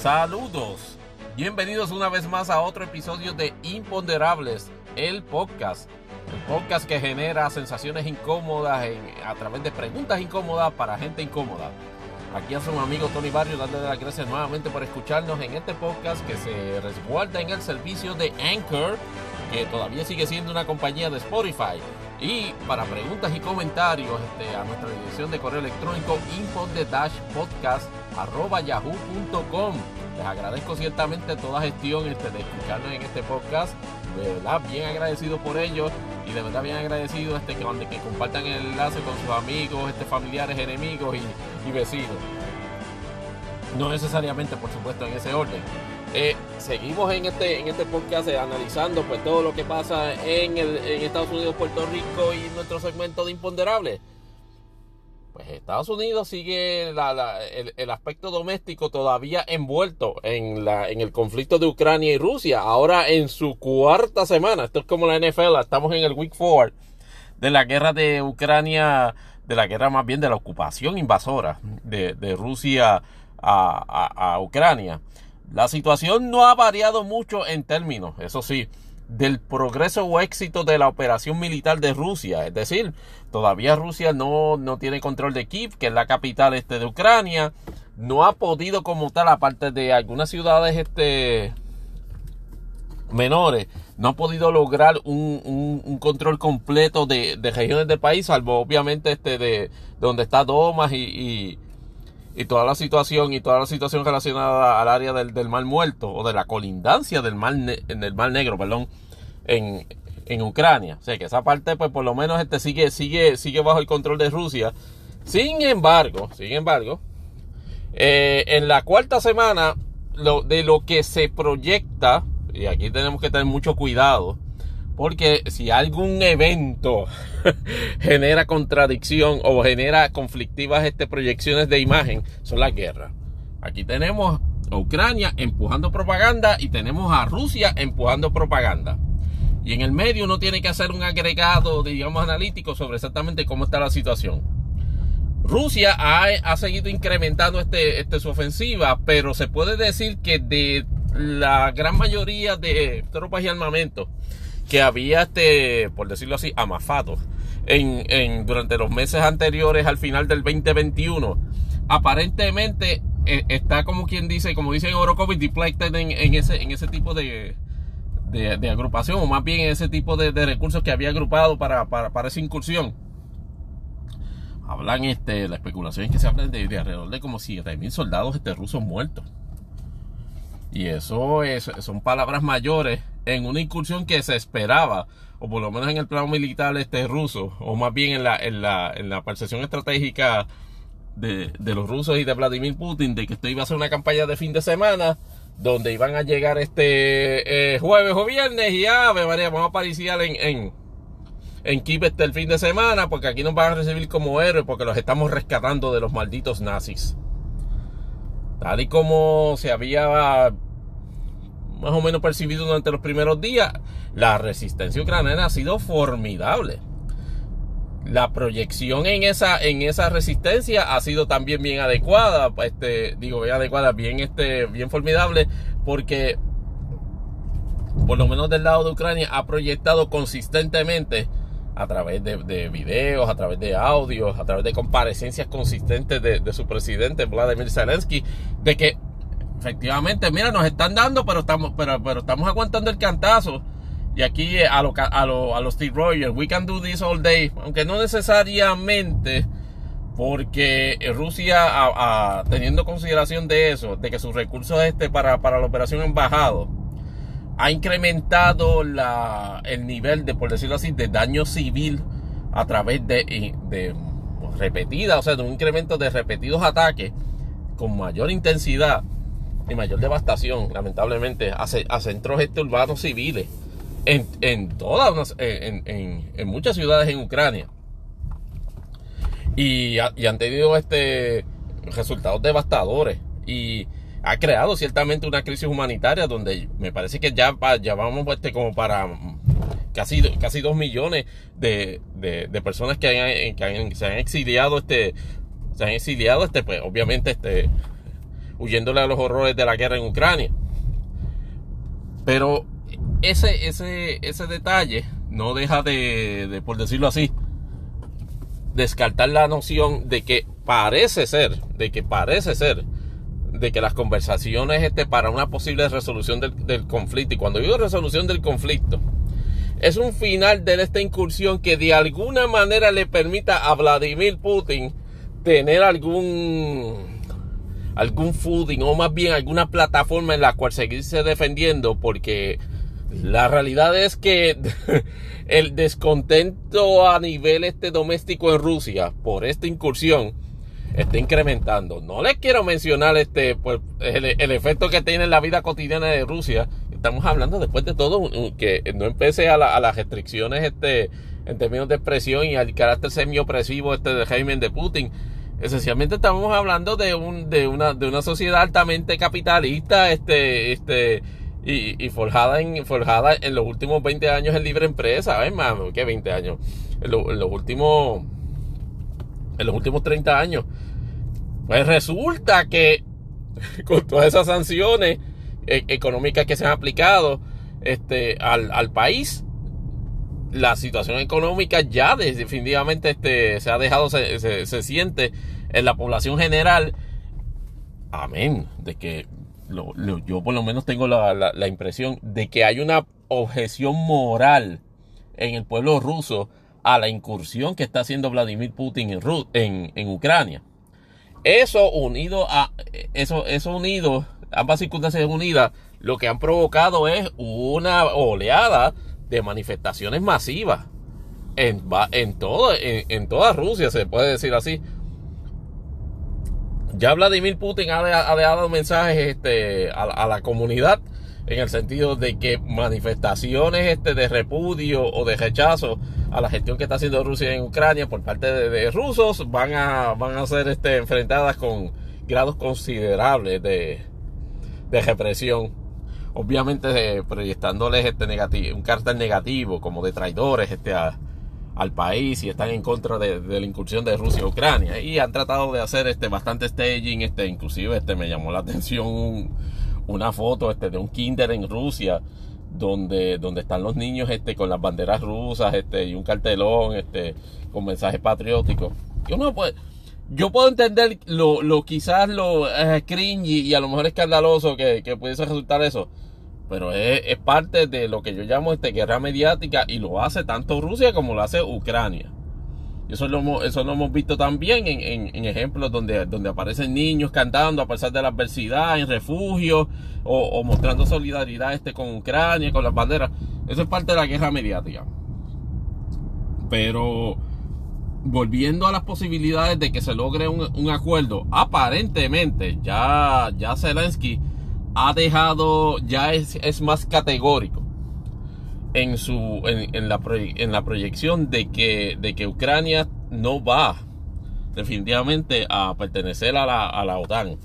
Saludos, bienvenidos una vez más a otro episodio de Imponderables, el podcast. El podcast que genera sensaciones incómodas a través de preguntas incómodas para gente incómoda. Aquí a su amigo Tony Barrio dándole las gracias nuevamente por escucharnos en este podcast que se resguarda en el servicio de Anchor, que todavía sigue siendo una compañía de Spotify. Y para preguntas y comentarios este, a nuestra dirección de correo electrónico info-podcast.yahoo.com. Les agradezco ciertamente toda gestión este, de escucharnos en este podcast. De verdad, bien agradecido por ello y de verdad bien agradecido este, que, que compartan el enlace con sus amigos, este, familiares, enemigos y, y vecinos. No necesariamente, por supuesto, en ese orden. Eh, seguimos en este, en este podcast eh, analizando pues todo lo que pasa en, el, en Estados Unidos, Puerto Rico y nuestro segmento de imponderables. Estados Unidos sigue el, aspecto doméstico todavía envuelto en, la, en el conflicto de Ucrania y Rusia. Ahora en su cuarta semana, esto es como la NFL, estamos en el week four de la guerra de Ucrania, de la guerra más bien de la ocupación invasora de, Rusia a Ucrania. La situación no ha variado mucho en términos, eso sí, del progreso o éxito de la operación militar de Rusia. Es decir, todavía Rusia no, no tiene control de Kiev, que es la capital este de Ucrania. No ha podido como tal, aparte de algunas ciudades este, menores, no ha podido lograr un, un, control completo de, de, regiones del país, salvo obviamente este de, de donde está Domas y y toda la situación y toda la situación relacionada al área del, del mar muerto o de la colindancia del mar, del mar negro, perdón, en, en Ucrania. O sea que esa parte, pues por lo menos este sigue, sigue, sigue bajo el control de Rusia. Sin embargo, sin embargo, eh, en la cuarta semana lo, de lo que se proyecta, y aquí tenemos que tener mucho cuidado, porque si algún evento genera contradicción o genera conflictivas este, proyecciones de imagen, son las guerras. Aquí tenemos a Ucrania empujando propaganda y tenemos a Rusia empujando propaganda. Y en el medio uno tiene que hacer un agregado, digamos, analítico sobre exactamente cómo está la situación. Rusia ha, seguido incrementando este, este, su ofensiva, pero se puede decir que de la gran mayoría de tropas y armamentos que había, este, por decirlo así, amafado en, en, durante los meses anteriores al final del 2021. Aparentemente eh, está como quien dice, como dicen Orocovis, deflected en, en, ese, en ese tipo de, de, agrupación, o más bien en ese tipo de, de recursos que había agrupado para, para, para, esa incursión. Hablan, este, la especulación es que se habla de, de alrededor de como 7.000 soldados este, rusos muertos. Y eso es, son palabras mayores en una incursión que se esperaba, o por lo menos en el plano militar este ruso, o más bien en la, en la, en la percepción estratégica de, de, los rusos y de Vladimir Putin, de que esto iba a ser una campaña de fin de semana, donde iban a llegar este eh, jueves o viernes y ave María, vamos a apariciar en, en, en Kiev este el fin de semana, porque aquí nos van a recibir como héroes, porque los estamos rescatando de los malditos nazis. Tal y como se había más o menos percibido durante los primeros días, la resistencia ucraniana ha sido formidable. La proyección en esa, en esa resistencia ha sido también bien adecuada, este, digo bien adecuada, bien, este, bien formidable, porque por lo menos del lado de Ucrania ha proyectado consistentemente a través de, de videos, a través de audios, a través de comparecencias consistentes de, de su presidente Vladimir Zelensky, de que efectivamente, mira, nos están dando, pero estamos, pero, pero estamos aguantando el cantazo. Y aquí eh, a, lo, a, lo, a los Steve Rogers, we can do this all day. Aunque no necesariamente, porque Rusia, a, a, teniendo consideración de eso, de que sus recursos este para, para la operación han bajado, ha incrementado la, el nivel de, por decirlo así, de daño civil a través de, de repetidas, o sea, de un incremento de repetidos ataques con mayor intensidad y mayor devastación, lamentablemente, a, a centros este urbanos civiles en, en todas, en, en, en, muchas ciudades en Ucrania. Y, y, han tenido este resultados devastadores. Y ha creado ciertamente una crisis humanitaria donde me parece que ya, ya vamos este, como para casi, casi dos millones de, de, personas que, han, que se han exiliado este se han exiliado este pues obviamente este huyéndole a los horrores de la guerra en Ucrania. Pero ese, ese, ese detalle no deja de, por decirlo así, descartar la noción de que parece ser, de que parece ser, de que las conversaciones este, para una posible resolución del, del conflicto, y cuando digo resolución del conflicto, es un final de esta incursión que de alguna manera le permita a Vladimir Putin tener algún algún footing o más bien alguna plataforma en la cual seguirse defendiendo porque la realidad es que el descontento a nivel este doméstico en Rusia por esta incursión está incrementando. No les quiero mencionar este pues, el, efecto que tiene en la vida cotidiana de Rusia. Estamos hablando después de todo que no empecé a, la, las restricciones este en términos de expresión y al carácter semiopresivo este de régimen de Putin. Esencialmente estamos hablando de un de una de una sociedad altamente capitalista este este y, y, forjada en forjada en los últimos 20 años en libre empresa, ¿ves, mami? ¿Qué 20 años? En, en, los últimos en los últimos 30 años. Pues resulta que con todas esas sanciones eh, económicas que se han aplicado este al, al país la situación económica ya definitivamente este, se ha dejado, se, se, siente en la población general. Amén. De que yo por lo menos tengo la, la, la, impresión de que hay una objeción moral en el pueblo ruso a la incursión que está haciendo Vladimir Putin en, en, en Ucrania. Eso unido a eso, eso unido, ambas circunstancias unidas, lo que han provocado es una oleada de manifestaciones masivas en, en, todo, en, en, toda Rusia, se puede decir así. Ya Vladimir Putin ha, ha dado mensajes este, a, a, la comunidad en el sentido de que manifestaciones este, de repudio o de rechazo a la gestión que está haciendo Rusia en Ucrania por parte de, de rusos van a, van a ser este, enfrentadas con grados considerables de, de represión obviamente proyectándoles este negativo, un cartel negativo como de traidores este, al país y están en contra de, la incursión de Rusia a Ucrania. Y han tratado de hacer este bastante staging este inclusive este me llamó la atención un, una foto este de un kinder en Rusia donde donde están los niños este con las banderas rusas este y un cartelón este con mensajes patrióticos. Que uno puede yo puedo entender lo, lo quizás lo eh, cringe y a lo mejor escandaloso que, que pudiese resultar eso. Pero es, es, parte de lo que yo llamo este, guerra mediática y lo hace tanto Rusia como lo hace Ucrania. Eso lo, eso lo hemos visto también en, en, ejemplos donde, donde aparecen niños cantando a pesar de la adversidad, en refugio, o, o mostrando solidaridad este, con Ucrania, con las banderas. Eso es parte de la guerra mediática. Pero volviendo a las posibilidades de que se logre un, acuerdo, aparentemente ya, ya Zelensky ha dejado, ya es, es más categórico en, su, en, en, la, en la proyección de que, de que Ucrania no va definitivamente a pertenecer a la, a la OTAN.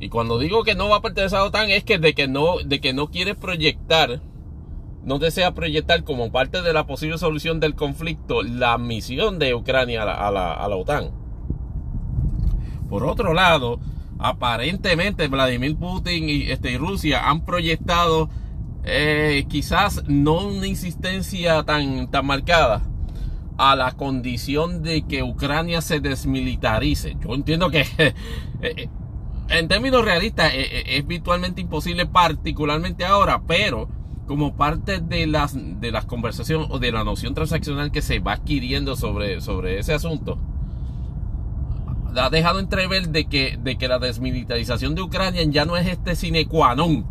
Y cuando digo que no va a pertenecer a la OTAN es que de que no, de que no quiere proyectar no desea proyectar como parte de la posible solución del conflicto la misión de Ucrania a la, a la, OTAN. Por otro lado, aparentemente Vladimir Putin y, este, Rusia han proyectado eh, quizás no una insistencia tan, tan marcada a la condición de que Ucrania se desmilitarice. Yo entiendo que eh, en términos realistas eh, es virtualmente imposible, particularmente ahora, pero como parte de las, de las conversaciones o de la noción transaccional que se va adquiriendo sobre, sobre ese asunto, ha dejado entrever de que, de que la desmilitarización de Ucrania ya no es este sine qua non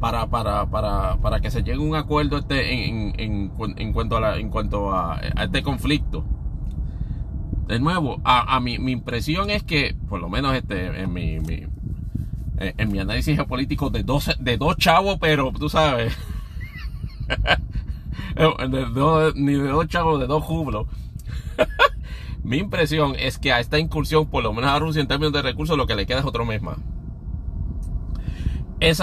para, para, para, para que se llegue a un acuerdo este en, en, en cuanto, a, en cuanto a, este conflicto. De nuevo, a, a mi, mi, impresión es que, por lo menos este, en mi, mi eh, en mi análisis geopolítico de dos, de dos chavos, pero tú sabes, dos, ni de dos chavos, de dos jublos. mi impresión es que a esta incursión, por lo menos a Rusia en términos de recursos, lo que le queda es otro mes más. Eh,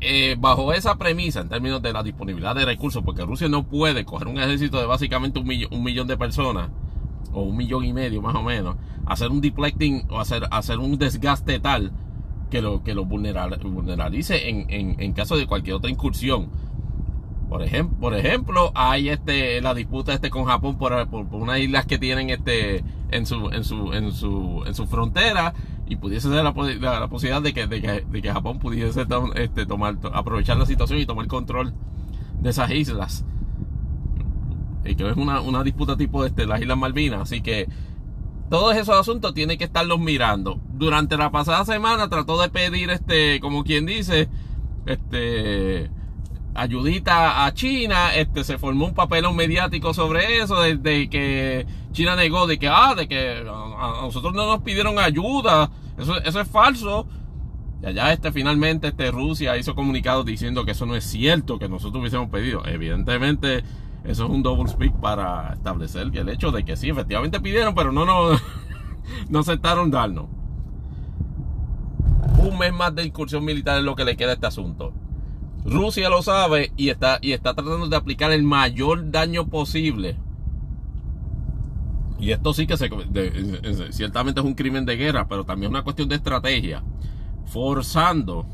eh, bajo esa premisa, en términos de la disponibilidad de recursos, porque Rusia no puede coger un ejército de básicamente un, millón, de personas, o un millón y medio más o menos, hacer un deflecting o hacer un desgaste tal que lo, que lo vulneralice en, en, en caso de cualquier otra incursión. Por ejemplo, por ejemplo, hay este la disputa este con Japón por, por, unas islas que tienen este en su en su en su en su frontera y pudiese ser la, la, posibilidad de que, de que, de que Japón pudiese este, tomar aprovechar la situación y tomar control de esas islas. Y que es una, una disputa tipo este, las Islas Malvinas, así que todos esos asuntos tienen que estarlos mirando. Durante la pasada semana trató de pedir este como quien dice este ayudita a China, este se formó un papelón mediático sobre eso, desde que China negó de que ah, de que a, nosotros no nos pidieron ayuda, eso, eso es falso. Y allá este finalmente este Rusia hizo comunicados diciendo que eso no es cierto, que nosotros hubiésemos pedido. Evidentemente, eso es un double speak para establecer el hecho de que sí, efectivamente pidieron, pero no, no, no aceptaron darnos. Un mes más de incursión militar es lo que le queda a este asunto. Rusia lo sabe y está, y está tratando de aplicar el mayor daño posible. Y esto sí que se, ciertamente es un crimen de guerra, pero también es una cuestión de estrategia. Forzando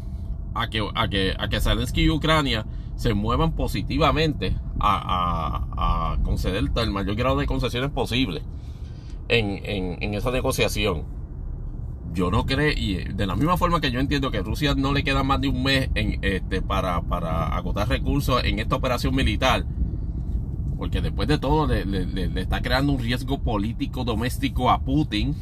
a que, a que, a que Zelensky y Ucrania se muevan positivamente a, conceder el mayor grado de concesiones posible en, esa negociación yo no creo, y de la misma forma que yo entiendo que Rusia no le queda más de un mes este, para, para agotar recursos en esta operación militar, porque después de todo le, le, está creando un riesgo político doméstico a Putin.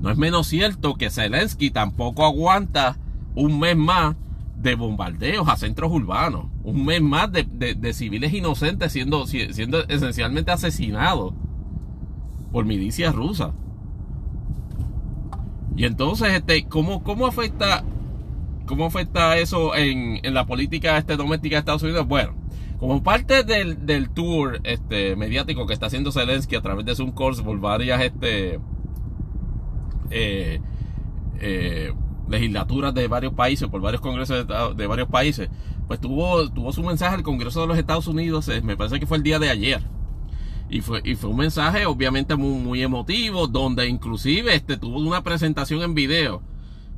No es menos cierto que Zelensky tampoco aguanta un mes más de bombardeos a centros urbanos, un mes más de, de civiles inocentes siendo, siendo esencialmente asesinados por milicia rusa. Y entonces, este, ¿cómo, cómo afecta cómo afecta eso en, en, la política este, doméstica de Estados Unidos? Bueno, como parte del, del, tour este, mediático que está haciendo Zelensky a través de Zoom Calls por varias este, eh, eh, legislaturas de varios países, por varios congresos de, varios países, pues tuvo, tuvo su mensaje al Congreso de los Estados Unidos, eh, me parece que fue el día de ayer y fue, y fue un mensaje obviamente muy, muy emotivo, donde inclusive este, tuvo una presentación en video,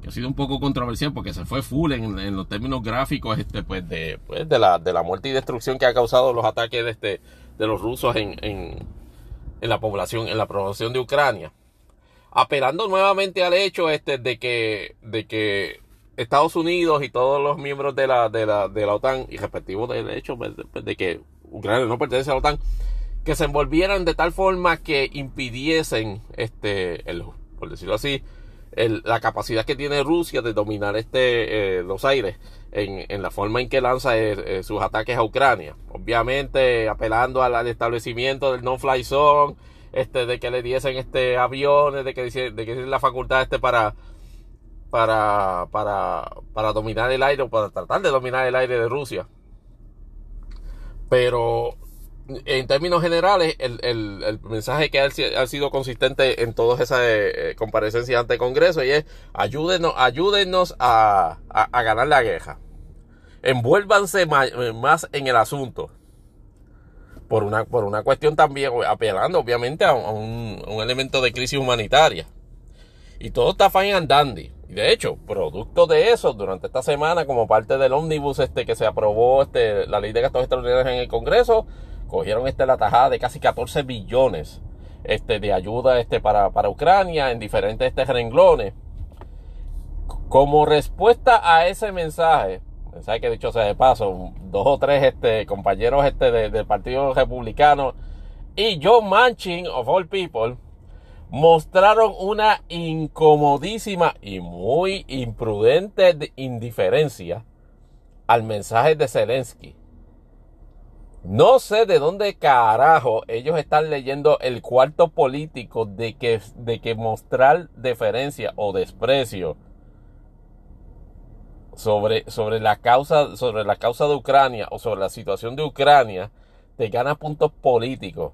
que ha sido un poco controversial porque se fue full en, los términos gráficos este, pues, de, pues, de, la, de la muerte y destrucción que ha causado los ataques de, este, de los rusos en, en, en la población, en la población de Ucrania. Apelando nuevamente al hecho este, de que, de que Estados Unidos y todos los miembros de la, de la, de la OTAN, y respectivos del hecho pues, de que Ucrania no pertenece a la OTAN, que se envolvieran de tal forma que impidiesen, este, el, por decirlo así, el, la capacidad que tiene Rusia de dominar este, eh, los aires en, en, la forma en que lanza eh, eh, sus ataques a Ucrania. Obviamente apelando al, establecimiento del no-fly zone, este, de que le diesen este, aviones, de que, de que la facultad este para, para, para, para dominar el aire o para tratar de dominar el aire de Rusia. Pero en términos generales, el, el, mensaje que ha, sido consistente en todas esas eh, comparecencias ante el Congreso y es ayúdenos, ayúdenos a, a, ganar la guerra. Envuélvanse más, en el asunto. Por una, por una cuestión también, apelando obviamente a un, elemento de crisis humanitaria. Y todo está fine and dandy. Y de hecho, producto de eso, durante esta semana, como parte del ómnibus este que se aprobó este, la ley de gastos extraordinarios en el Congreso, cogieron este, la tajada de casi 14 billones este, de ayuda este, para, para Ucrania en diferentes este, renglones. Como respuesta a ese mensaje, mensaje que dicho sea de paso, dos o tres este, compañeros este, del Partido Republicano y John Manchin, of all people, mostraron una incomodísima y muy imprudente indiferencia al mensaje de Zelensky. No sé de dónde carajo ellos están leyendo el cuarto político de que, de que mostrar deferencia o desprecio sobre, sobre, la causa, sobre la causa de Ucrania o sobre la situación de Ucrania te gana puntos políticos.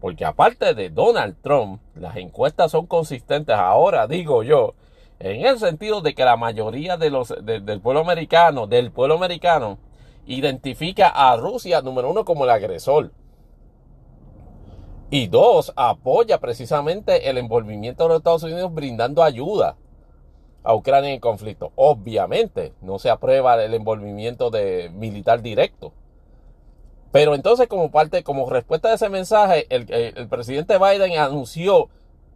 Porque aparte de Donald Trump, las encuestas son consistentes ahora, digo yo, en el sentido de que la mayoría de los, del pueblo americano, del pueblo americano, identifica a Rusia, número uno, como el agresor. Y dos, apoya precisamente el envolvimiento de los Estados Unidos brindando ayuda a Ucrania en conflicto. Obviamente, no se aprueba el envolvimiento de militar directo. Pero entonces, como parte, como respuesta a ese mensaje, el, presidente Biden anunció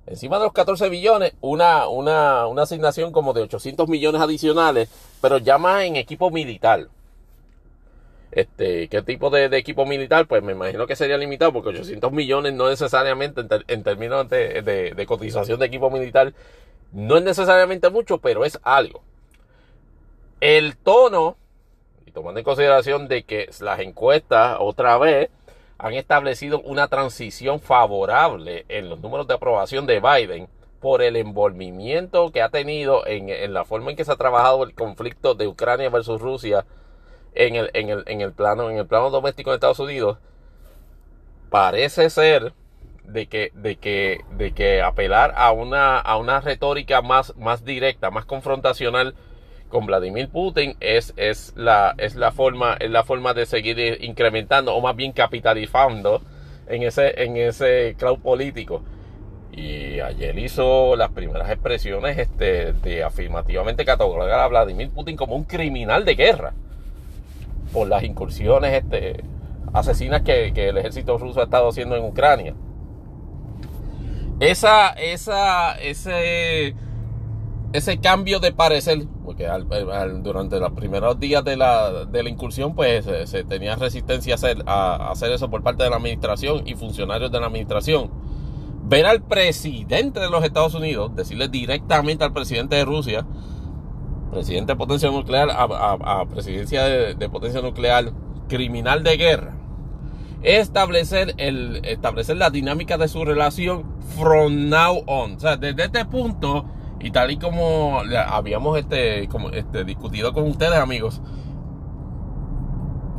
encima de los 14 billones, una, una, asignación como de 800 millones adicionales, pero ya más en equipo militar. Este, ¿Qué tipo de, equipo militar? Pues me imagino que sería limitado porque 800 millones no necesariamente en, términos de, cotización de equipo militar no es necesariamente mucho, pero es algo. El tono, y tomando en consideración de que las encuestas otra vez han establecido una transición favorable en los números de aprobación de Biden por el envolvimiento que ha tenido en, la forma en que se ha trabajado el conflicto de Ucrania versus Rusia en el, en el, plano, en el plano doméstico de Estados Unidos, parece ser de que, de que, de que apelar a una, a una retórica más, más directa, más confrontacional con Vladimir Putin es, es, la, es, la forma, es la forma de seguir incrementando o más bien capitalizando en ese, en ese cloud político. Y ayer hizo las primeras expresiones este, de afirmativamente catalogar a Vladimir Putin como un criminal de guerra por las incursiones este, asesinas que, que el ejército ruso ha estado haciendo en Ucrania. Esa, esa, ese ese cambio de parecer, porque durante los primeros días de la, de la incursión, pues se, tenía resistencia a hacer, a, hacer eso por parte de la administración y funcionarios de la administración. Ver al presidente de los Estados Unidos, decirle directamente al presidente de Rusia, presidente de potencia nuclear, a, presidencia de, de, potencia nuclear, criminal de guerra, establecer, el, establecer la dinámica de su relación from now on. O sea, desde este punto y tal y como habíamos este, como, este, discutido con ustedes, amigos,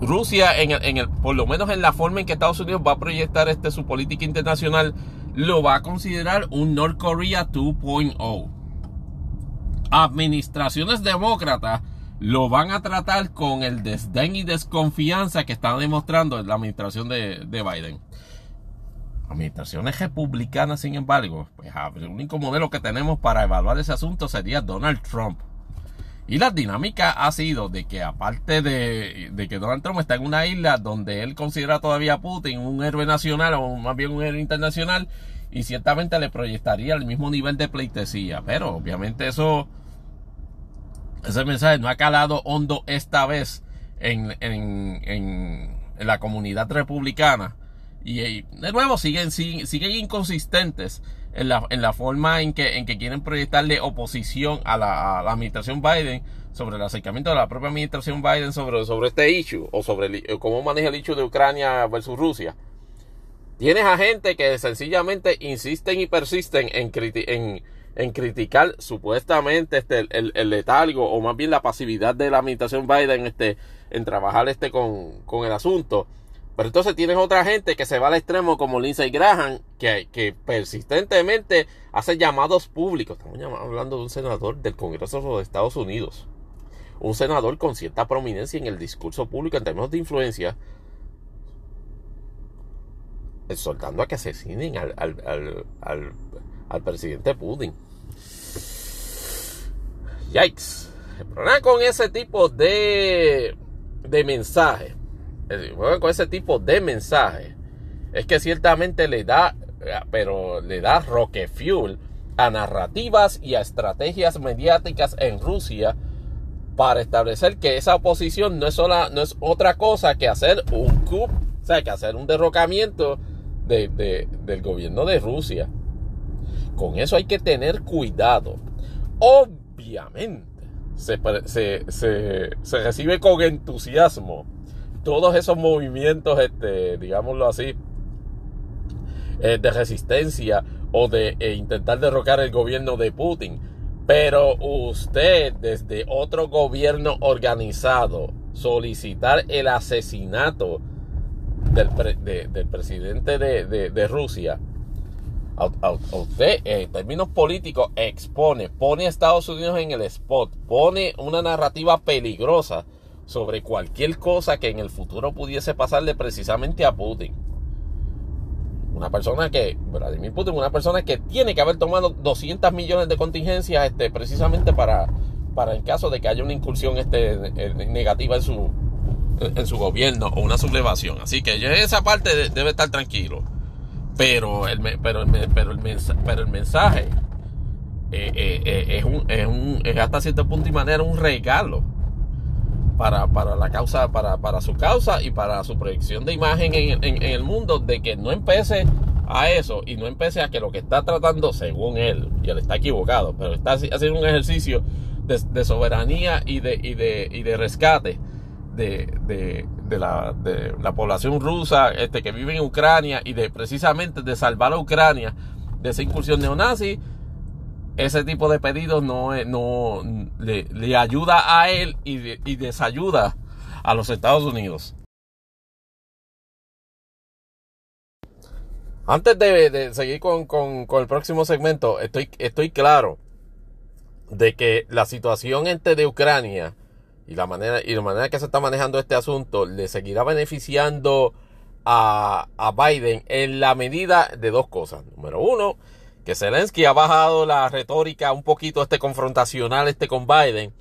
Rusia, en el, en el, por lo menos en la forma en que Estados Unidos va a proyectar este, su política internacional, lo va a considerar un North Korea 2.0. Administraciones demócratas lo van a tratar con el desdén y desconfianza que está demostrando la administración de, de Biden. Administraciones republicanas, sin embargo, pues el único modelo que tenemos para evaluar ese asunto sería Donald Trump. Y la dinámica ha sido de que aparte de, que Donald Trump está en una isla donde él considera todavía a Putin un héroe nacional o más bien un héroe internacional y ciertamente le proyectaría el mismo nivel de pleitesía. Pero obviamente eso, ese mensaje no ha calado hondo esta vez en, en, en, la comunidad republicana y, de nuevo siguen, siguen, inconsistentes en la, en la, forma en que, en que quieren proyectarle oposición a la, administración Biden sobre el acercamiento de la propia administración Biden sobre, sobre este issue o sobre cómo maneja el issue de Ucrania versus Rusia. Tienes a gente que sencillamente insisten y persisten en, en, en criticar supuestamente este, el, el, letargo o más bien la pasividad de la administración Biden este, en trabajar este con, con el asunto pero entonces tienes otra gente que se va al extremo como Lindsey Graham, que, que persistentemente hace llamados públicos. Estamos hablando de un senador del Congreso de Estados Unidos. Un senador con cierta prominencia en el discurso público en términos de influencia. Exhortando a que asesinen al, presidente Putin. Yikes. El problema con ese tipo de, de mensajes con ese tipo de mensaje es que ciertamente le da, pero le da roque fuel a narrativas y a estrategias mediáticas en Rusia para establecer que esa oposición no es, sola, no es otra cosa que hacer un coup, o sea, que hacer un derrocamiento del gobierno de Rusia. Con eso hay que tener cuidado. Obviamente, se, se, se recibe con entusiasmo todos esos movimientos, este, digámoslo así, eh, de resistencia o de eh, intentar derrocar el gobierno de Putin. Pero usted desde otro gobierno organizado solicitar el asesinato del, del presidente de, Rusia, usted en términos políticos expone, pone a Estados Unidos en el spot, pone una narrativa peligrosa sobre cualquier cosa que en el futuro pudiese pasarle precisamente a Putin. Una persona que, Vladimir Putin, una persona que tiene que haber tomado 200 millones de contingencias este, precisamente para, para el caso de que haya una incursión este, negativa en su, en su gobierno o una sublevación. Así que esa parte debe estar tranquilo. Pero el, pero pero el, pero el mensaje eh, eh, eh, es, un, es, un, es hasta cierto punto y manera un regalo para, para la causa, para, para, su causa y para su proyección de imagen en, en, el mundo, de que no empiece a eso y no empiece a que lo que está tratando, según él, y él está equivocado, pero está haciendo un ejercicio de, de soberanía y de, y de, y de rescate de, de, de, la, de la población rusa este, que vive en Ucrania y de precisamente de salvar a Ucrania de esa incursión neonazi ese tipo de pedidos no, no le, ayuda a él y, desayuda a los Estados Unidos. Antes de, seguir con, el próximo segmento, estoy, estoy claro de que la situación entre de Ucrania y la manera y la manera que se está manejando este asunto le seguirá beneficiando a, a Biden en la medida de dos cosas. Número uno, que Zelensky ha bajado la retórica un poquito este confrontacional este con Biden.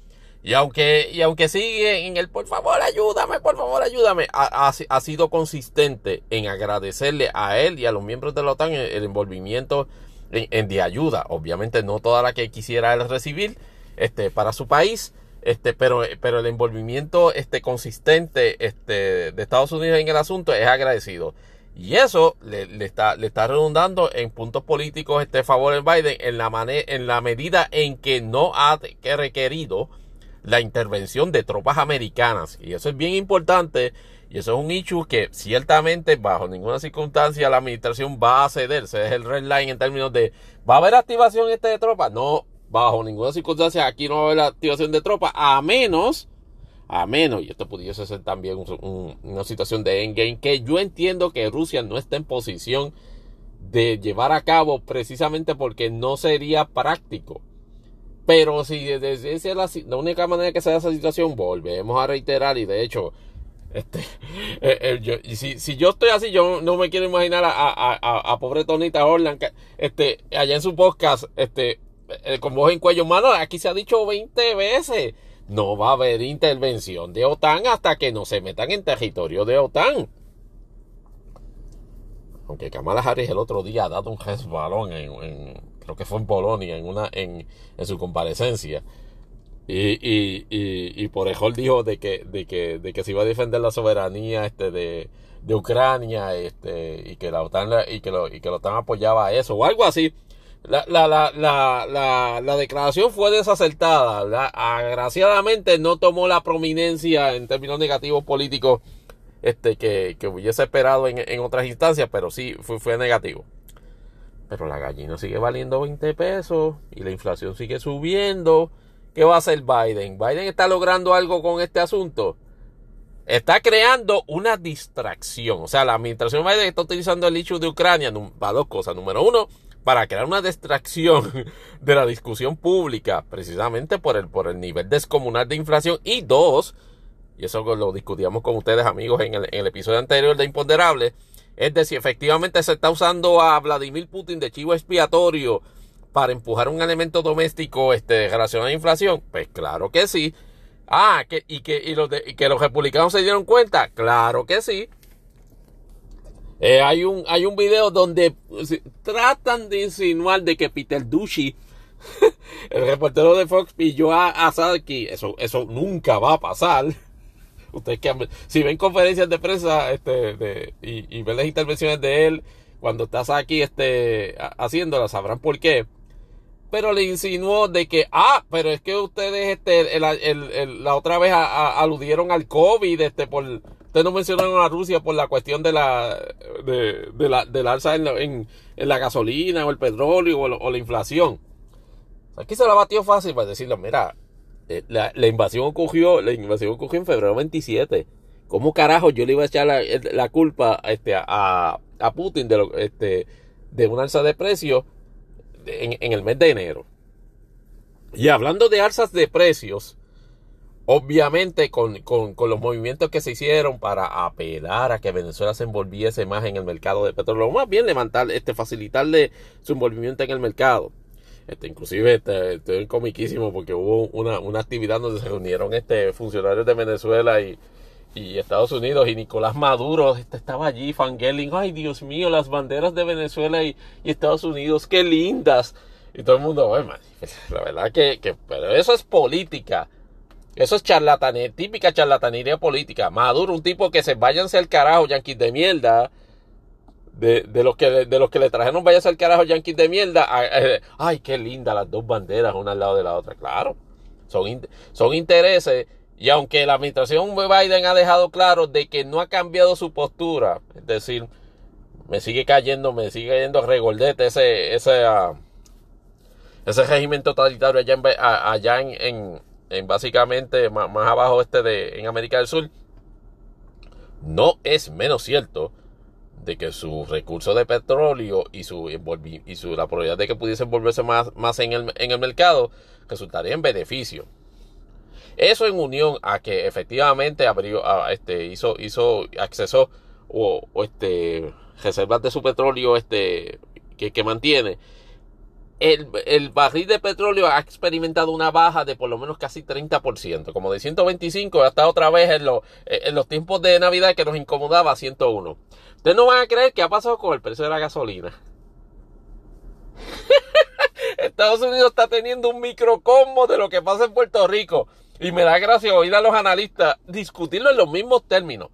Y aunque, y aunque sigue en el por favor ayúdame, por favor ayúdame, ha, ha, sido consistente en agradecerle a él y a los miembros de la OTAN el, envolvimiento en, de ayuda. Obviamente no toda la que quisiera él recibir este, para su país, este, pero, pero el envolvimiento este, consistente este, de Estados Unidos en el asunto es agradecido. Y eso le, está, le está redundando en puntos políticos este favor de Biden en la, en la medida en que no ha requerido la intervención de tropas americanas. Y eso es bien importante. Y eso es un hecho que ciertamente bajo ninguna circunstancia la administración va a ceder. Ese es el red line en términos de ¿va a haber activación este de tropas? No, bajo ninguna circunstancia aquí no va a haber activación de tropas. A menos a menos, y esto pudiese ser también una situación de endgame, que yo entiendo que Rusia no está en posición de llevar a cabo precisamente porque no sería práctico. Pero si desde es la, única manera que se da esa situación, volvemos a reiterar y de hecho, este, eh, eh, yo, si, si, yo estoy así, yo no me quiero imaginar a, a, a, pobre Tonita Orland, este, allá en su podcast, este, con voz en cuello, mano, aquí se ha dicho 20 veces no va a haber intervención de OTAN hasta que no se metan en territorio de OTAN. Aunque Kamala Harris el otro día ha dado un resbalón en, creo que fue en Polonia, en una, en, su comparecencia. Y, y, y, por ejemplo dijo de que, de que, de que se iba a defender la soberanía este de, de Ucrania, este, y que la OTAN y que lo, y que la OTAN apoyaba eso, o algo así. La, la, la, la, la, declaración fue desacertada. Agraciadamente no tomó la prominencia en términos negativos políticos este, que, que hubiese esperado en, en, otras instancias, pero sí fue, fue negativo. Pero la gallina sigue valiendo 20 pesos y la inflación sigue subiendo. ¿Qué va a hacer Biden? ¿Biden está logrando algo con este asunto? Está creando una distracción. O sea, la administración Biden está utilizando el hecho de Ucrania para dos cosas. Número uno, para crear una distracción de la discusión pública, precisamente por el, por el nivel descomunal de inflación. Y dos, y eso lo discutíamos con ustedes amigos en el, episodio anterior de Imponderable, es de si efectivamente se está usando a Vladimir Putin de chivo expiatorio para empujar un elemento doméstico este, relacionado a la inflación. Pues claro que sí. Ah, que, y, que, y, los y que los republicanos se dieron cuenta. Claro que sí. Eh, hay, un, hay un video donde tratan de insinuar de que Peter Dushi, el reportero de Fox, pilló a, a Eso, eso nunca va a pasar. Ustedes que si ven conferencias de prensa este, de, y, y, ven las intervenciones de él cuando está aquí este, haciéndolas, sabrán por qué. Pero le insinuó de que, ah, pero es que ustedes este, la otra vez aludieron al COVID este, por Ustedes no mencionaron a Rusia por la cuestión de la, de, de la del alza en en, la, gasolina o el petróleo o, la inflación. Aquí se la batió fácil para decirle, mira, eh, la, invasión ocurrió, la invasión ocurrió en febrero 27. ¿Cómo carajo yo le iba a echar la, la culpa este, a, a Putin de, lo, este, de una alza de precios en, en el mes de enero? Y hablando de alzas de precios, Obviamente con, con, con, los movimientos que se hicieron para apelar a que Venezuela se envolviese más en el mercado de petróleo, más bien levantar, este, facilitarle su envolvimiento en el mercado. Este, inclusive este, estoy comiquísimo porque hubo una, una actividad donde se reunieron este, funcionarios de Venezuela y, y Estados Unidos y Nicolás Maduro este, estaba allí fangirling, ay Dios mío, las banderas de Venezuela y, y, Estados Unidos, qué lindas. Y todo el mundo, bueno, la verdad que, que eso es política eso es charlatanería, típica charlatanería política. Maduro, un tipo que se váyanse al carajo, yanquis de mierda. De, de, los que, de los que le trajeron váyanse al carajo, yanquis de mierda. Eh, ay, qué linda las dos banderas, una al lado de la otra. Claro, son, son intereses. Y aunque la administración Biden ha dejado claro de que no ha cambiado su postura, es decir, me sigue cayendo, me sigue cayendo regordete ese, ese, uh, ese régimen totalitario allá en, allá en en básicamente más, abajo este de en América del Sur, no es menos cierto de que su recurso de petróleo y su, y su la probabilidad de que pudiese volverse más, más en, el, en el mercado resultaría en beneficio. Eso en unión a que efectivamente abrió, este, hizo, hizo acceso o, este, reservas de su petróleo este, que, que mantiene el, barril de petróleo ha experimentado una baja de por lo menos casi 30%, como de 125 hasta otra vez en, en los tiempos de Navidad que nos incomodaba a 101. Ustedes no van a creer qué ha pasado con el precio de la gasolina. Estados Unidos está teniendo un microcosmo de lo que pasa en Puerto Rico. Y me da gracia oír a los analistas discutirlo en los mismos términos.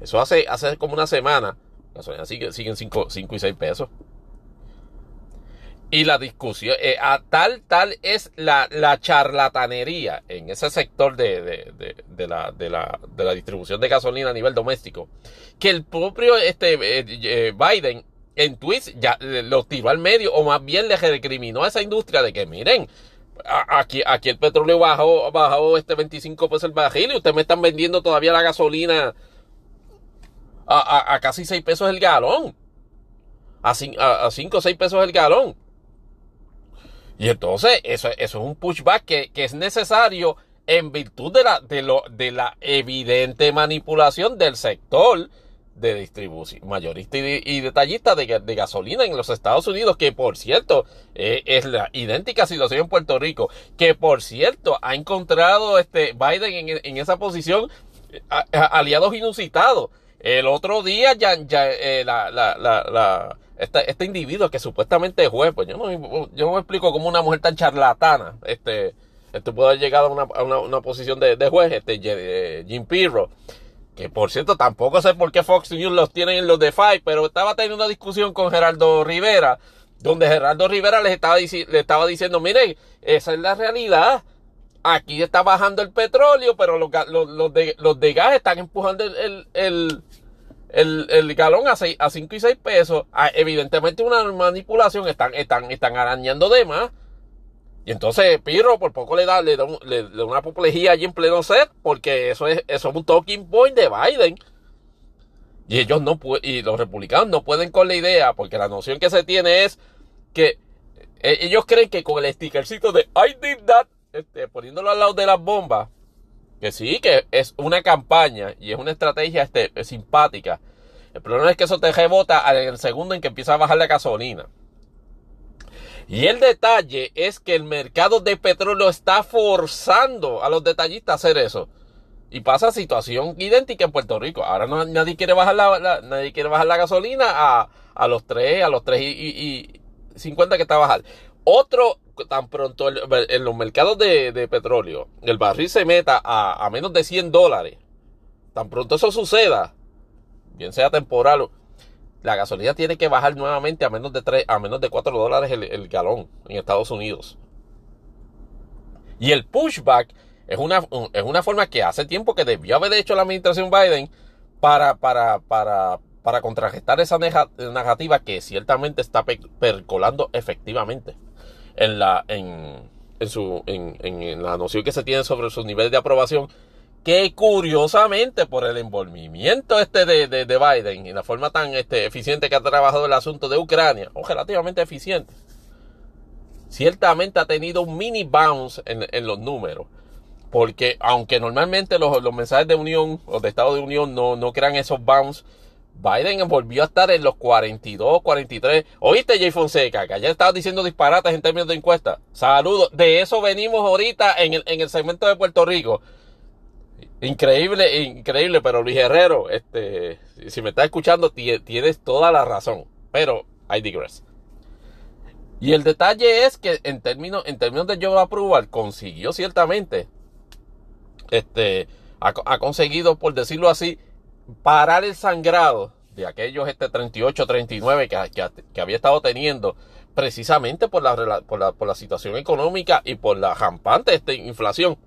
Eso hace, hace como una semana. La gasolina sigue, siguen 5 y 6 pesos. Y la discusión, eh, a tal, tal es la, la charlatanería en ese sector de, de, de, la, de, la, de la distribución de gasolina a nivel doméstico, que el propio este, eh, eh, Biden en tweets ya lo tiró al medio, o más bien le recriminó a esa industria de que miren, aquí, aquí el petróleo bajó, bajó este 25 pesos el barril y ustedes me están vendiendo todavía la gasolina a, a, a casi 6 pesos el galón. A 5 o 6 pesos el galón. Y entonces eso, eso es un pushback que, que, es necesario en virtud de la, de, lo, de la evidente manipulación del sector de distribución mayorista y, detallista de, gasolina en los Estados Unidos, que por cierto eh, es la idéntica situación en Puerto Rico, que por cierto ha encontrado este Biden en, esa posición aliados inusitados. El otro día ya, ya eh, la, la, la este, este individuo que supuestamente es juez, pues yo no, yo no me explico cómo una mujer tan charlatana este, este puede haber llegado a una, una, posición de, de, juez, este eh, Jim Pirro. Que por cierto, tampoco sé por qué Fox News los tiene en los de Five, pero estaba teniendo una discusión con Gerardo Rivera, donde Gerardo Rivera les estaba, le estaba diciendo, miren, esa es la realidad. Aquí está bajando el petróleo, pero los, los, los, de, los de gas están empujando el el, galón a, 5 y 6 pesos, ah, evidentemente una manipulación, están, están, están arañando de más. Y entonces Pirro por poco le da, le da, una apoplejía allí en pleno set, porque eso es, eso es un talking point de Biden. Y ellos no y los republicanos no pueden con la idea, porque la noción que se tiene es que eh, ellos creen que con el stickercito de I did that, este, poniéndolo al lado de las bombas, que sí, que es una campaña y es una estrategia este, simpática. El problema es que eso te rebota en el segundo en que empieza a bajar la gasolina. Y el detalle es que el mercado de petróleo está forzando a los detallistas a hacer eso. Y pasa situación idéntica en Puerto Rico. Ahora no, nadie quiere bajar la, nadie quiere bajar la gasolina a, a los 3, a los 3 y, y, y 50 que está a bajar. Otro tan pronto en los mercados de, petróleo el barril se meta a, menos de 100 dólares, tan pronto eso suceda, bien sea temporal, la gasolina tiene que bajar nuevamente a menos de 3, a menos de 4 dólares el, galón en Estados Unidos. Y el pushback es una, es una forma que hace tiempo que debió haber hecho la administración Biden para, para, para, para contrarrestar esa negativa que ciertamente está percolando efectivamente en la, en, en su, en, en, la noción que se tiene sobre sus niveles de aprobación, que curiosamente por el envolvimiento este de, de, de, Biden y la forma tan este, eficiente que ha trabajado el asunto de Ucrania, o relativamente eficiente, ciertamente ha tenido un mini bounce en, en los números. porque aunque normalmente los, los mensajes de unión o de Estado de Unión no, no crean esos bounce, Biden volvió a estar en los 42, 43. ¿Oíste, Jay Fonseca? Que ayer estaba diciendo disparates en términos de encuesta. Saludos. De eso venimos ahorita en el, en el segmento de Puerto Rico. Increíble, increíble, pero Luis Herrero, este, si me estás escuchando, tienes toda la razón. Pero I digress. Y el detalle es que en términos, en términos de Joe Approval, consiguió ciertamente, este, ha, conseguido, por decirlo así, parar el sangrado de aquellos este 38, 39 que, que, había estado teniendo precisamente por la, por la, por la situación económica y por la rampante este, inflación.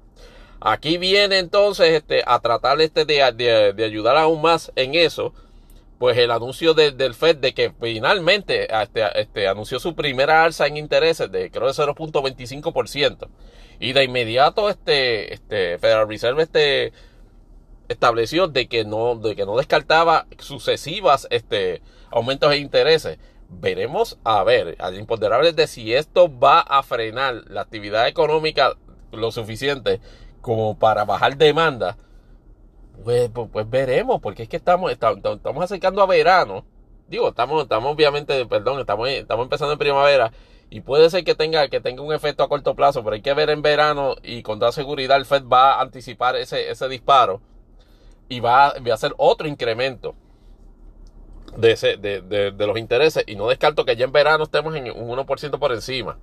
Aquí viene entonces este, a tratar este de, de, ayudar aún más en eso, pues el anuncio del Fed de que finalmente este, este, anunció su primera alza en intereses de creo de 0.25%. Y de inmediato este, este Federal Reserve este, estableció de que no, de que no descartaba sucesivas este, aumentos de intereses. Veremos a ver, al imponderable de si esto va a frenar la actividad económica lo suficiente como para bajar demanda, pues, pues, pues, veremos, porque es que estamos, estamos, acercando a verano. Digo, estamos, estamos obviamente, perdón, estamos, estamos empezando en primavera y puede ser que tenga, que tenga un efecto a corto plazo, pero hay que ver en verano y con toda seguridad el Fed va a anticipar ese, ese disparo y va, a hacer otro incremento de, los intereses y no descarto que ya en verano estemos en un 1% por encima.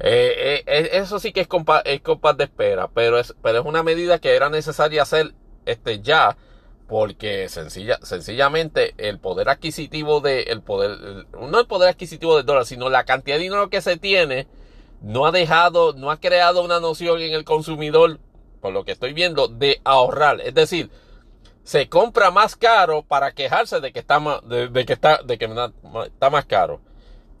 Eh, eh, eso sí que es compás, es de espera, pero es, pero es una medida que era necesaria hacer este, ya, porque sencilla, sencillamente el poder adquisitivo de, el poder, no el poder adquisitivo del dólar, sino la cantidad de dinero que se tiene, no ha dejado, no ha creado una noción en el consumidor, lo que estoy viendo, de ahorrar. Es decir, se compra más caro para quejarse de que está más, de que está, de que está más caro.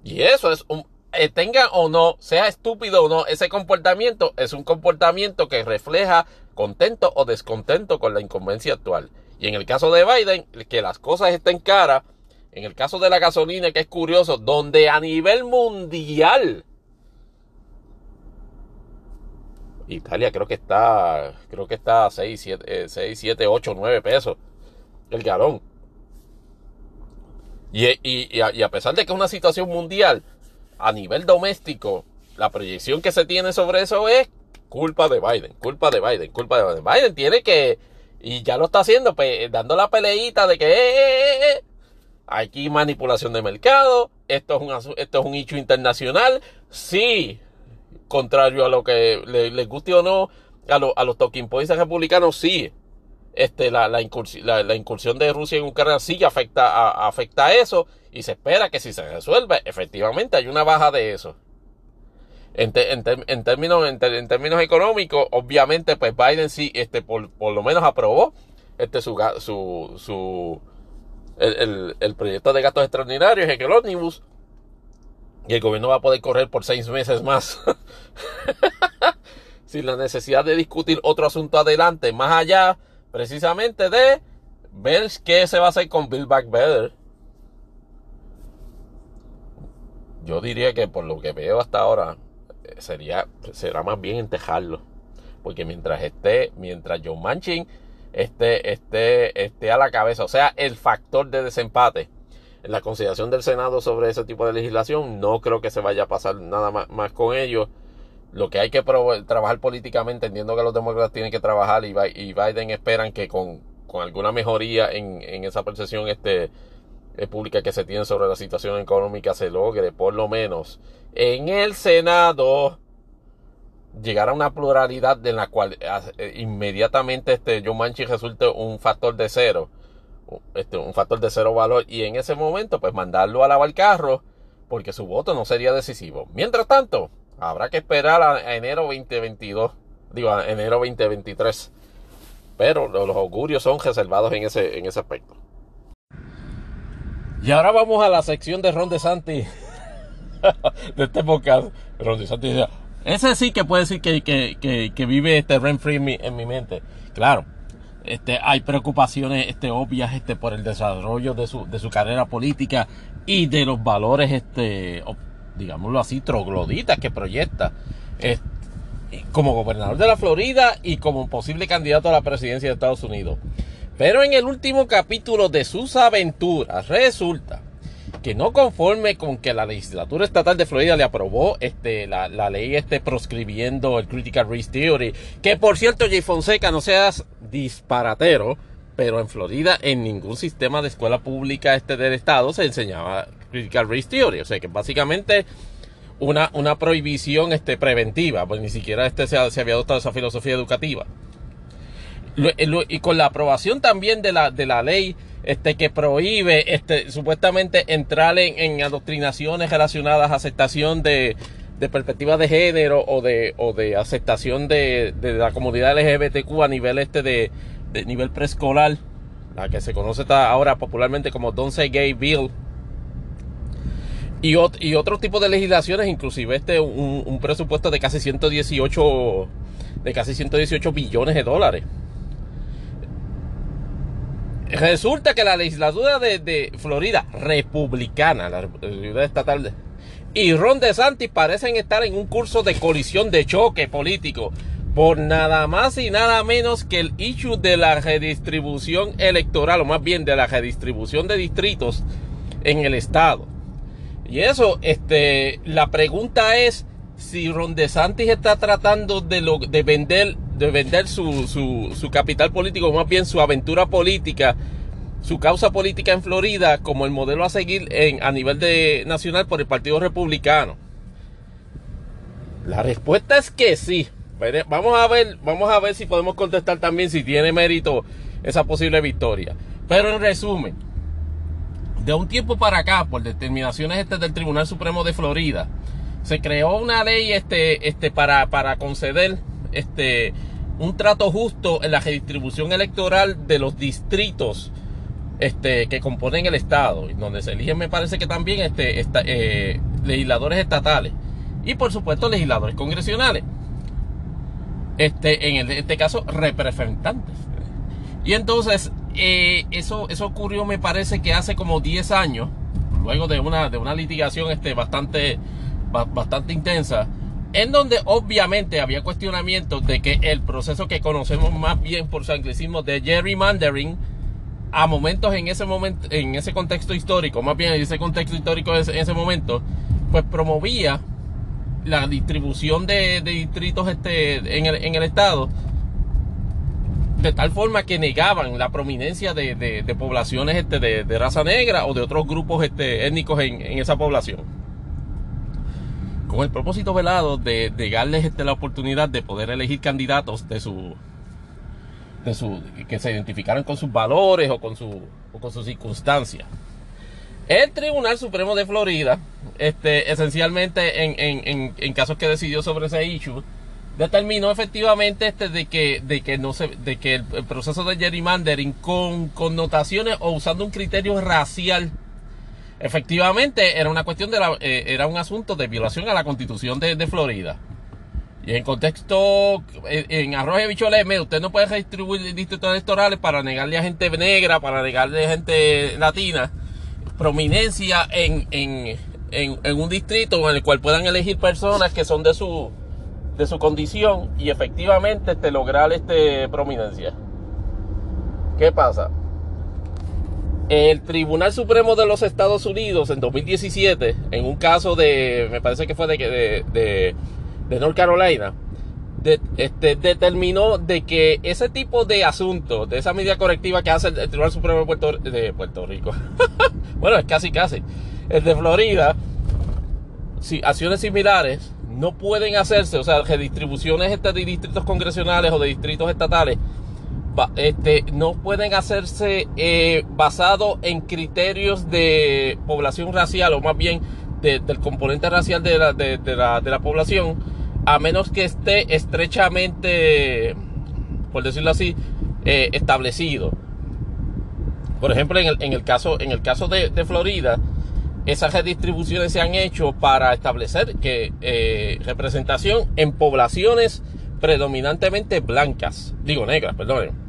Y eso es un, eh, tenga o no, sea estúpido o no, ese comportamiento es un comportamiento que refleja contento o descontento con la incumbencia actual. Y en el caso de Biden, que las cosas estén caras, en el caso de la gasolina, que es curioso, donde a nivel mundial, Italia creo que está, creo que está a 6, 7, 6, 7 8, 9 pesos el galón. Y, y, a pesar de que es una situación mundial, a nivel doméstico, la proyección que se tiene sobre eso es culpa de Biden, culpa de Biden, culpa de Biden. Biden tiene que, y ya lo está haciendo, pues, dando la peleita de que eh, eh, eh, aquí manipulación de mercado, esto es un, esto es un hecho internacional, sí, contrario a lo que les guste o no, a, a los talking points republicanos, sí, este, la, la, incursión, de Rusia en Ucrania sí afecta a, afecta a eso y se espera que si se resuelve, efectivamente hay una baja de eso. En, en, términos, en, términos económicos, obviamente, pues Biden sí, este, por, lo menos aprobó este, su, su, su el, el, proyecto de gastos extraordinarios en el ómnibus y el gobierno va a poder correr por seis meses más sin la necesidad de discutir otro asunto adelante, más allá precisamente de ver qué se va a hacer con Bill Back Better. Yo diría que por lo que veo hasta ahora eh, sería será más bien entejarlo, porque mientras esté, mientras John Manchin esté, esté, esté a la cabeza, o sea, el factor de desempate la consideración del Senado sobre ese tipo de legislación, no creo que se vaya a pasar nada más, con ellos lo que hay que trabajar políticamente, entiendo que los demócratas tienen que trabajar y, Biden esperan que con, alguna mejoría en, esa percepción este, eh, pública que se tiene sobre la situación económica se logre, por lo menos, en el Senado llegar a una pluralidad en la cual eh, inmediatamente este John Manchin resulte un factor de cero, este, un factor de cero valor, y en ese momento, pues mandarlo a lavar carro, porque su voto no sería decisivo. Mientras tanto, Habrá que esperar a enero 2022, digo, a enero 2023. Pero los augurios son reservados en ese, en ese aspecto. Y ahora vamos a la sección de Ron Santi de este podcast. Ron Santi ese sí que puede decir que, que, que, vive este Ren Free en mi, mente. Claro, este, hay preocupaciones este, obvias este, por el desarrollo de su, carrera política y de los valores este, digámoslo así, trogloditas que proyecta. como gobernador de la Florida y como posible candidato a la presidencia de Estados Unidos. Pero en el último capítulo de sus aventuras resulta que no conforme con que la legislatura estatal de Florida le aprobó este, la, ley este, proscribiendo el Critical Race Theory, que por cierto, Jay Fonseca, no seas disparatero, pero en Florida en ningún sistema de escuela pública este del estado se enseñaba Critical Race Theory, o sea que básicamente una, una prohibición este, preventiva, pues ni siquiera este se, había adoptado esa filosofía educativa. y con la aprobación también de la, de la ley este, que prohíbe este, supuestamente entrar en, adoctrinaciones relacionadas a aceptación de, de perspectivas de género o de, o de aceptación de, la comunidad LGBTQ a nivel este de, nivel preescolar, la que se conoce ahora popularmente como Don't Say Gay Bill. Y, y otro tipo de legislaciones, inclusive este un, un presupuesto de casi 118 de casi 118 billones de dólares. Resulta que la legislatura de, Florida, republicana, la legislatura estatal, y Ron DeSantis parecen estar en un curso de colisión de choque político por nada más y nada menos que el issue de la redistribución electoral, o más bien de la redistribución de distritos en el estado. Y eso, este, la pregunta es si Ron DeSantis está tratando de, lo, de vender de vender su, su, su capital político, más bien su aventura política, su causa política en Florida como el modelo a seguir en, a nivel de, nacional por el Partido Republicano? La respuesta es que sí. Vamos a ver, vamos a ver si podemos contestar también si tiene mérito esa posible victoria. Pero en resumen, de un tiempo para acá, por determinaciones este del Tribunal Supremo de Florida, se creó una ley este, este, para, para conceder este, un trato justo en la redistribución electoral de los distritos este, que componen el Estado, donde se eligen, me parece que también este, eh, legisladores estatales y, por supuesto, legisladores congresionales. Este, en este caso, representantes. Y entonces, eh, eso, eso ocurrió, me parece que hace como 10 años, luego de una, de una litigación bastante, bastante intensa en donde obviamente había cuestionamientos de que el proceso que conocemos más bien por su anglicismo de gerrymandering a momentos en ese momento en ese contexto histórico más bien en ese contexto histórico en ese, momento pues promovía la distribución de, distritos este en el, estado de tal forma que negaban la prominencia de, poblaciones este, de, raza negra o de otros grupos este, étnicos en esa población con el propósito velado de, darles este, la oportunidad de poder elegir candidatos de su, de su que se identificaran con sus valores o con su o con sus circunstancias. El Tribunal Supremo de Florida, este, esencialmente en, en, en, casos que decidió sobre ese issue, determinó efectivamente este de que de que no se de que el, el proceso de gerrymandering con connotaciones o usando un criterio racial efectivamente era una cuestión de la, eh, era un asunto de violación a la constitución de, Florida. Y en contexto, en, arroz y usted no puede distribuir distritos electorales para negarle a gente negra, para negarle a gente latina prominencia en, en, en, un distrito en el cual puedan elegir personas que son de su, de su condición y efectivamente este, lograr este, prominencia. ¿Qué pasa? El Tribunal Supremo de los Estados Unidos en 2017, en un caso de, me parece que fue de, de, de, North Carolina, este, determinó de que ese tipo de asuntos, de esa medida correctiva que hace el, Tribunal Supremo de Puerto, de Rico, bueno, es casi casi, el de Florida, si acciones similares no pueden hacerse, o sea, redistribuciones este, de distritos congresionales o de distritos estatales, este, no pueden hacerse eh, basado en criterios de población racial o más bien del componente racial de la, de, la, de la población, a menos que esté estrechamente, por decirlo así, eh, establecido. Por ejemplo, en el, en el caso, en el caso de, Florida, esas redistribuciones se han hecho para establecer que eh, representación en poblaciones predominantemente blancas, digo negras, perdón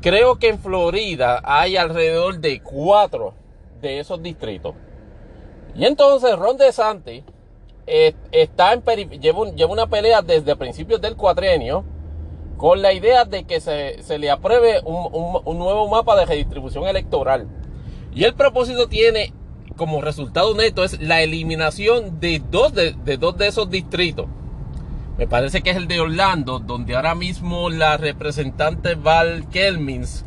Creo que en Florida hay alrededor de cuatro de esos distritos. Y entonces Ron DeSantis eh, está lleva, una pelea desde principios del cuatrienio con la idea de que se, se le apruebe un, un, nuevo mapa de redistribución electoral. Y el propósito tiene como resultado neto es la eliminación de dos de, de dos de esos distritos. Me parece que es el de Orlando, donde ahora mismo la representante Val Kelmins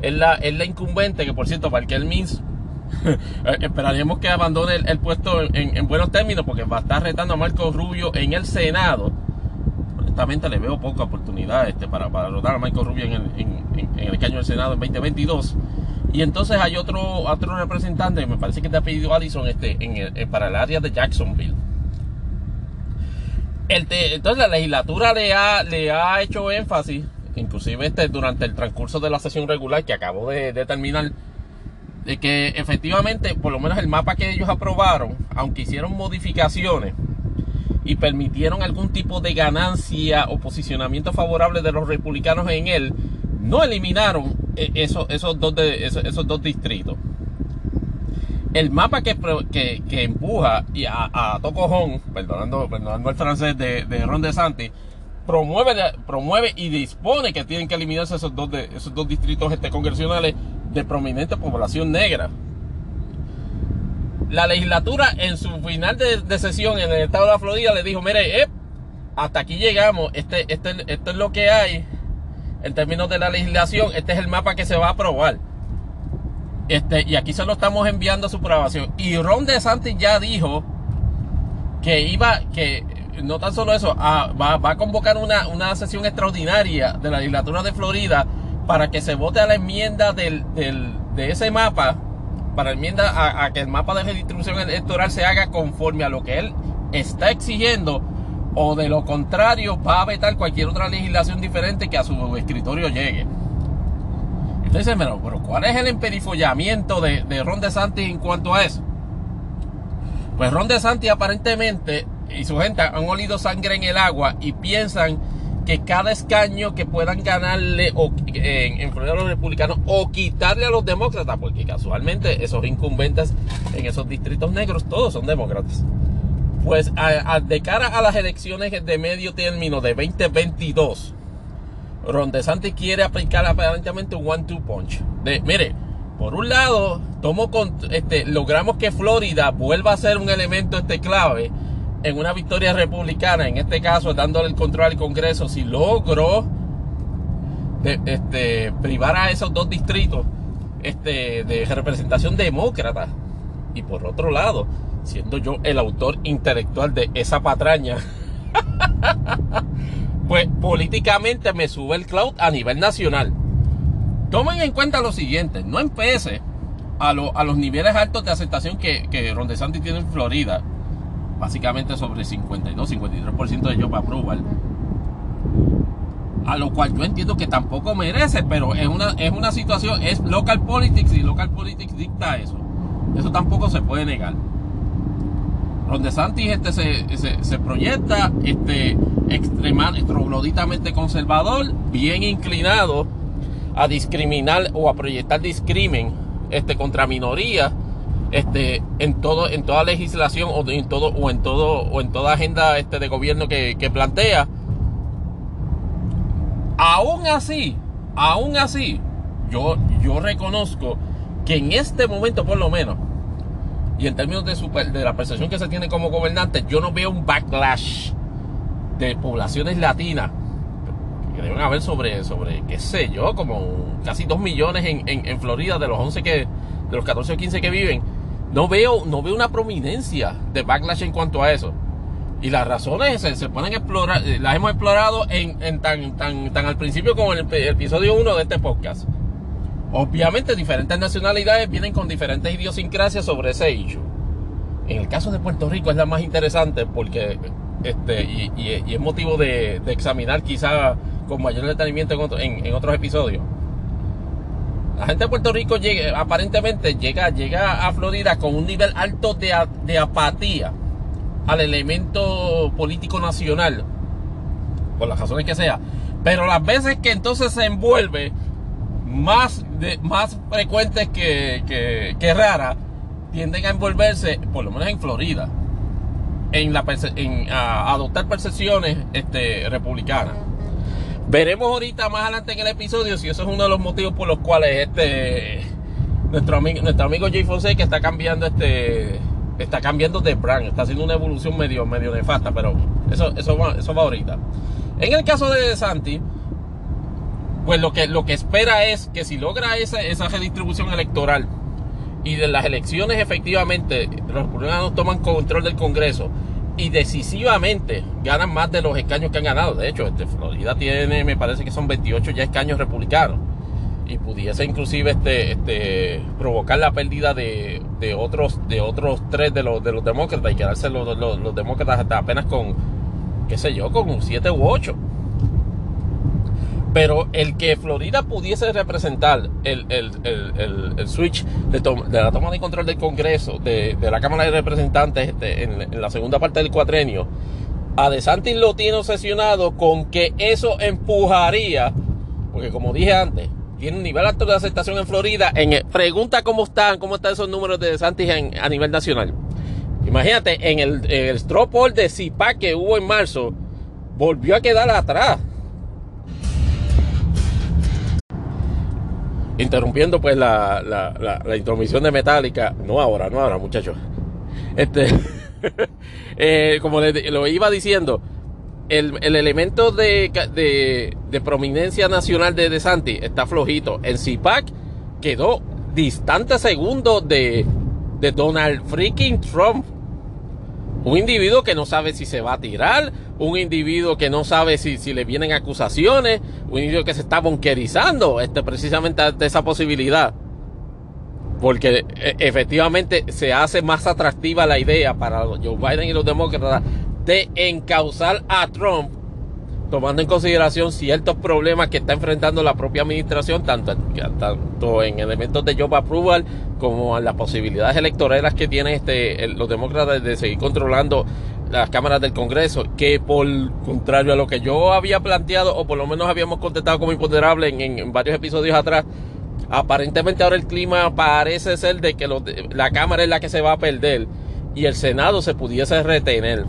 es la, es la incumbente, que por cierto, Val Kelmins esperaríamos que abandone el, puesto en, buenos términos, porque va a estar retando a Marco Rubio en el Senado. Honestamente le veo poca oportunidad este, para, para a Marco Rubio en el, en, el del Senado en 2022. Y entonces hay otro, otro representante, me parece que te ha pedido Allison, este, en para el área de Jacksonville. Entonces la legislatura le ha, le ha hecho énfasis, inclusive este, durante el transcurso de la sesión regular que acabó de, terminar, de que efectivamente, por lo menos el mapa que ellos aprobaron, aunque hicieron modificaciones y permitieron algún tipo de ganancia o posicionamiento favorable de los republicanos en él, no eliminaron eh, esos, esos, dos, de, esos, dos distritos. El mapa que, empuja y a, a Tocojón, perdonando, perdonando el francés de, de Ron DeSantis, promueve, promueve y dispone que tienen que eliminarse esos dos, de, esos dos distritos este, congresionales de prominente población negra. La legislatura en su final de, sesión en el estado de la Florida le dijo, mire, eh, hasta aquí llegamos, este, este, esto es lo que hay, en términos de la legislación, este es el mapa que se va a aprobar. Este, y aquí se lo estamos enviando a su aprobación. Y Ron DeSantis ya dijo que iba, que no tan solo eso, va, a convocar una, una, sesión extraordinaria de la legislatura de Florida para que se vote a la enmienda del, del, de ese mapa, para enmienda a que el mapa de redistribución electoral se haga conforme a lo que él está exigiendo o de lo contrario va a vetar cualquier otra legislación diferente que a su escritorio llegue. Entonces, pero, pero ¿cuál es el emperifollamiento de, de Ron DeSantis en cuanto a eso? Pues Ron DeSantis aparentemente y su gente han olido sangre en el agua y piensan que cada escaño que puedan ganarle o, en, en a los republicanos o quitarle a los demócratas, porque casualmente esos incumbentes en esos distritos negros todos son demócratas pues de cara a las elecciones de medio término de 2022, Ron DeSantis quiere aplicar aparentemente un one-two punch. Mire, por un lado, tomo este, logramos que Florida vuelva a ser un elemento este clave en una victoria republicana, en este caso dándole el control al Congreso, si logro este, privar a esos dos distritos este, de representación demócrata. Y por otro lado, siendo yo el autor intelectual de esa patraña, pues políticamente me sube el cloud a nivel nacional. Tomen en cuenta lo siguiente, no empiece a, a los niveles altos de aceptación que, que Ron DeSantis tiene en Florida, básicamente sobre 52, 53% de para aprobar. A lo cual yo entiendo que tampoco merece, pero es una, es una situación, es local politics y local politics dicta eso. Eso tampoco se puede negar. Ron DeSantis este se, se, proyecta este, trogloditamente conservador, bien inclinado a discriminar o a proyectar discrimen este, contra minorías este, en, todo, en toda legislación o en todo, o en todo, o en toda agenda este, de gobierno que, que plantea. Aún así, aún así, yo, yo reconozco que en este momento por lo menos y en términos de, de la percepción que se tiene como gobernante, yo no veo un backlash de poblaciones latinas que deben haber sobre, sobre qué sé yo, como casi 2 millones en, en, Florida de los 11 que, de los 14 o 15 que viven. No veo, no veo una prominencia de backlash en cuanto a eso. Y las razones se, se ponen explorar, eh, las hemos explorado en, en tan, tan, tan al principio como en el episodio 1 de este podcast. Obviamente diferentes nacionalidades vienen con diferentes idiosincrasias sobre ese hecho. En el caso de Puerto Rico es la más interesante porque este, y, es motivo de, examinar quizá con mayor detenimiento en, otros episodios. La gente de Puerto Rico llega, aparentemente llega, llega a Florida con un nivel alto de, de apatía al elemento político nacional, por las razones que sea. Pero las veces que entonces se envuelve más, de, más frecuentes que, que, raras tienden a envolverse, por lo menos en Florida, en, la, en adoptar percepciones este, republicanas. Veremos ahorita más adelante en el episodio si eso es uno de los motivos por los cuales este nuestro amigo, nuestro amigo Jay Fonseca está cambiando este está cambiando de brand, está haciendo una evolución medio, medio nefasta, pero eso, eso, va, eso va ahorita. En el caso de Santi, pues lo que, lo que espera es que si logra esa, esa redistribución electoral y de las elecciones efectivamente los republicanos toman control del Congreso y decisivamente ganan más de los escaños que han ganado. De hecho, este, Florida tiene, me parece que son 28 ya escaños republicanos y pudiese inclusive este, este, provocar la pérdida de, de, otros de otros tres de los, de los demócratas y quedarse los, los, demócratas hasta apenas con, qué sé yo, con siete u ocho. Pero el que Florida pudiese representar el, el, el, switch de, de, la toma de control del Congreso, de, de la Cámara de Representantes este, en, en, la segunda parte del cuatrenio, a DeSantis lo tiene obsesionado con que eso empujaría, porque como dije antes, tiene un nivel alto de aceptación en Florida. En, pregunta cómo están, cómo están esos números de DeSantis a nivel nacional. Imagínate, en el, en el straw de CIPAC que hubo en marzo, volvió a quedar atrás. Interrumpiendo pues la, la, la, intromisión de Metallica. No ahora, no ahora, muchachos. Este, eh, como lo iba diciendo, el, elemento de, prominencia nacional de DeSantis está flojito. En CIPAC quedó distante segundo de, de Donald freaking Trump. Un individuo que no sabe si se va a tirar, un individuo que no sabe si, si le vienen acusaciones, un individuo que se está bunkerizando este, precisamente de esa posibilidad. Porque e, efectivamente se hace más atractiva la idea para Joe Biden y los demócratas de encauzar a Trump, tomando en consideración ciertos problemas que está enfrentando la propia administración, tanto, tanto en elementos de job approval como en las posibilidades electorales que tienen este, los demócratas de seguir controlando las cámaras del Congreso, que por contrario a lo que yo había planteado, o por lo menos habíamos contestado como imponderable en, varios episodios atrás, aparentemente ahora el clima parece ser de que la Cámara es la que se va a perder y el Senado se pudiese retener.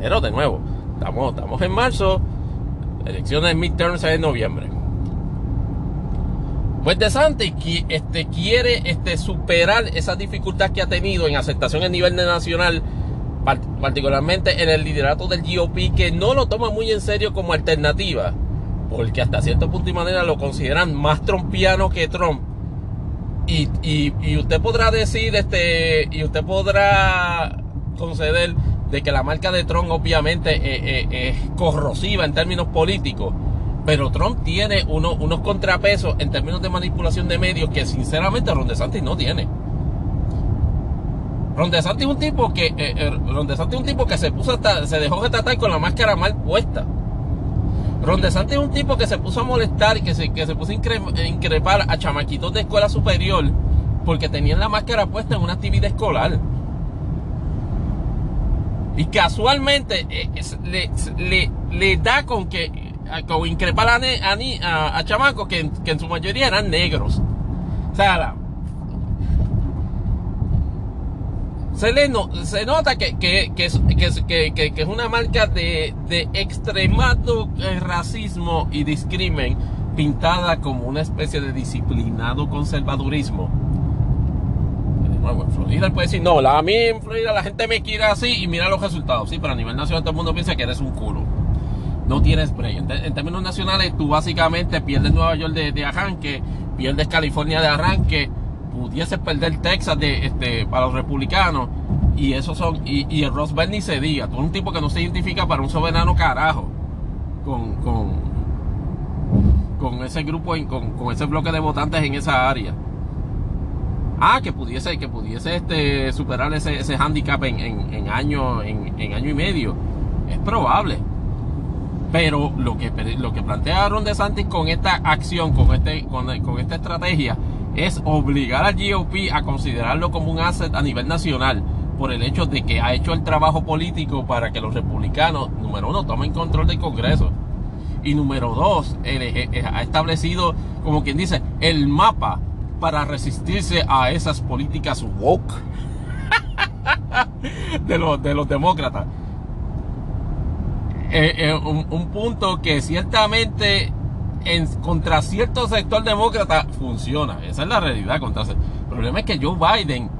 Pero de nuevo, estamos, estamos en marzo, elecciones midterms en noviembre. Pues DeSantis este, quiere este, superar esa dificultad que ha tenido en aceptación a nivel nacional, particularmente en el liderato del GOP, que no lo toma muy en serio como alternativa, porque hasta cierto punto y manera lo consideran más trompiano que Trump. Y, y usted podrá decir, este, y usted podrá conceder de que la marca de Trump obviamente eh, eh, es corrosiva en términos políticos, pero Trump tiene unos contrapesos en términos de manipulación de medios que sinceramente Ron DeSantis no tiene. Ron DeSantis es un tipo que eh, Ron es un tipo que se puso hasta, se dejó de tratar con la máscara mal puesta. Ron es un tipo que se puso a molestar y que se, que se puso a increpar a chamaquitos de escuela superior porque tenían la máscara puesta en una actividad escolar. Y casualmente eh, le, da con que con increpar a, a, chamacos que, en su mayoría eran negros. O sea, se, le se nota que, que, que, es una marca de, de extremado eh, racismo y discrimen pintada como una especie de disciplinado conservadurismo en Florida él puede decir, no, a mí en Florida la gente me quiere así y mira los resultados. Sí, pero a nivel nacional todo el mundo piensa que eres un culo. No tienes break. En, términos nacionales, tú básicamente pierdes Nueva York de, arranque, pierdes California de arranque, pudieses perder Texas de, este, para los republicanos. Y eso son, y, el Ross ni se diga. Tú eres un tipo que no se identifica para un soberano carajo. Con, con, con ese grupo, con, con ese bloque de votantes en esa área. Ah, que pudiese, que pudiese este, superar ese, ese handicap en, en, año, en, año y medio. Es probable. Pero lo que, lo que plantea Ron DeSantis con esta acción, con, este, con, esta estrategia, es obligar al GOP a considerarlo como un asset a nivel nacional por el hecho de que ha hecho el trabajo político para que los republicanos, número uno, tomen control del Congreso. Y número dos, ha establecido, como quien dice, el mapa para resistirse a esas políticas woke de los, de los demócratas. eh, eh, un, un punto que ciertamente en, contra cierto sector demócrata funciona. Esa es la realidad. Contra, el problema es que Joe Biden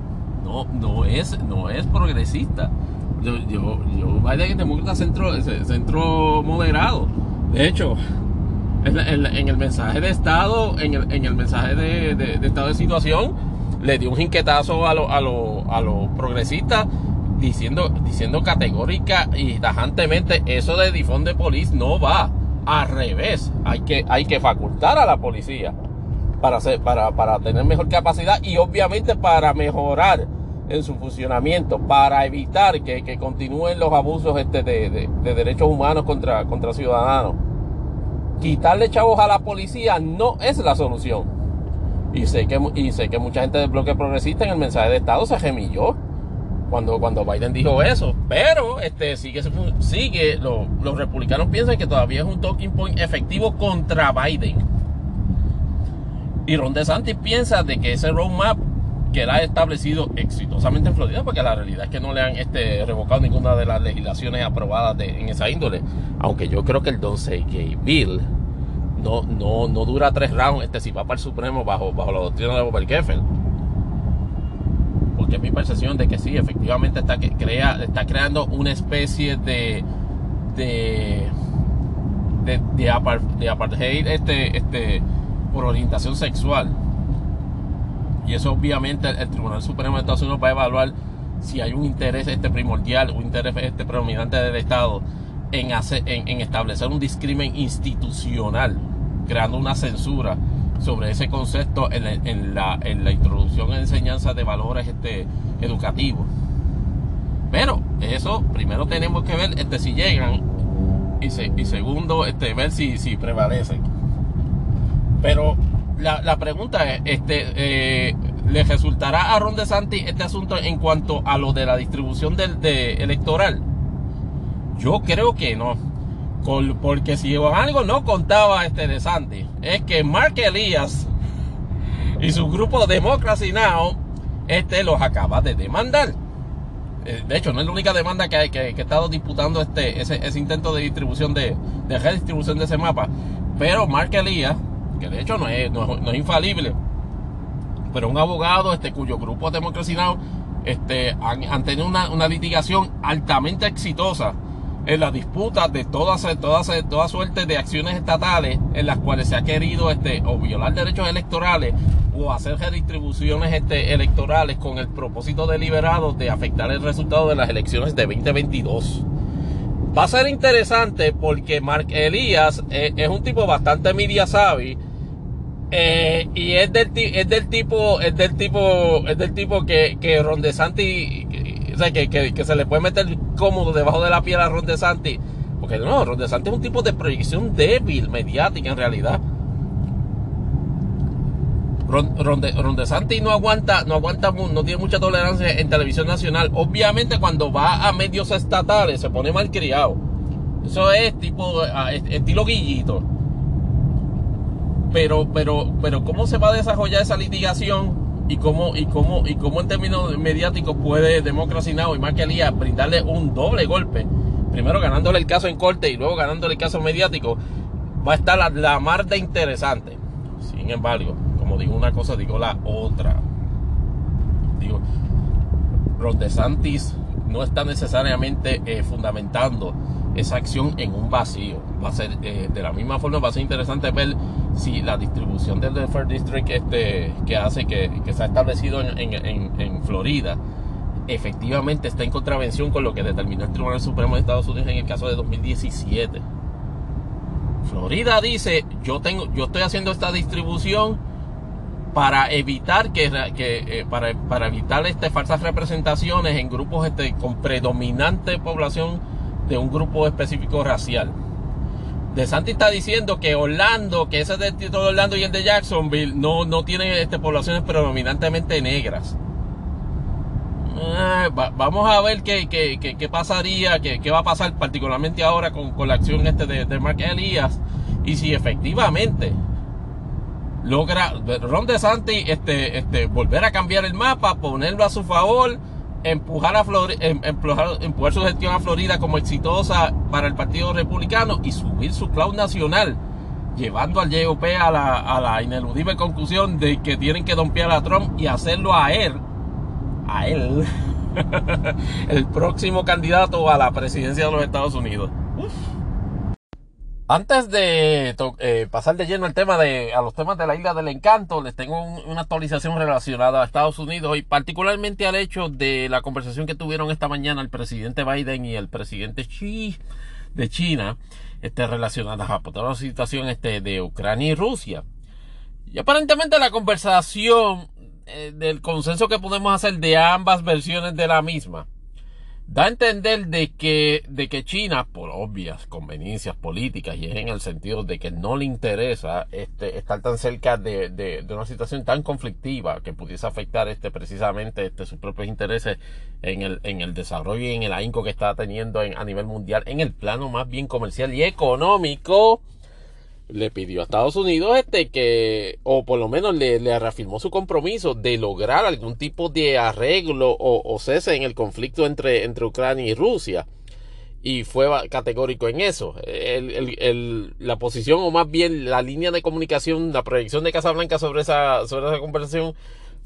no, no, es, no es progresista. Yo, yo, Joe Biden es demócrata centro, centro moderado. De hecho, en, el mensaje de estado, en el, en el mensaje de, estado de situación, le dio un jinquetazo a los a lo, a lo progresistas diciendo, diciendo categórica y tajantemente eso de difón de police no va. Al revés, hay que, hay que facultar a la policía para, hacer, para, tener mejor capacidad y obviamente para mejorar en su funcionamiento, para evitar que, continúen los abusos este de, de, de, derechos humanos contra ciudadanos. Quitarle chavos a la policía no es la solución. Y sé que, y sé que mucha gente del bloque progresista en el mensaje de Estado se gemilló cuando, cuando Biden dijo eso. Pero este sigue, sigue lo, los republicanos piensan que todavía es un talking point efectivo contra Biden. Y Ron DeSantis piensa de que ese roadmap que él ha establecido exitosamente en Florida, porque la realidad es que no le han este, revocado ninguna de las legislaciones aprobadas de, en esa índole. Aunque yo creo que el Don Gay Bill no, no, no dura tres rounds este, si va para el Supremo bajo, bajo la doctrina de Obergefell porque es mi percepción de que sí, efectivamente está, crea, está creando una especie de de de, de, apartheid este, este, por orientación sexual. Y eso obviamente el, Tribunal Supremo de Estados Unidos va a evaluar si hay un interés este primordial, un interés este predominante del Estado en, hacer, en, establecer un discrimen institucional, creando una censura sobre ese concepto en, en, la, en la introducción en enseñanza de valores este, educativos. Pero eso primero tenemos que ver este, si llegan y, y segundo este, ver si, si prevalecen. Pero la, la pregunta es, este, eh, ¿le resultará a Ron DeSantis este asunto en cuanto a lo de la distribución del de electoral? Yo creo que no porque si algo no contaba este de Santi, es que Mark Elías y su grupo Democracy Now! Este los acaba de demandar. Eh, de hecho, no es la única demanda que, hay, que, que he estado disputando este, ese, ese, intento de distribución de, de redistribución de ese mapa. Pero Mark Elías, que de hecho no es, no, es infalible, pero un abogado este, cuyo grupo Democracy Now! Este, han, han tenido una, una litigación altamente exitosa en la disputa de todas, todas, toda suerte de acciones estatales en las cuales se ha querido este, o violar derechos electorales o hacer redistribuciones este, electorales con el propósito deliberado de afectar el resultado de las elecciones de 2022. Va a ser interesante porque Mark Elías eh, es un tipo bastante media savvy eh, y es del, es del tipo es del tipo es del tipo que, que Ron o sea, que, que, se le puede meter cómodo debajo de la piel a Ron DeSantis. Porque no, Ron DeSantis es un tipo de proyección débil, mediática en realidad. Ron, Ron, no aguanta, no aguanta, no tiene mucha tolerancia en televisión nacional. Obviamente cuando va a medios estatales se pone mal criado. Eso es tipo, estilo guillito. Pero, pero, pero, ¿cómo se va a desarrollar esa litigación? y cómo, y cómo, y cómo en términos mediáticos puede Democracy Now! y Elías brindarle un doble golpe. Primero ganándole el caso en corte y luego ganándole el caso mediático. Va a estar la, la mar de interesante. Sin embargo, como digo una cosa, digo la otra. Digo, Ron DeSantis no está necesariamente eh, fundamentando esa acción en un vacío. Va a ser, eh, de la misma forma, va a ser interesante ver si la distribución del First District este, que hace, que, que se ha establecido en, en, en, Florida, efectivamente está en contravención con lo que determinó el Tribunal Supremo de Estados Unidos en el caso de 2017. Florida dice, yo tengo, yo estoy haciendo esta distribución para evitar que, que eh, para, para, evitar este, falsas representaciones en grupos este, con predominante población de un grupo específico racial. De Santi está diciendo que Orlando, que ese es de Orlando y el de Jacksonville, no, no tienen este, poblaciones predominantemente negras. Eh, va, vamos a ver qué, qué, qué, pasaría, qué, va a pasar particularmente ahora con, con la acción este de, de, Mark Elías y si efectivamente logra Ron DeSantis este, este, volver a cambiar el mapa, ponerlo a su favor empujar, a em, empujar, empujar su gestión a Florida como exitosa para el Partido Republicano y subir su cloud nacional, llevando al JOP a la, a la ineludible conclusión de que tienen que dompear a Trump y hacerlo a él, a él, el próximo candidato a la presidencia de los Estados Unidos. Antes de eh, pasar de lleno el tema de, a los temas de la isla del encanto, les tengo una actualización relacionada a Estados Unidos y particularmente al hecho de la conversación que tuvieron esta mañana el presidente Biden y el presidente Xi de China, este, relacionadas a toda la situación este, de Ucrania y Rusia. Y aparentemente la conversación eh, del consenso que podemos hacer de ambas versiones de la misma da a entender de que, de que China, por obvias conveniencias políticas, y es en el sentido de que no le interesa este, estar tan cerca de, de, una situación tan conflictiva que pudiese afectar este, precisamente este, sus propios intereses en el, en el desarrollo y en el ahínco que está teniendo en, a nivel mundial, en el plano más bien comercial y económico le pidió a Estados Unidos este que, o por lo menos le, reafirmó su compromiso de lograr algún tipo de arreglo o, cese en el conflicto entre, entre Ucrania y Rusia. Y fue categórico en eso. la posición, o más bien la línea de comunicación, la proyección de Casablanca sobre esa, sobre esa conversación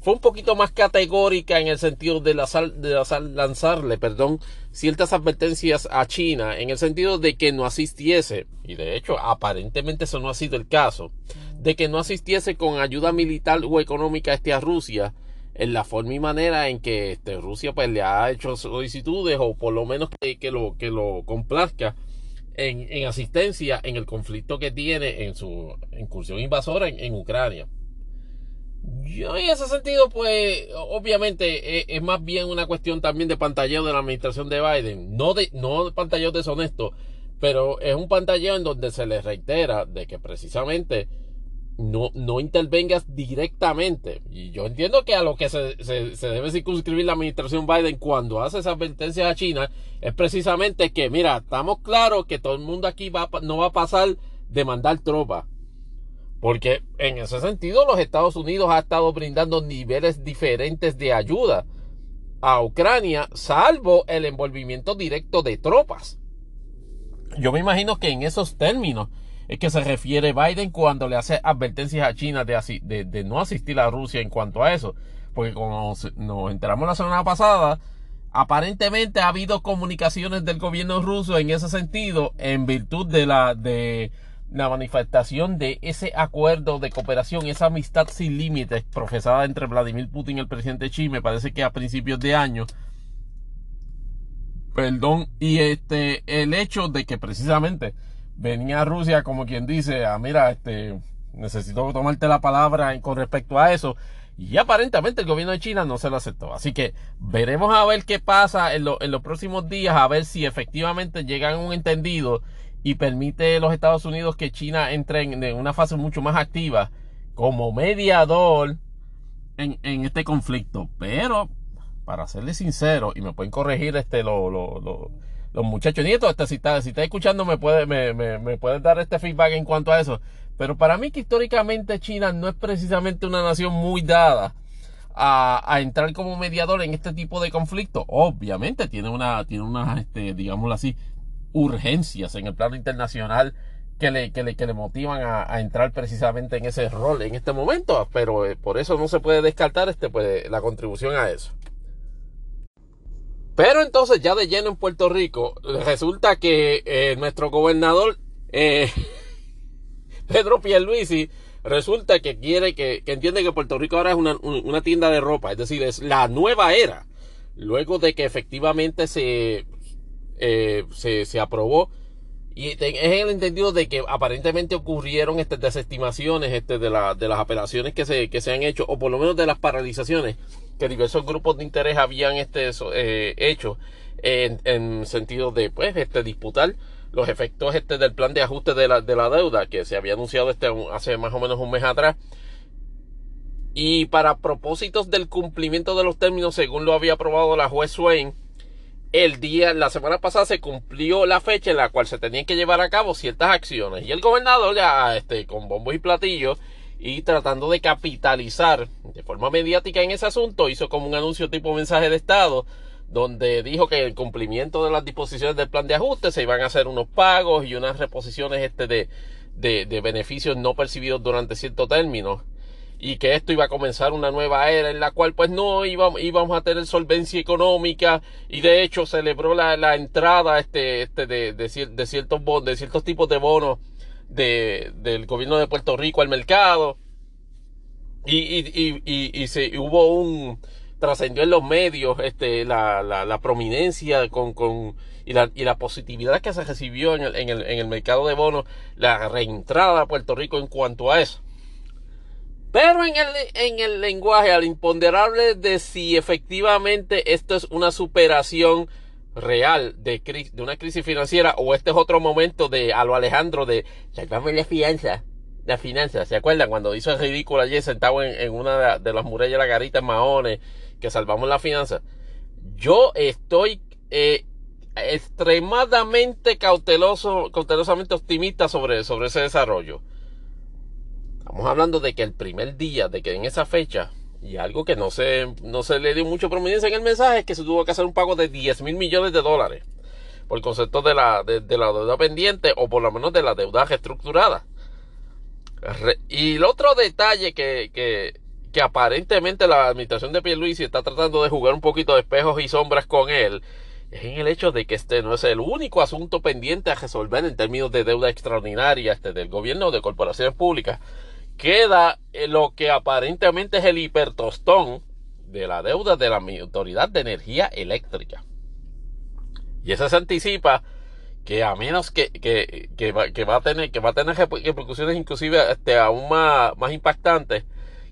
fue un poquito más categórica en el sentido de, lanzarle perdón, ciertas advertencias a China en el sentido de que no asistiese, y de hecho aparentemente eso no ha sido el caso, de que no asistiese con ayuda militar o económica este a Rusia en la forma y manera en que este, Rusia pues le ha hecho solicitudes o por lo menos que, lo, complazca en, asistencia en el conflicto que tiene en su incursión invasora en Ucrania. Yo en ese sentido, pues, obviamente eh, es, más bien una cuestión también de pantalleo de la administración de Biden. No de, no de pantalleo deshonesto, pero es un pantalleo en donde se le reitera de que precisamente no, no intervengas directamente. Y yo entiendo que a lo que se, se, debe circunscribir la administración Biden cuando hace esa advertencia a China es precisamente que, mira, estamos claros que todo el mundo aquí va, no va a pasar de mandar tropas porque en ese sentido los Estados Unidos ha estado brindando niveles diferentes de ayuda a Ucrania, salvo el envolvimiento directo de tropas. Yo me imagino que en esos términos es que se refiere Biden cuando le hace advertencias a China de, no asistir a Rusia en cuanto a eso. Porque como nos enteramos la semana pasada, aparentemente ha habido comunicaciones del gobierno ruso en ese sentido en virtud de la de la manifestación de ese acuerdo de cooperación, esa amistad sin límites profesada entre Vladimir Putin y el presidente Xi, me parece que a principios de año. Perdón, y este, el hecho de que precisamente venía Rusia como quien dice, ah, mira, este, necesito tomarte la palabra con respecto a eso. Y aparentemente el gobierno de China no se lo aceptó. Así que veremos a ver qué pasa en, en los próximos días, a ver si efectivamente llegan a un entendido y permite a los Estados Unidos que China entre en, una fase mucho más activa como mediador en, este conflicto. Pero, para serles sincero, y me pueden corregir este los muchachos nietos, este, si está, si está escuchando me puede, me, me, puede dar este feedback en cuanto a eso. Pero para mí que históricamente China no es precisamente una nación muy dada a, a, entrar como mediador en este tipo de conflicto. Obviamente tiene una, tiene una, este, digámoslo así, urgencias en el plano internacional que le, que le, que le motivan a, entrar precisamente en ese rol en este momento, pero eh, por eso no se puede descartar este, pues, la contribución a eso. Pero entonces ya de lleno en Puerto Rico, resulta que eh, nuestro gobernador eh, Pedro Pierluisi resulta que quiere que, que, entiende que Puerto Rico ahora es una, una tienda de ropa, es decir, es la nueva era, luego de que efectivamente se eh, se, se, aprobó. Y es el entendido de que aparentemente ocurrieron estas desestimaciones este, de, la, de las apelaciones que se, que se han hecho, o por lo menos de las paralizaciones que diversos grupos de interés habían este, eh, hecho en, en, sentido de pues, este, disputar los efectos este, del plan de ajuste de la, de la deuda que se había anunciado este, hace más o menos un mes atrás. Y para propósitos del cumplimiento de los términos, según lo había aprobado la juez Swain, el día, la semana pasada se cumplió la fecha en la cual se tenían que llevar a cabo ciertas acciones. Y el gobernador ya, este, con bombos y platillos, y tratando de capitalizar de forma mediática en ese asunto, hizo como un anuncio tipo mensaje de Estado, donde dijo que en cumplimiento de las disposiciones del plan de ajuste se iban a hacer unos pagos y unas reposiciones este de, de, beneficios no percibidos durante cierto término y que esto iba a comenzar una nueva era en la cual pues no íbamos, íbamos a tener solvencia económica y de hecho celebró la, la entrada este, este de, de, ciertos de ciertos tipos de bonos de, del gobierno de Puerto Rico al mercado y, y, y, y se, hubo un trascendió en los medios este, la, la, la prominencia con, con, y, la, y la positividad que se recibió en el, en, el, en el mercado de bonos, la reentrada a Puerto Rico en cuanto a eso. Pero en el, en el lenguaje, al imponderable de si efectivamente esto es una superación real de, de una crisis financiera o este es otro momento de a lo Alejandro de salvamos la fianza, la finanza. ¿Se acuerdan cuando hizo el ridículo allí sentado en, una de las murallas de la garita en que salvamos la finanza? Yo estoy eh, extremadamente cauteloso, cautelosamente optimista sobre, sobre ese desarrollo. Estamos hablando de que el primer día, de que en esa fecha, y algo que no se, no se le dio mucho prominencia en el mensaje, es que se tuvo que hacer un pago de 10 mil millones de dólares por el concepto de la, de, la deuda pendiente o por lo menos de la deuda reestructurada. y el otro detalle que, que, que aparentemente la administración de Pierluisi está tratando de jugar un poquito de espejos y sombras con él, es en el hecho de que este no es el único asunto pendiente a resolver en términos de deuda extraordinaria este, del gobierno o de corporaciones públicas queda lo que aparentemente es el hipertostón de la deuda de la Autoridad de Energía Eléctrica. Y eso se anticipa que a menos que, que, que, va, que va, a tener que va a tener repercusiones inclusive este, aún más, más impactantes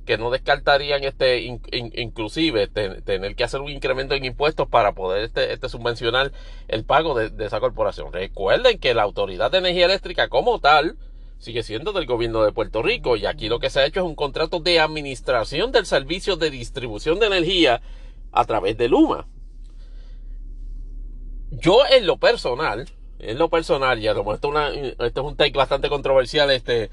que no descartarían este inclusive tener que hacer un incremento en impuestos para poder este, este subvencionar el pago de, esa corporación. Recuerden que la Autoridad de Energía Eléctrica como tal sigue siendo del gobierno de Puerto Rico y aquí lo que se ha hecho es un contrato de administración del servicio de distribución de energía a través de Luma. Yo en lo personal, en lo personal, y a lo mejor esto, es un take bastante controversial, este,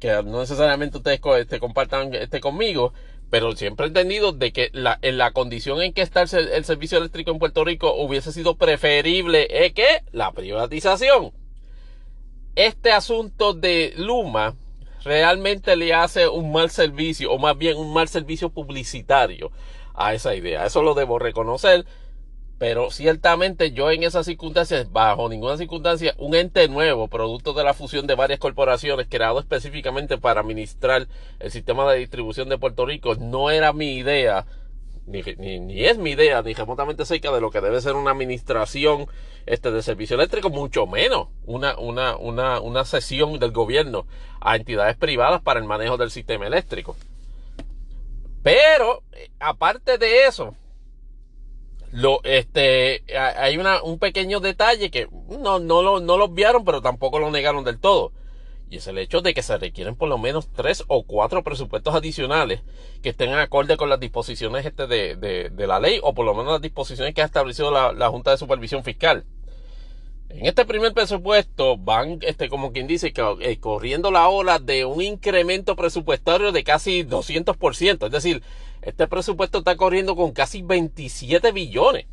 que no necesariamente ustedes este, compartan este conmigo, pero siempre he entendido de que la, en la condición en que está el, el servicio eléctrico en Puerto Rico hubiese sido preferible ¿eh, que la privatización este asunto de Luma realmente le hace un mal servicio, o más bien un mal servicio publicitario a esa idea. Eso lo debo reconocer. Pero ciertamente yo en esas circunstancias, bajo ninguna circunstancia, un ente nuevo, producto de la fusión de varias corporaciones, creado específicamente para administrar el sistema de distribución de Puerto Rico, no era mi idea ni, es mi idea, ni remotamente cerca de lo que debe ser una administración este, de servicio eléctrico, mucho menos una, una, una, una sesión del gobierno a entidades privadas para el manejo del sistema eléctrico. Pero, eh, aparte de eso, lo, este, hay una, un pequeño detalle que no, no, lo, no lo pero tampoco lo negaron del todo. Y es el hecho de que se requieren por lo menos tres o cuatro presupuestos adicionales que estén en acorde con las disposiciones este de, de, la ley o por lo menos las disposiciones que ha establecido la, Junta de Supervisión Fiscal. En este primer presupuesto van, este, como quien dice, eh, corriendo la ola de un incremento presupuestario de casi 200%. Es decir, este presupuesto está corriendo con casi 27 billones.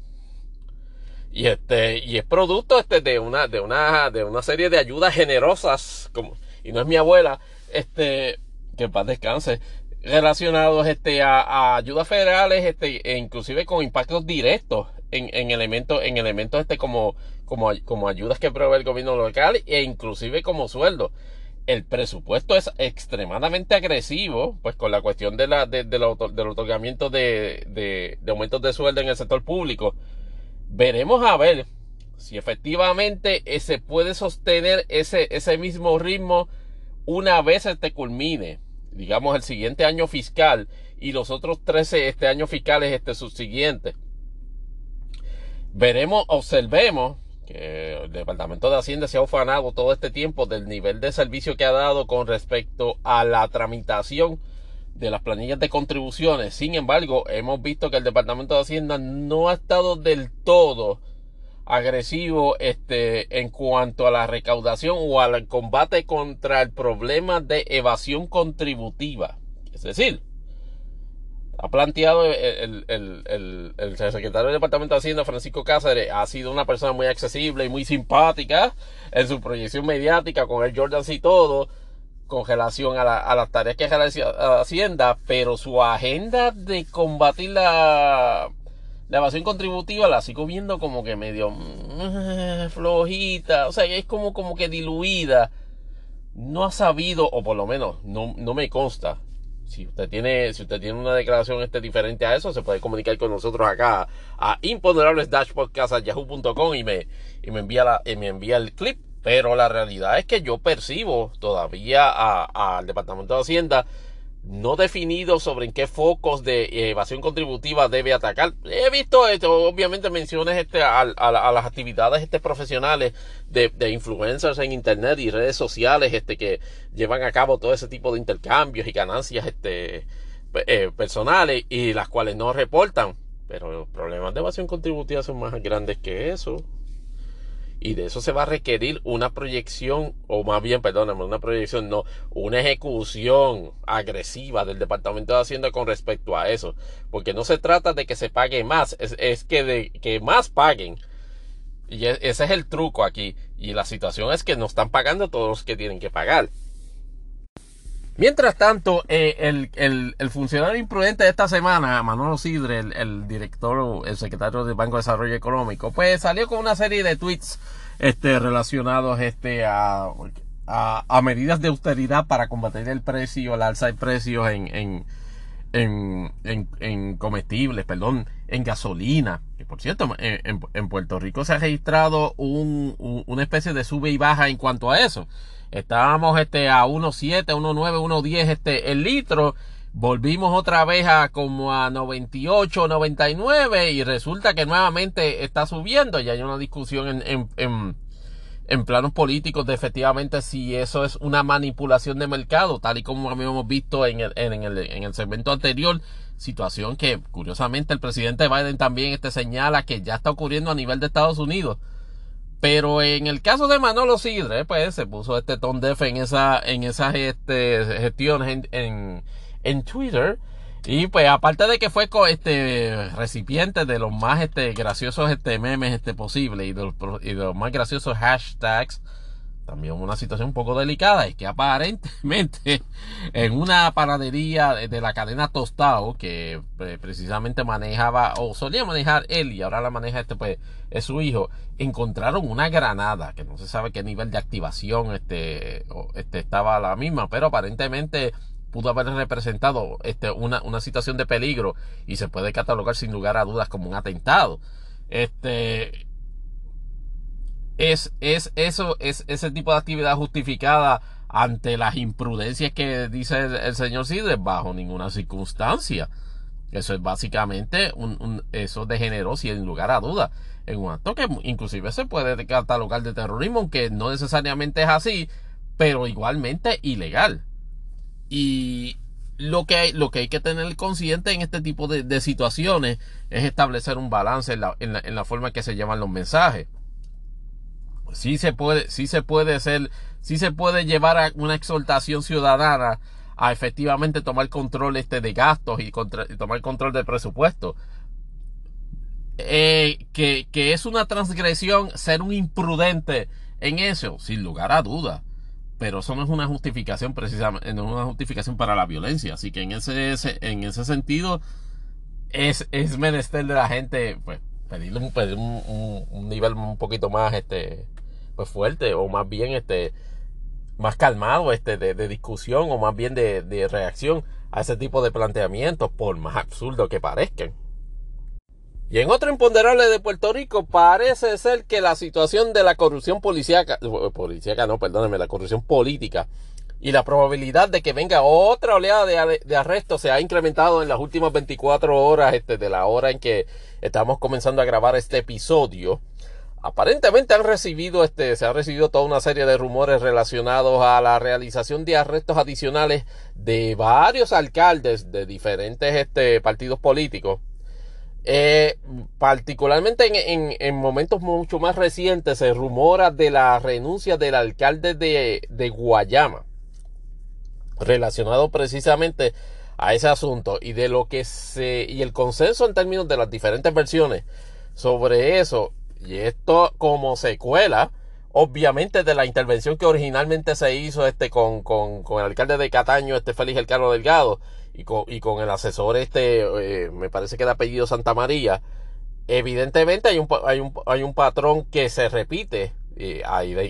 Y este, y es producto este de una, de una, de una serie de ayudas generosas, como, y no es mi abuela, este, que paz descanse, relacionados este, a, ayudas federales, este, e inclusive con impactos directos en, en elementos, en elementos este, como, como, como ayudas que provee el gobierno local e inclusive como sueldo. El presupuesto es extremadamente agresivo, pues con la cuestión de la, de, del otorgamiento de, de, de aumentos de sueldo en el sector público. Veremos a ver si efectivamente eh, se puede sostener ese, ese mismo ritmo una vez este culmine, digamos el siguiente año fiscal y los otros 13 este año fiscales este subsiguiente. Veremos, observemos que el Departamento de Hacienda se ha ufanado todo este tiempo del nivel de servicio que ha dado con respecto a la tramitación de las planillas de contribuciones. Sin embargo, hemos visto que el Departamento de Hacienda no ha estado del todo agresivo este, en cuanto a la recaudación o al combate contra el problema de evasión contributiva. Es decir, ha planteado el, el, secretario del Departamento de Hacienda, Francisco Cáceres, ha sido una persona muy accesible y muy simpática en su proyección mediática con el Jordan y todo, con relación a, las tareas que la Hacienda, pero su agenda de combatir la la evasión contributiva la sigo viendo como que medio mm, flojita, o sea, es como, como que diluida. No ha sabido, o por lo menos no, no me consta. Si usted tiene, si usted tiene una declaración este diferente a eso, se puede comunicar con nosotros acá a imponderables-podcast.yahoo.com y me, y me envía la, y me envía el clip. Pero la realidad es que yo percibo todavía al Departamento de Hacienda no definido sobre en qué focos de evasión contributiva debe atacar. He visto esto, obviamente menciones este, a, las actividades este, profesionales de, influencers en internet y redes sociales este, que llevan a cabo todo ese tipo de intercambios y ganancias este, eh, personales y las cuales no reportan. Pero los problemas de evasión contributiva son más grandes que eso y de eso se va a requerir una proyección, o más bien, perdóname, una proyección, no, una ejecución agresiva del Departamento de Hacienda con respecto a eso, porque no se trata de que se pague más, es, que de que más paguen. Y e, ese es el truco aquí. Y la situación es que no están pagando todos los que tienen que pagar. Mientras tanto, eh, el, funcionario imprudente de esta semana, Manolo Sidre, el, director, el secretario del Banco de Desarrollo Económico, pues salió con una serie de tweets este, relacionados este, a, medidas de austeridad para combatir el precio, el alza de precios en, comestibles, perdón, en gasolina. Y por cierto, en, Puerto Rico se ha registrado un, una especie de sube y baja en cuanto a eso. Estábamos este, a 1.7, 1.9, 1.10 este, el litro. Volvimos otra vez a como a 98, 99 y resulta que nuevamente está subiendo. Ya hay una discusión en, en, en, en planos políticos de efectivamente si eso es una manipulación de mercado, tal y como habíamos visto en el, en el, en el segmento anterior. Situación que curiosamente el presidente Biden también este, señala que ya está ocurriendo a nivel de Estados Unidos. Pero en el caso de Manolo Sidre, pues se puso este ton def en esa, en esas este, gestiones en, en, Twitter. Y pues aparte de que fue este recipiente de los más este graciosos este memes este posible y de los, y de los más graciosos hashtags también una situación un poco delicada es que aparentemente en una panadería de la cadena Tostado que eh, precisamente manejaba o solía manejar él y ahora la maneja este pues es su hijo encontraron una granada que no se sabe qué nivel de activación este, este estaba la misma pero aparentemente pudo haber representado este, una, una situación de peligro y se puede catalogar sin lugar a dudas como un atentado. Este es, es eso, es ese tipo de actividad justificada ante las imprudencias que dice el, señor Sidre bajo ninguna circunstancia. Eso es básicamente un, un, eso degeneró sin lugar a duda en un acto que inclusive se puede catalogar de terrorismo, aunque no necesariamente es así, pero igualmente ilegal. Y lo que hay, lo que, hay que tener consciente en este tipo de, situaciones es establecer un balance en la, en la, en que se llevan los mensajes sí se puede, sí se puede hacer, sí se puede llevar a una exhortación ciudadana a efectivamente tomar control este de gastos y, tomar control del presupuesto. Eh, que, que, es una transgresión ser un imprudente en eso, sin lugar a duda. Pero eso no es una justificación precisamente, no es una justificación para la violencia. Así que en ese, en ese sentido es, es menester de la gente, pues, pedirle un, pedir un, nivel un poquito más este pues fuerte o más bien este más calmado este de, discusión o más bien de, reacción a ese tipo de planteamientos por más absurdo que parezcan y en otro imponderable de Puerto Rico parece ser que la situación de la corrupción policíaca policíaca no perdónenme la corrupción política y la probabilidad de que venga otra oleada de, de arrestos se ha incrementado en las últimas 24 horas este, de la hora en que estamos comenzando a grabar este episodio. Aparentemente han recibido, este, se ha recibido toda una serie de rumores relacionados a la realización de arrestos adicionales de varios alcaldes de diferentes este, partidos políticos. Eh, particularmente en, momentos mucho más recientes se rumora de la renuncia del alcalde de, de Guayama, relacionado precisamente a ese asunto y de lo que se y el consenso en términos de las diferentes versiones sobre eso y esto como secuela obviamente de la intervención que originalmente se hizo este con, con, con el alcalde de Cataño este Félix El Carlos Delgado y con, y con el asesor este, eh, me parece que de apellido Santa María, evidentemente hay un, hay un, hay un patrón que se repite, eh,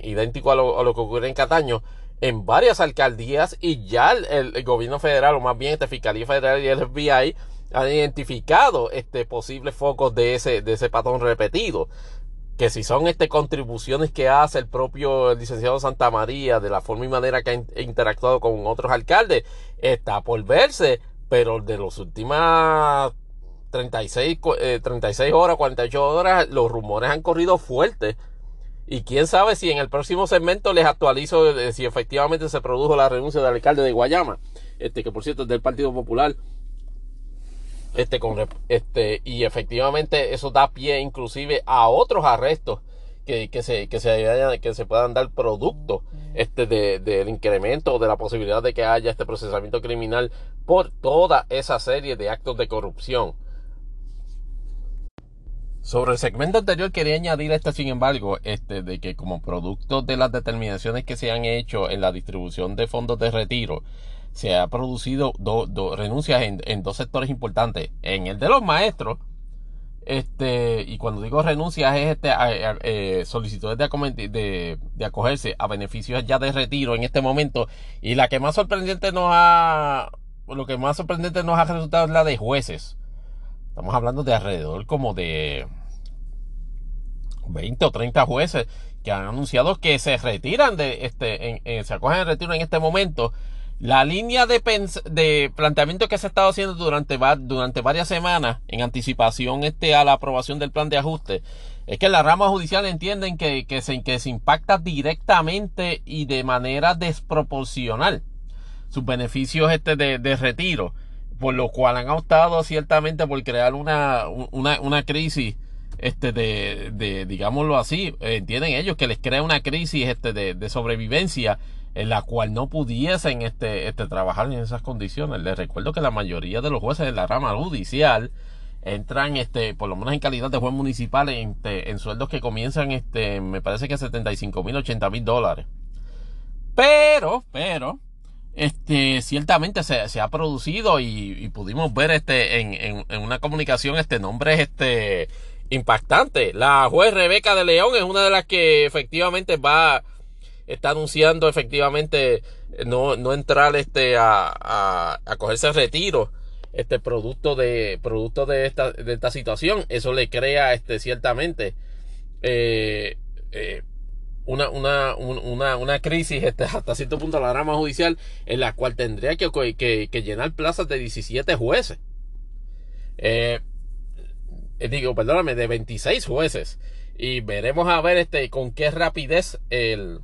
idéntico a lo, que ocurre en Cataño, en varias alcaldías y ya el, gobierno federal, o más bien esta Fiscalía Federal y el FBI, han identificado este posibles focos de ese, de ese patrón repetido que si son este, contribuciones que hace el propio licenciado Santa María de la forma y manera que ha interactuado con otros alcaldes, está por verse, pero de las últimas 36, 36 eh, horas, 48 horas, los rumores han corrido fuertes. Y quién sabe si en el próximo segmento les actualizo si efectivamente se produjo la renuncia del alcalde de Guayama, este que por cierto es del Partido Popular este, con, este, y efectivamente eso da pie inclusive a otros arrestos que, que, se, que, se, que se puedan dar producto este, de, del incremento de la posibilidad de que haya este procesamiento criminal por toda esa serie de actos de corrupción. Sobre el segmento anterior quería añadir este, sin embargo, este, de que como producto de las determinaciones que se han hecho en la distribución de fondos de retiro, se ha producido dos renuncias en, dos sectores importantes. En el de los maestros, este, y cuando digo renuncias es este, eh, solicitudes de, acogerse a beneficios ya de retiro en este momento. Y la que más sorprendente nos ha, lo que más sorprendente nos ha resultado es la de jueces. Estamos hablando de alrededor como de 20 o 30 jueces que han anunciado que se retiran de este, se acogen al retiro en este momento la línea de, de planteamiento que se ha estado haciendo durante, durante varias semanas en anticipación este, a la aprobación del plan de ajuste es que la rama judicial entienden que, que, se, que se impacta directamente y de manera desproporcional sus beneficios este de, de retiro, por lo cual han optado ciertamente por crear una, una, una crisis este de, de, digámoslo así, entienden ellos que les crea una crisis este de, de sobrevivencia en la cual no pudiesen este, este, trabajar en esas condiciones. Les recuerdo que la mayoría de los jueces de la rama judicial entran, este, por lo menos en calidad de juez municipal, en, este, en sueldos que comienzan, este, me parece que 75 mil, 80 mil dólares. Pero, pero, este, ciertamente se, se ha producido y, pudimos ver este, en, en, en, una comunicación este nombre este, impactante. La juez Rebeca de León es una de las que efectivamente va está anunciando efectivamente no, no entrar este a, a, a cogerse retiro este producto de producto de esta, de esta situación. Eso le crea este ciertamente eh, eh, una, una, una, una, crisis este, hasta cierto punto la rama judicial en la cual tendría que, que, que llenar plazas de 17 jueces. Eh, digo perdóname de 26 jueces. Y veremos a ver este con qué rapidez el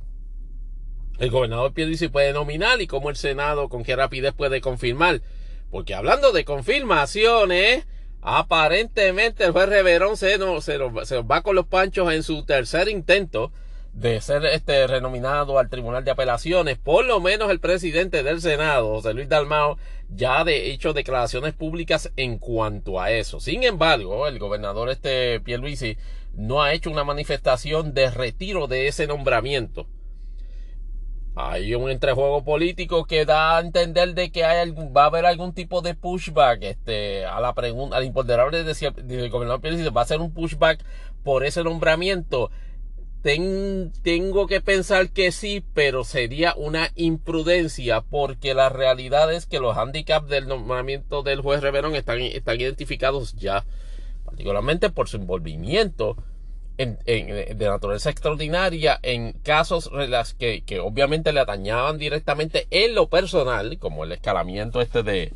el gobernador Pierluisi puede nominar y cómo el Senado con qué rapidez puede confirmar. Porque hablando de confirmaciones, aparentemente el juez Reverón se, se, va con los panchos en su tercer intento de ser este renominado al Tribunal de Apelaciones, por lo menos el presidente del Senado, José Luis Dalmao, ya ha hecho declaraciones públicas en cuanto a eso. Sin embargo, el gobernador este Pierluisi no ha hecho una manifestación de retiro de ese nombramiento. Hay un entrejuego político que da a entender de que hay va a haber algún tipo de pushback este, a la pregunta, al imponderable del gobernador Pérez, va a ser un pushback por ese nombramiento. tengo que pensar que sí, pero sería una imprudencia porque la realidad es que los handicaps del nombramiento del juez Reverón están, están identificados ya, particularmente por su envolvimiento de naturaleza extraordinaria en casos que, que, obviamente le atañaban directamente en lo personal, como el escalamiento este de,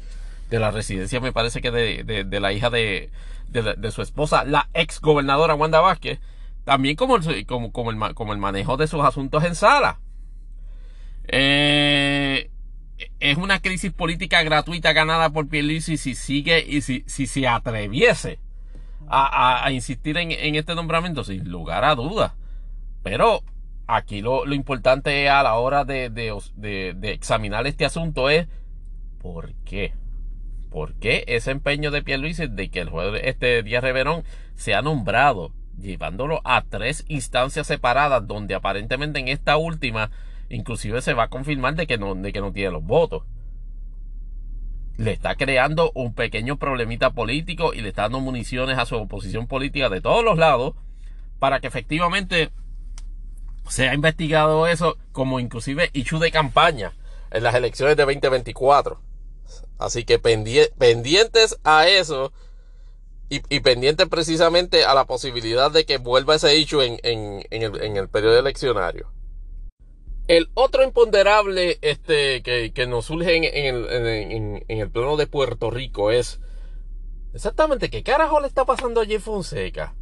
de la residencia, me parece que de, de, la hija de, de, su esposa, la ex gobernadora Wanda Vázquez, también como el, como, como el, como el manejo de sus asuntos en sala. Eh, es una crisis política gratuita ganada por Pierluisi si sigue y si, si se atreviese a, insistir en, este nombramiento, sin lugar a dudas. Pero aquí lo, importante a la hora de, examinar este asunto es ¿por qué? ¿Por qué ese empeño de Pierluisi de que el juez este Díaz Reverón se ha nombrado, llevándolo a tres instancias separadas, donde aparentemente en esta última inclusive se va a confirmar de que no, de que no tiene los votos? Le está creando un pequeño problemita político y le está dando municiones a su oposición política de todos los lados para que efectivamente se ha investigado eso como inclusive issue de campaña en las elecciones de 2024. Así que pendientes a eso y, pendientes precisamente a la posibilidad de que vuelva ese el, en el periodo eleccionario. El otro imponderable este, que, nos surge en, el, plano de Puerto Rico es exactamente qué carajo le está pasando a Jeff Fonseca.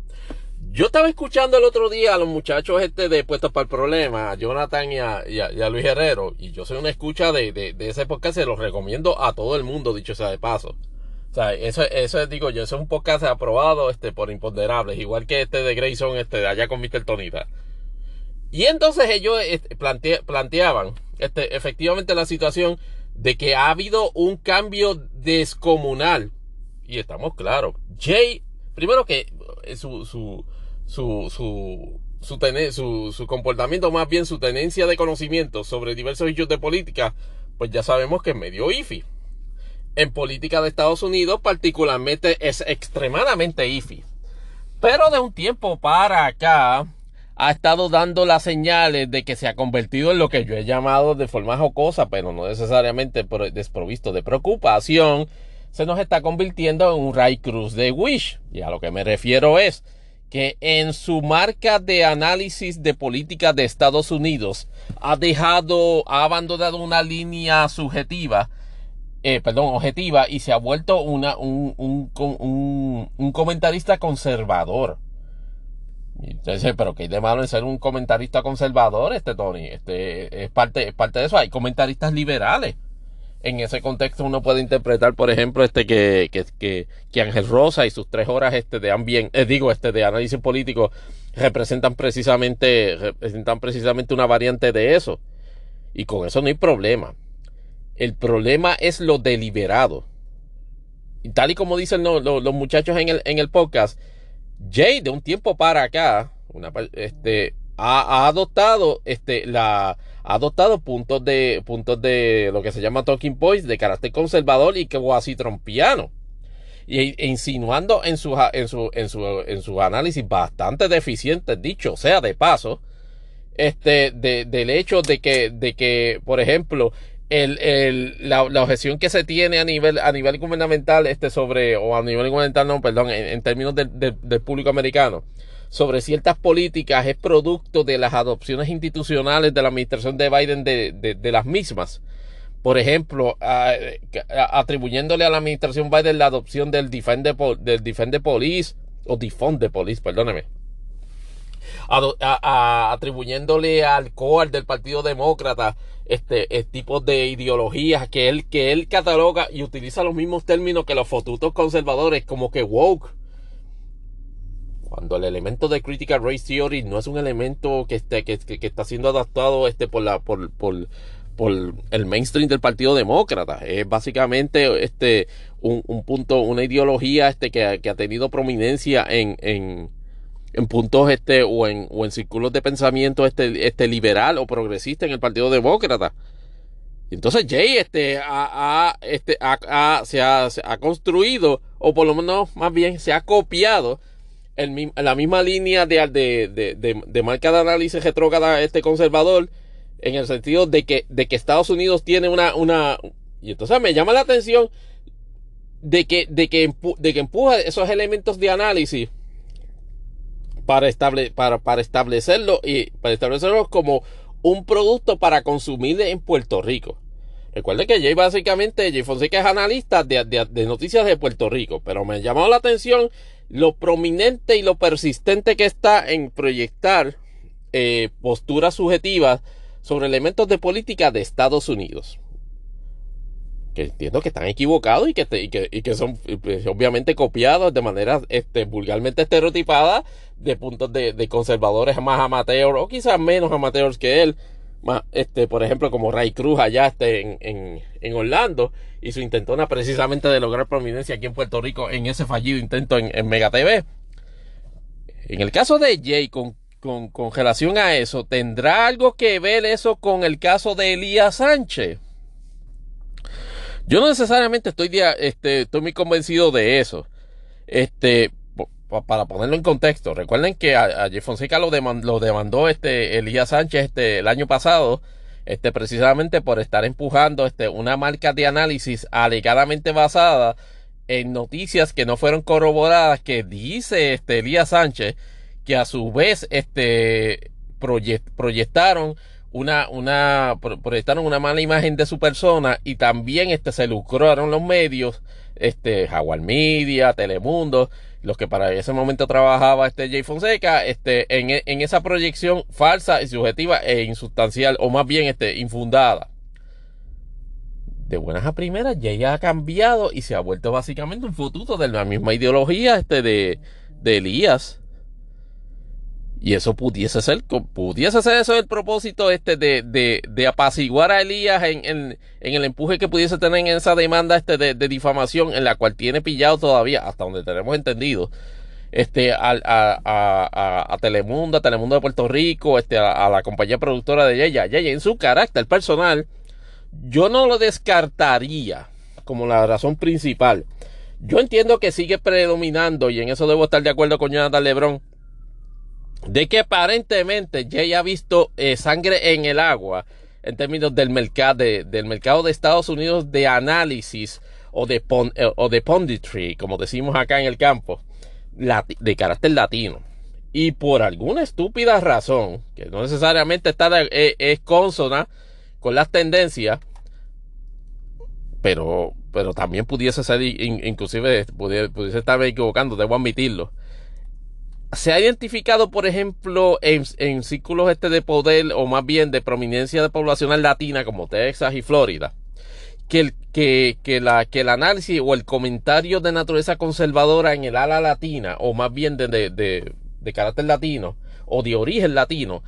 Yo estaba escuchando el otro día a los muchachos este de Puestos para el Problema, a Jonathan y a, Luis Herrero, y yo soy una escucha de, ese podcast, se los recomiendo a todo el mundo, dicho sea de paso. O sea, eso, eso digo yo, eso es un podcast aprobado este, por imponderables, igual que este de Grayson, este de allá con Mr. Tonita. Y entonces ellos este, planteaban este, efectivamente la situación de que ha habido un cambio descomunal. Y estamos claros. Jay, primero que eh, su, su, su, su, su, su, comportamiento, más bien su tenencia de conocimiento sobre diversos hechos de política, pues ya sabemos que es medio IFI. En política de Estados Unidos, particularmente, es extremadamente IFI. Pero de un tiempo para acá, ha estado dando las señales de que se ha convertido en lo que yo he llamado de forma jocosa, pero no necesariamente desprovisto de preocupación, se nos está convirtiendo en un Ray Cruz de Wish. Y a lo que me refiero es que en su marca de análisis de política de Estados Unidos ha dejado, ha abandonado una línea subjetiva, eh, perdón, objetiva, y se ha vuelto una, un, un, un comentarista conservador entonces, pero que hay de malo en ser un comentarista conservador, este Tony. Este es parte, es parte de eso. Hay comentaristas liberales. En ese contexto uno puede interpretar, por ejemplo, este que, que, que, Ángel Rosa y sus tres horas este de eh, digo, este de análisis político representan precisamente, representan precisamente una variante de eso. Y con eso no hay problema. El problema es lo deliberado. Y tal y como dicen los muchachos en el, en el podcast, Jay de un tiempo para acá, este, ha, adoptado, este, la, ha adoptado puntos de, puntos de lo que se llama talking points de carácter conservador y cuasi trompiano. Y e insinuando en su, en su, análisis bastante deficiente, dicho sea de paso, este, de, del hecho de que, de que, por ejemplo, el, el, la, la, objeción que se tiene a nivel, a nivel gubernamental este sobre, o a nivel gubernamental, no, perdón, en, términos del público americano, sobre ciertas políticas es producto de las adopciones institucionales de la administración de Biden de, de, de las mismas. Por ejemplo, atribuyéndole a la administración Biden la adopción del Defend, del Defend Police, o Defund the Police, perdóneme atribuyéndole al core del Partido Demócrata este, este tipo de ideologías que él, que él cataloga y utiliza los mismos términos que los fotutos conservadores, como que woke. Cuando el elemento de Critical Race Theory no es un elemento que, esté, que, que, está siendo adaptado este, por, la, por, por, por el mainstream del Partido Demócrata. Es básicamente este, un, un punto, una ideología este, que, que ha tenido prominencia en, en, en puntos este o en, o en círculos de pensamiento este, este liberal o progresista en el Partido Demócrata. entonces Jay este, ha, este, se, ha, ha, construido, o por lo menos más bien se ha copiado el, la misma línea de, de, de, de, marca de análisis retrógrada este conservador, en el sentido de que, de que Estados Unidos tiene una, una... Y entonces me llama la atención de que, de que, de que empuja esos elementos de análisis para, estable, para, para establecerlo y para establecerlo como un producto para consumir en Puerto Rico. Recuerde que Jay básicamente, Jay Fonseca es analista de, de, noticias de Puerto Rico, pero me llamado la atención lo prominente y lo persistente que está en proyectar eh, posturas subjetivas sobre elementos de política de Estados Unidos. Que entiendo que están equivocados y que, y que, son pues, obviamente copiados de manera este, vulgarmente estereotipada de puntos de, conservadores más amateurs o quizás menos amateurs que él. Más, este, por ejemplo, como Ray Cruz allá este, en, en, Orlando y su intentona precisamente de lograr prominencia aquí en Puerto Rico en ese fallido intento en, en Mega TV. En el caso de Jay, con, con, con relación a eso, ¿tendrá algo que ver eso con el caso de Elías Sánchez? Yo no necesariamente estoy, este, estoy muy convencido de eso. Este, para ponerlo en contexto, recuerden que a, Jeff Fonseca lo demandó, lo demandó este Elías Sánchez este, el año pasado, este, precisamente por estar empujando este, una marca de análisis alegadamente basada en noticias que no fueron corroboradas, que dice este Elías Sánchez, que a su vez este, proyectaron una, una, proyectaron una mala imagen de su persona y también este, se lucraron los medios, este, Jaguar Media, Telemundo, los que para ese momento trabajaba este Jay Fonseca, este, en, en esa proyección falsa y subjetiva e insustancial, o más bien este, infundada. De buenas a primeras, Jay ha cambiado y se ha vuelto básicamente un futuro de la misma ideología este, de, de Elías. Y eso pudiese ser, pudiese ser eso el propósito este de, de, de apaciguar a Elías en, en, en, el empuje que pudiese tener en esa demanda este de, de, difamación en la cual tiene pillado todavía, hasta donde tenemos entendido, este, a, a, a, Telemundo, a Telemundo de Puerto Rico, este, a, la compañía productora de ella. Yaya, en su carácter personal, yo no lo descartaría como la razón principal. Yo entiendo que sigue predominando, y en eso debo estar de acuerdo con Jonathan Lebron, de que aparentemente Jay ha visto eh, sangre en el agua en términos del mercado de, del mercado de Estados Unidos de análisis o de, eh, o de punditry, como decimos acá en el campo, de carácter latino. Y por alguna estúpida razón, que no necesariamente está eh, es consona con las tendencias, pero, pero también pudiese ser, inclusive pudiese, pudiese estarme equivocando, debo admitirlo se ha identificado, por ejemplo, en, círculos este de poder o más bien de prominencia de poblacional latina como Texas y Florida, que el, que, que, la, que el análisis o el comentario de naturaleza conservadora en el ala latina o más bien de, de, de, carácter latino o de origen latino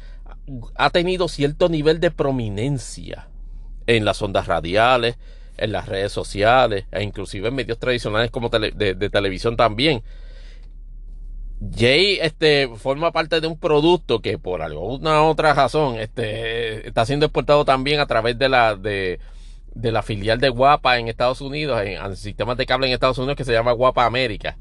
ha tenido cierto nivel de prominencia en las ondas radiales, en las redes sociales e inclusive en medios tradicionales como de televisión también Jay este, forma parte de un producto que por alguna otra razón este, está siendo exportado también a través de la, de, de la filial de Guapa en Estados Unidos, en, sistemas de cable en Estados Unidos que se llama Guapa América.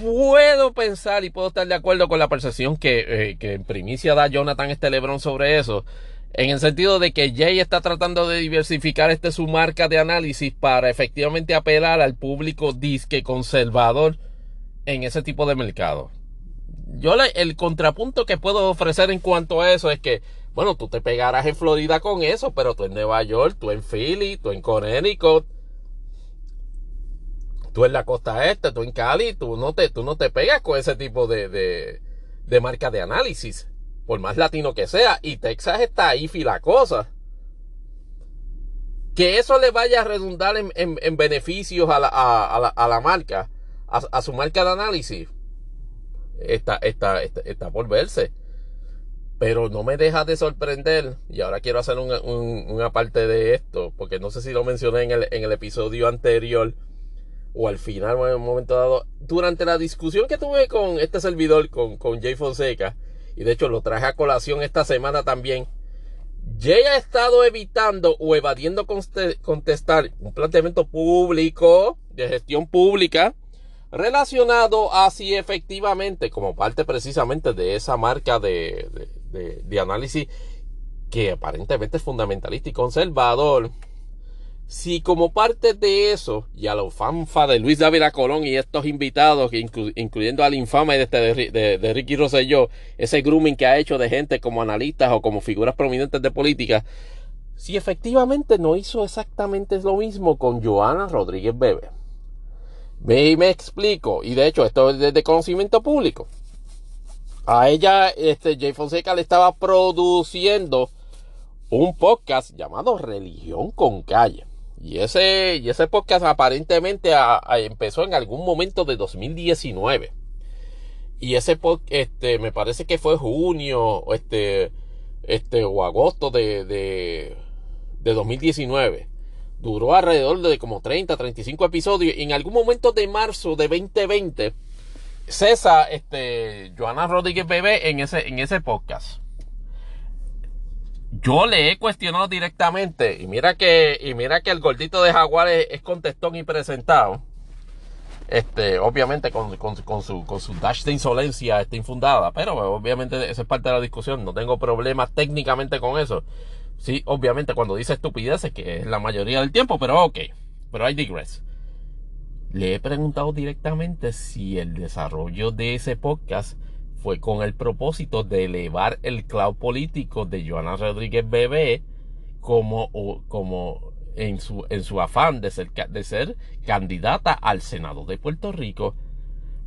Puedo pensar y puedo estar de acuerdo con la percepción que, eh, que en primicia da Jonathan este Lebron sobre eso, en el sentido de que Jay está tratando de diversificar este su marca de análisis para efectivamente apelar al público disque conservador en ese tipo de mercado. Yo el contrapunto que puedo ofrecer en cuanto a eso es que, bueno, tú te pegarás en Florida con eso, pero tú en Nueva York, tú en Philly, tú en Connecticut, tú en la costa este, tú en Cali, tú no te, tú no te pegas con ese tipo de, de, de marca de análisis, por más latino que sea, y Texas está ahí fila cosa. Que eso le vaya a redundar en, en, beneficios a la, a, la, a la marca a, su marca de análisis, está, está, está, por verse. Pero no me deja de sorprender, y ahora quiero hacer una parte de esto, porque no sé si lo mencioné en el, en el episodio anterior o al final en un momento dado. Durante la discusión que tuve con este servidor, con, con Jay Fonseca, y de hecho lo traje a colación esta semana también, Jay ha estado evitando o evadiendo contestar un planteamiento público, de gestión pública, relacionado así efectivamente como parte precisamente de esa marca de, de, análisis que aparentemente es fundamentalista y conservador. Si como parte de eso y a la fanfa de Luis Dávila Colón y estos invitados, incluyendo al infame de, este, de, de, Ricky Rosselló, ese grooming que ha hecho de gente como analistas o como figuras prominentes de política, si efectivamente no hizo exactamente lo mismo con Joana Rodríguez Bebe. Ve y me explico. Y de hecho, esto es de conocimiento público. A ella, este, Jay Fonseca le estaba produciendo un podcast llamado Religión con Calle. Y ese, y ese podcast aparentemente empezó en algún momento de 2019. Y ese podcast, este, me parece que fue junio, este, este, o agosto de, de, de 2019. Duró alrededor de como 30, 35 episodios. En algún momento de marzo de 2020, cesa este, Joana Rodríguez Bebé en ese, en ese podcast. Yo le he cuestionado directamente y mira que y mira que el gordito de Jaguar es, contestón y presentado. Este obviamente con, su con su dash de insolencia está infundada pero obviamente esa es parte de la discusión no tengo problemas técnicamente con eso sí obviamente cuando dice estupideces que es la mayoría del tiempo pero ok pero hay digress le he preguntado directamente si el desarrollo de ese podcast fue con el propósito de elevar el cloud político de Joana Rodríguez Bebé como, como en, su, en su afán de ser, de ser candidata al Senado de Puerto Rico.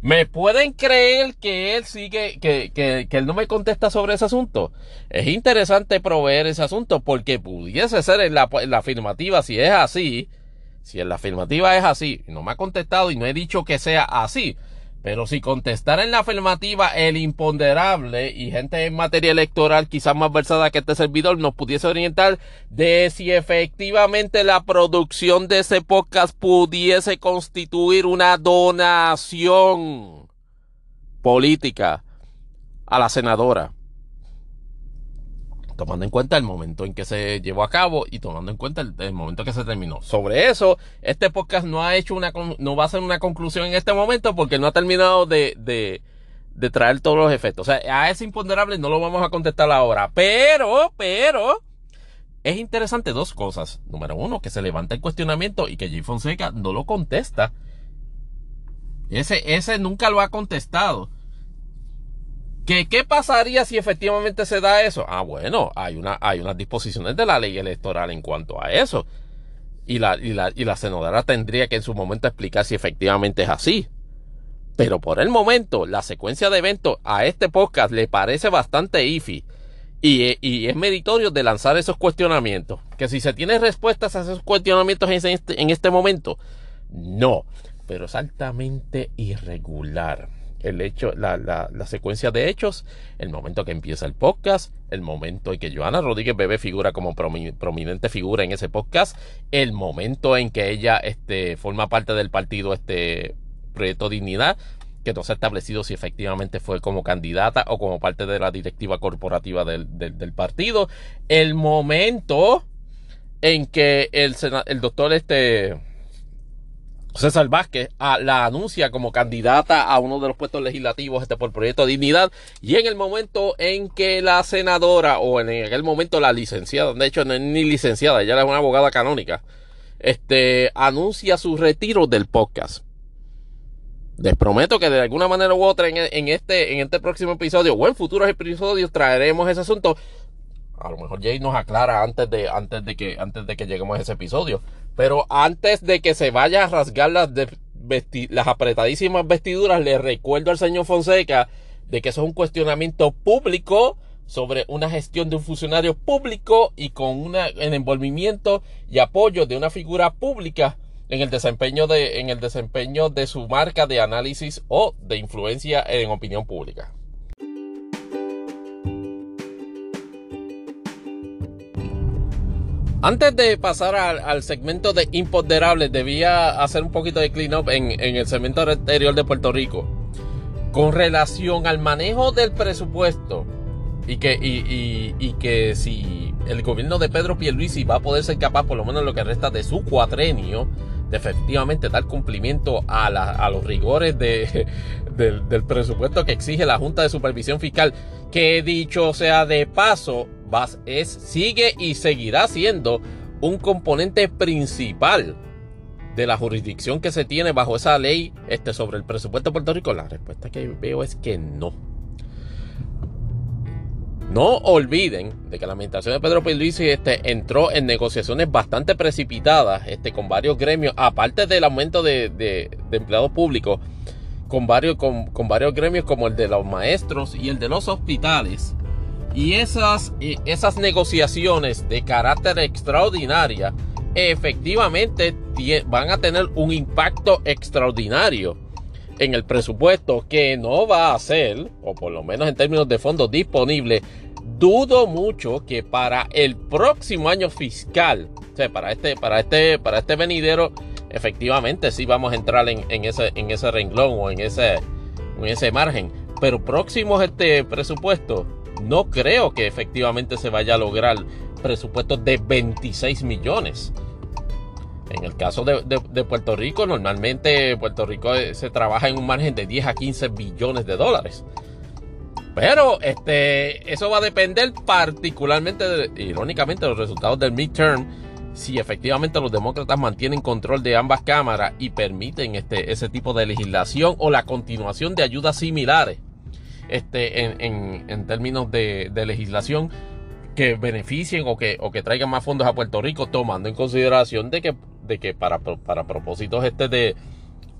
¿Me pueden creer que él sigue, que, que, que, él no me contesta sobre ese asunto? Es interesante proveer ese asunto porque pudiese ser en la, en la afirmativa, si es así, si en la afirmativa es así, no me ha contestado y no he dicho que sea así, pero si contestara en la afirmativa el imponderable y gente en materia electoral quizás más versada que este servidor nos pudiese orientar de si efectivamente la producción de ese podcast pudiese constituir una donación política a la senadora tomando en cuenta el momento en que se llevó a cabo y tomando en cuenta el, momento que se terminó. Sobre eso, este podcast no ha hecho una, no va a ser una conclusión en este momento porque no ha terminado de, de, traer todos los efectos. O sea, a ese imponderable no lo vamos a contestar ahora. Pero, pero, es interesante dos cosas. Número uno, que se levanta el cuestionamiento y que Jay Fonseca no lo contesta. Ese, ese nunca lo ha contestado. ¿Qué, pasaría si efectivamente se da eso? Ah, bueno, hay, hay unas disposiciones de la ley electoral en cuanto a eso. Y la, y senadora tendría que en su momento explicar si efectivamente es así. Pero por el momento, la secuencia de eventos a este podcast le parece bastante iffy. Y, y, es meritorio de lanzar esos cuestionamientos. Que si se tiene respuestas a esos cuestionamientos en este, en este momento, no. Pero es altamente irregular el hecho, la, la, la, secuencia de hechos, el momento que empieza el podcast, el momento en que Joana Rodríguez Bebé figura como prominente figura en ese podcast, el momento en que ella este, forma parte del partido este Proyecto Dignidad, que no se ha establecido si efectivamente fue como candidata o como parte de la directiva corporativa del, del, partido, el momento en que el, el doctor este César Vázquez la anuncia como candidata a uno de los puestos legislativos este, por Proyecto de Dignidad y en el momento en que la senadora o en aquel momento la licenciada, de hecho no es ni licenciada, ella es una abogada canónica, este, anuncia su retiro del podcast. Les prometo que de alguna manera u otra en, en, este, en este próximo episodio o en futuros episodios traeremos ese asunto. A lo mejor Jay nos aclara antes de, antes de que, antes de que lleguemos a ese episodio. Pero antes de que se vaya a rasgar las, las apretadísimas vestiduras, le recuerdo al señor Fonseca de que eso es un cuestionamiento público sobre una gestión de un funcionario público y con un envolvimiento y apoyo de una figura pública en el desempeño de en el desempeño de su marca de análisis o de influencia en opinión pública. Antes de pasar al, segmento de imponderables, debía hacer un poquito de clean up en, el segmento exterior de Puerto Rico. Con relación al manejo del presupuesto y que, si el gobierno de Pedro Pierluisi va a poder ser capaz, por lo menos lo que resta de su cuatrenio, de efectivamente dar cumplimiento a, a los rigores de, del presupuesto que exige la Junta de Supervisión Fiscal, que dicho sea de paso, es, sigue y seguirá siendo un componente principal de la jurisdicción que se tiene bajo esa ley este, sobre el presupuesto de Puerto Rico? La respuesta que veo es que no. No olviden de que la administración de Pedro Pierluisi este, entró en negociaciones bastante precipitadas este, con varios gremios, aparte del aumento de, de, empleados públicos, con varios, con, con varios gremios como el de los maestros y el de los hospitales, y esas, esas negociaciones de carácter extraordinaria efectivamente van a tener un impacto extraordinario en el presupuesto que no va a ser, o por lo menos en términos de fondos disponibles, dudo mucho que para el próximo año fiscal, o sea, para este, para este, para este venidero, efectivamente sí vamos a entrar en, ese, en ese renglón o en ese, en ese margen. Pero próximo este presupuesto, no creo que efectivamente se vaya a lograr presupuestos de 26 millones. En el caso de, Puerto Rico, normalmente Puerto Rico eh, se trabaja en un margen de 10 a 15 billones de dólares. Pero este, eso va a depender particularmente, irónicamente, de los resultados del midterm. Si efectivamente los demócratas mantienen control de ambas cámaras y permiten este, ese tipo de legislación o la continuación de ayudas similares este, en, términos de, legislación que beneficien o que, o que traigan más fondos a Puerto Rico, tomando en consideración de que, de que para, para propósitos este de,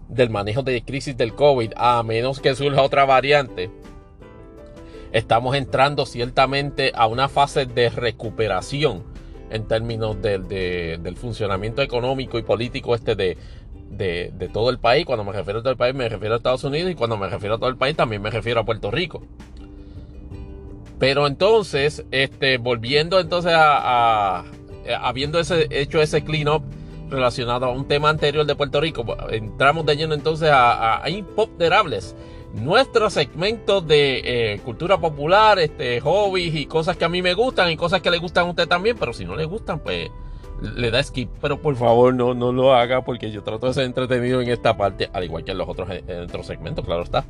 del manejo de crisis del COVID, a menos que surja otra variante, estamos entrando ciertamente a una fase de recuperación en términos del funcionamiento económico y político este de, de, todo el país. Cuando me refiero a todo el país me refiero a Estados Unidos y cuando me refiero a todo el país también me refiero a Puerto Rico. Pero entonces, este, volviendo entonces a, habiendo ese, hecho ese clean up relacionado a un tema anterior de Puerto Rico, entramos de lleno entonces a, a nuestro segmento de eh, cultura popular, este, hobbies y cosas que a mí me gustan y cosas que le gustan a usted también, pero si no le gustan, pues le da skip. Pero por favor, no, no lo haga porque yo trato de ser entretenido en esta parte, al igual que en los otros, en otros segmentos, claro está.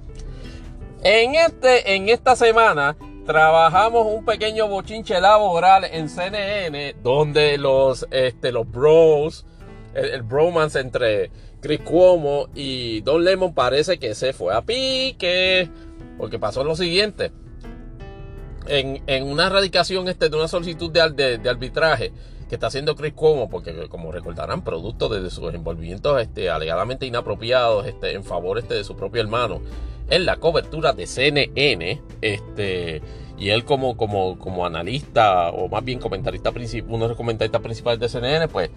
En, este, en esta semana trabajamos un pequeño bochinche laboral en CNN donde los, este, los bros, el, bromance entre Chris Cuomo y Don Lemon parece que se fue a pique. Porque pasó lo siguiente. En, una radicación este, de una solicitud de, de, arbitraje que está haciendo Chris Cuomo, porque como recordarán, producto de, sus envolvimientos este, alegadamente inapropiados este, en favor este, de su propio hermano, en la cobertura de CNN, este, y él como, como, como analista, o más bien comentarista uno de los comentaristas principales de CNN, pues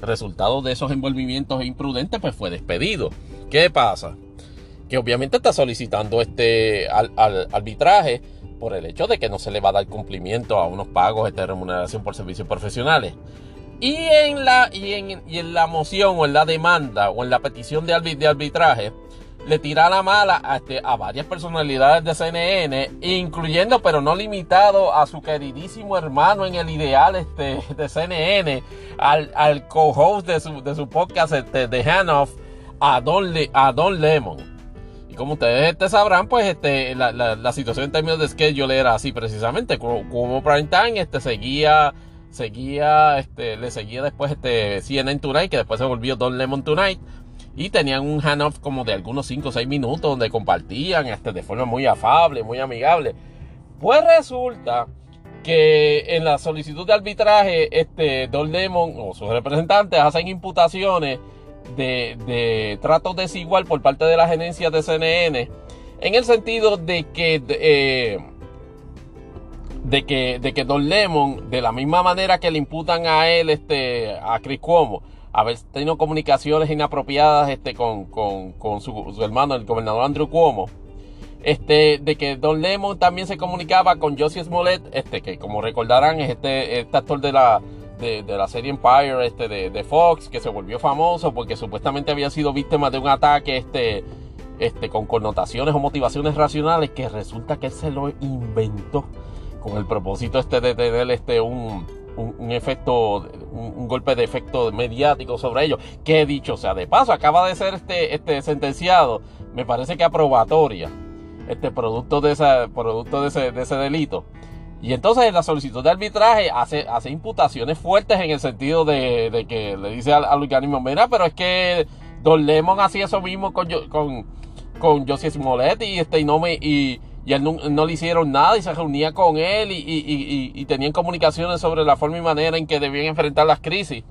resultado de esos envolvimientos imprudentes, pues fue despedido. ¿Qué pasa? Que obviamente está solicitando este al, arbitraje por el hecho de que no se le va a dar cumplimiento a unos pagos de remuneración por servicios profesionales. Y en la, y en, y en la moción o en la demanda o en la petición de, arbitraje, le tira la mala a, este, a varias personalidades de CNN, incluyendo pero no limitado a su queridísimo hermano en el ideal este, de CNN, al, al co-host de su, de su podcast este, de Hanoff, a Don, a Don Lemon. Como ustedes este, sabrán, pues este, la, la, situación en términos de schedule era así precisamente, como, Prime Time este, seguía seguía, este, le seguía después este CNN Tonight, que después se volvió Don Lemon Tonight y tenían un handoff como de algunos 5 o 6 minutos donde compartían este, de forma muy afable, muy amigable. Pues resulta que en la solicitud de arbitraje, este, Don Lemon o sus representantes hacen imputaciones de, de trato desigual por parte de la gerencia de CNN en el sentido de que, eh, de que, de que Don Lemon, de la misma manera que le imputan a él, este, a Chris Cuomo, haber tenido comunicaciones inapropiadas este, con, su, hermano, el gobernador Andrew Cuomo. Este, de que Don Lemon también se comunicaba con Josie Smollett, este, que como recordarán es este, este actor de la, de, la serie Empire este, de, Fox, que se volvió famoso porque supuestamente había sido víctima de un ataque este, este, con connotaciones o motivaciones racionales, que resulta que él se lo inventó con el propósito este de tener este, un, un, efecto, un, golpe de efecto mediático sobre ellos. Que dicho sea de paso, acaba de ser este, este sentenciado, me parece que aprobatoria, este producto de ese, producto de ese, de ese delito. Y entonces en la solicitud de arbitraje hace, hace imputaciones fuertes en el sentido de, que le dice al, organismo, mira, pero es que Don Lemon hacía eso mismo con, con, con José Smollett y, este, y no me... Y, y él no, le hicieron nada y se reunía con él y, tenían comunicaciones sobre la forma y manera en que debían enfrentar las crisis.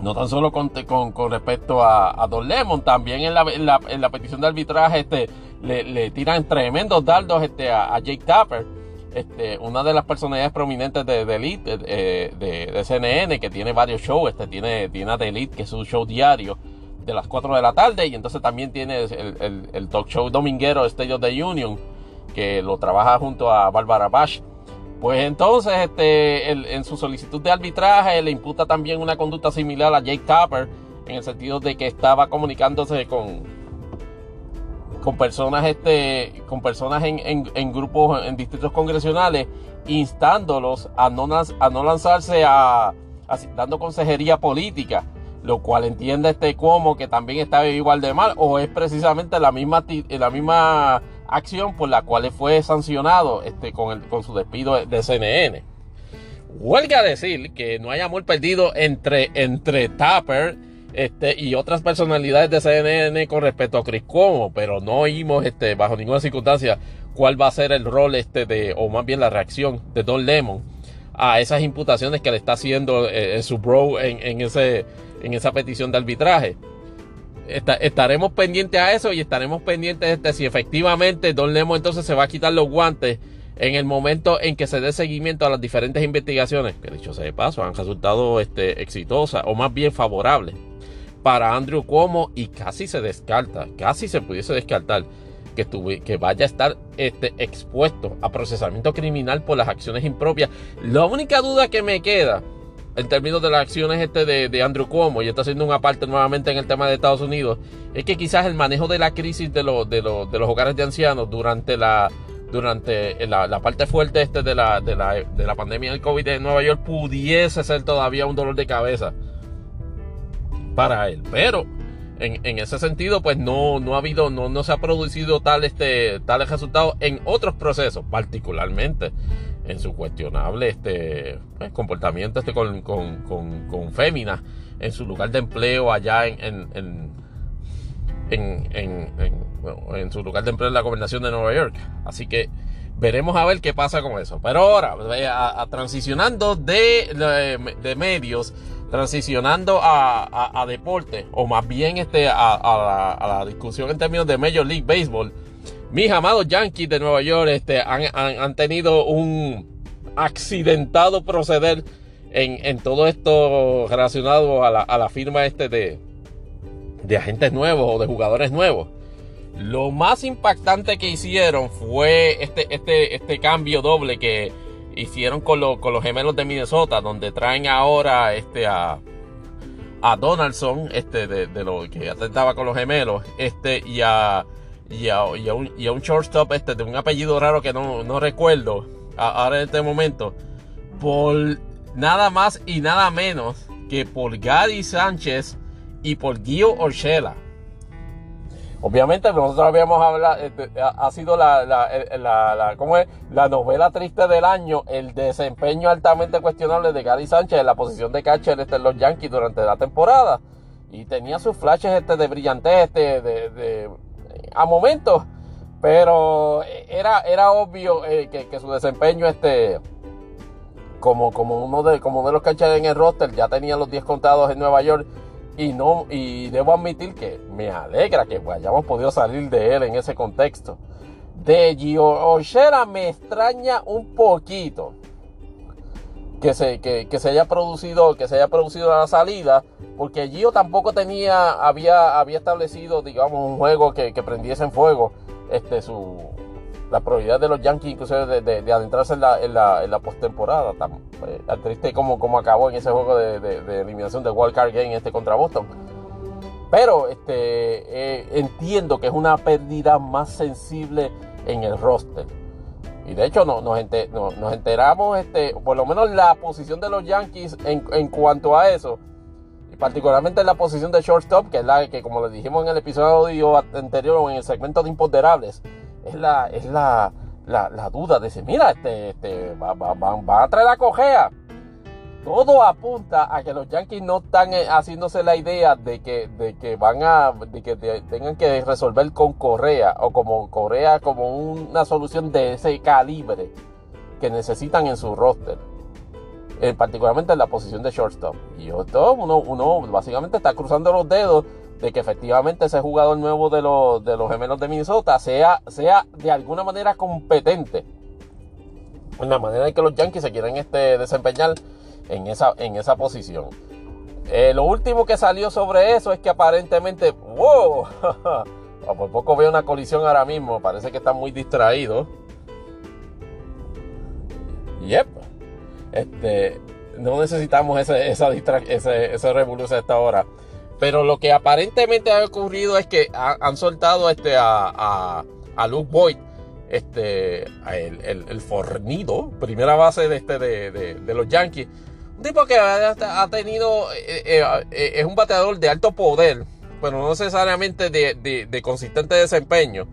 No tan solo con, con, respecto a, Don Lemon, también en la, petición de arbitraje este, le, tiran tremendos dardos este, a, Jake Tapper. este, una de las personalidades prominentes de, de Elite, de, CNN, que tiene varios shows, este, tiene, tiene a The Elite, que es un show diario de las 4 de la tarde, y entonces también tiene el, el, talk show dominguero State of the Union, que lo trabaja junto a Barbara Bash. Pues entonces, este, en su solicitud de arbitraje le imputa también una conducta similar a Jake Tapper, en el sentido de que estaba comunicándose con, con personas, este, con personas en, grupos, en distritos congresionales, instándolos a no, a no lanzarse a, dando consejería política, lo cual entiende este como que también está igual de mal, o es precisamente la misma, la misma acción por la cual fue sancionado este, con, con su despido de CNN. Huelga decir que no hay amor perdido entre, entre Tapper este, y otras personalidades de CNN con respecto a Chris Cuomo, pero no oímos este, bajo ninguna circunstancia cuál va a ser el rol este de, o más bien la reacción de Don Lemon a esas imputaciones que le está haciendo eh, su bro en, ese, en esa petición de arbitraje. estaremos pendientes a eso y estaremos pendientes de si efectivamente Don Lemon entonces se va a quitar los guantes en el momento en que se dé seguimiento a las diferentes investigaciones, que dicho sea de paso, han resultado este, exitosas o más bien favorables para Andrew Cuomo y casi se descarta, casi se pudiese descartar que, que vaya a estar este, expuesto a procesamiento criminal por las acciones impropias. La única duda que me queda en términos de las acciones este de, Andrew Cuomo, y está haciendo una parte nuevamente en el tema de Estados Unidos, es que quizás el manejo de la crisis de, los de, de los hogares de ancianos durante la durante la, parte fuerte este de la, de la, de la pandemia del COVID en Nueva York pudiese ser todavía un dolor de cabeza para él. Pero en, ese sentido, pues no, no ha habido, no, no se ha producido tal, este, tales resultados en otros procesos, particularmente en su cuestionable este, pues, comportamiento este con, con, con, féminas en su lugar de empleo allá en, en, en, en, su lugar de empleo en la gobernación de Nueva York. Así que veremos a ver qué pasa con eso. Pero ahora, a, transicionando de, de medios transicionando a, deporte, o más bien este, a, la, discusión en términos de Major League Baseball, mis amados Yankees de Nueva York este, han, tenido un accidentado proceder en, todo esto relacionado a la, firma este de, de agentes nuevos o de jugadores nuevos. Lo más impactante que hicieron fue este, este, este cambio doble que hicieron con, con los gemelos de Minnesota, donde traen ahora este, a, a Donaldson, este, de, lo que atentaba con los gemelos, este, y a, y a, un, y a un shortstop este, de un apellido raro que no, recuerdo ahora en este momento, por nada más y nada menos que por Gary Sánchez y por Guido Orchela. Obviamente nosotros habíamos hablado, eh, ha sido la, la, la, ¿cómo es? la novela triste del año, el desempeño altamente cuestionable de Gary Sánchez en la posición de catcher este, los Yankees durante la temporada. Y tenía sus flashes este, de brillantez este, de, a momentos, pero era, era obvio eh, que, su desempeño este, como, como uno de, como de los catchers en el roster ya tenía los 10 contados en Nueva York y, no, y debo admitir que me alegra que hayamos podido salir de él en ese contexto. De Gio Ochera me extraña un poquito que se, que, se haya producido, que se haya producido la salida, porque Gio tampoco tenía, había, había establecido, digamos, un juego que, que prendiese en fuego este, su, la probabilidad de los Yankees incluso de, de, adentrarse en la, en la, en la postemporada. Tan, eh, triste como, como acabó en ese juego de, de, eliminación de Wild Card Game este contra Boston. Pero este, eh, entiendo que es una pérdida más sensible en el roster. Y de hecho no, nos, nos, enteramos, este, por lo menos la posición de los Yankees en, en cuanto a eso, y particularmente en la posición de shortstop, que es la que como les dijimos en el episodio anterior o en el segmento de imponderables, es la, es la, la, duda de decir, mira, este, este, va, va, a traer la cojea. Todo apunta a que los Yankees no están eh, haciéndose la idea de que, de que van a, de que tengan que resolver con Correa o como Correa como una solución de ese calibre que necesitan en su roster. Eh, particularmente en la posición de shortstop. Y esto, uno, uno básicamente está cruzando los dedos de que efectivamente ese jugador nuevo de los, de los gemelos de Minnesota sea, sea de alguna manera competente. en la manera en que los Yankees se quieren este, desempeñar en esa, en esa posición. Eh, lo último que salió sobre eso es que aparentemente, wow, por poco veo una colisión ahora mismo, parece que están muy distraídos. Yep, este, no necesitamos ese, esa ese, ese revolución a esta hora. Pero lo que aparentemente ha ocurrido es que han soltado este a, a, Luke Boyd, este, el, fornido, primera base de, este, de, los Yankees. Un tipo que ha, tenido, eh, eh, eh, es un bateador de alto poder, pero no necesariamente de, consistente desempeño.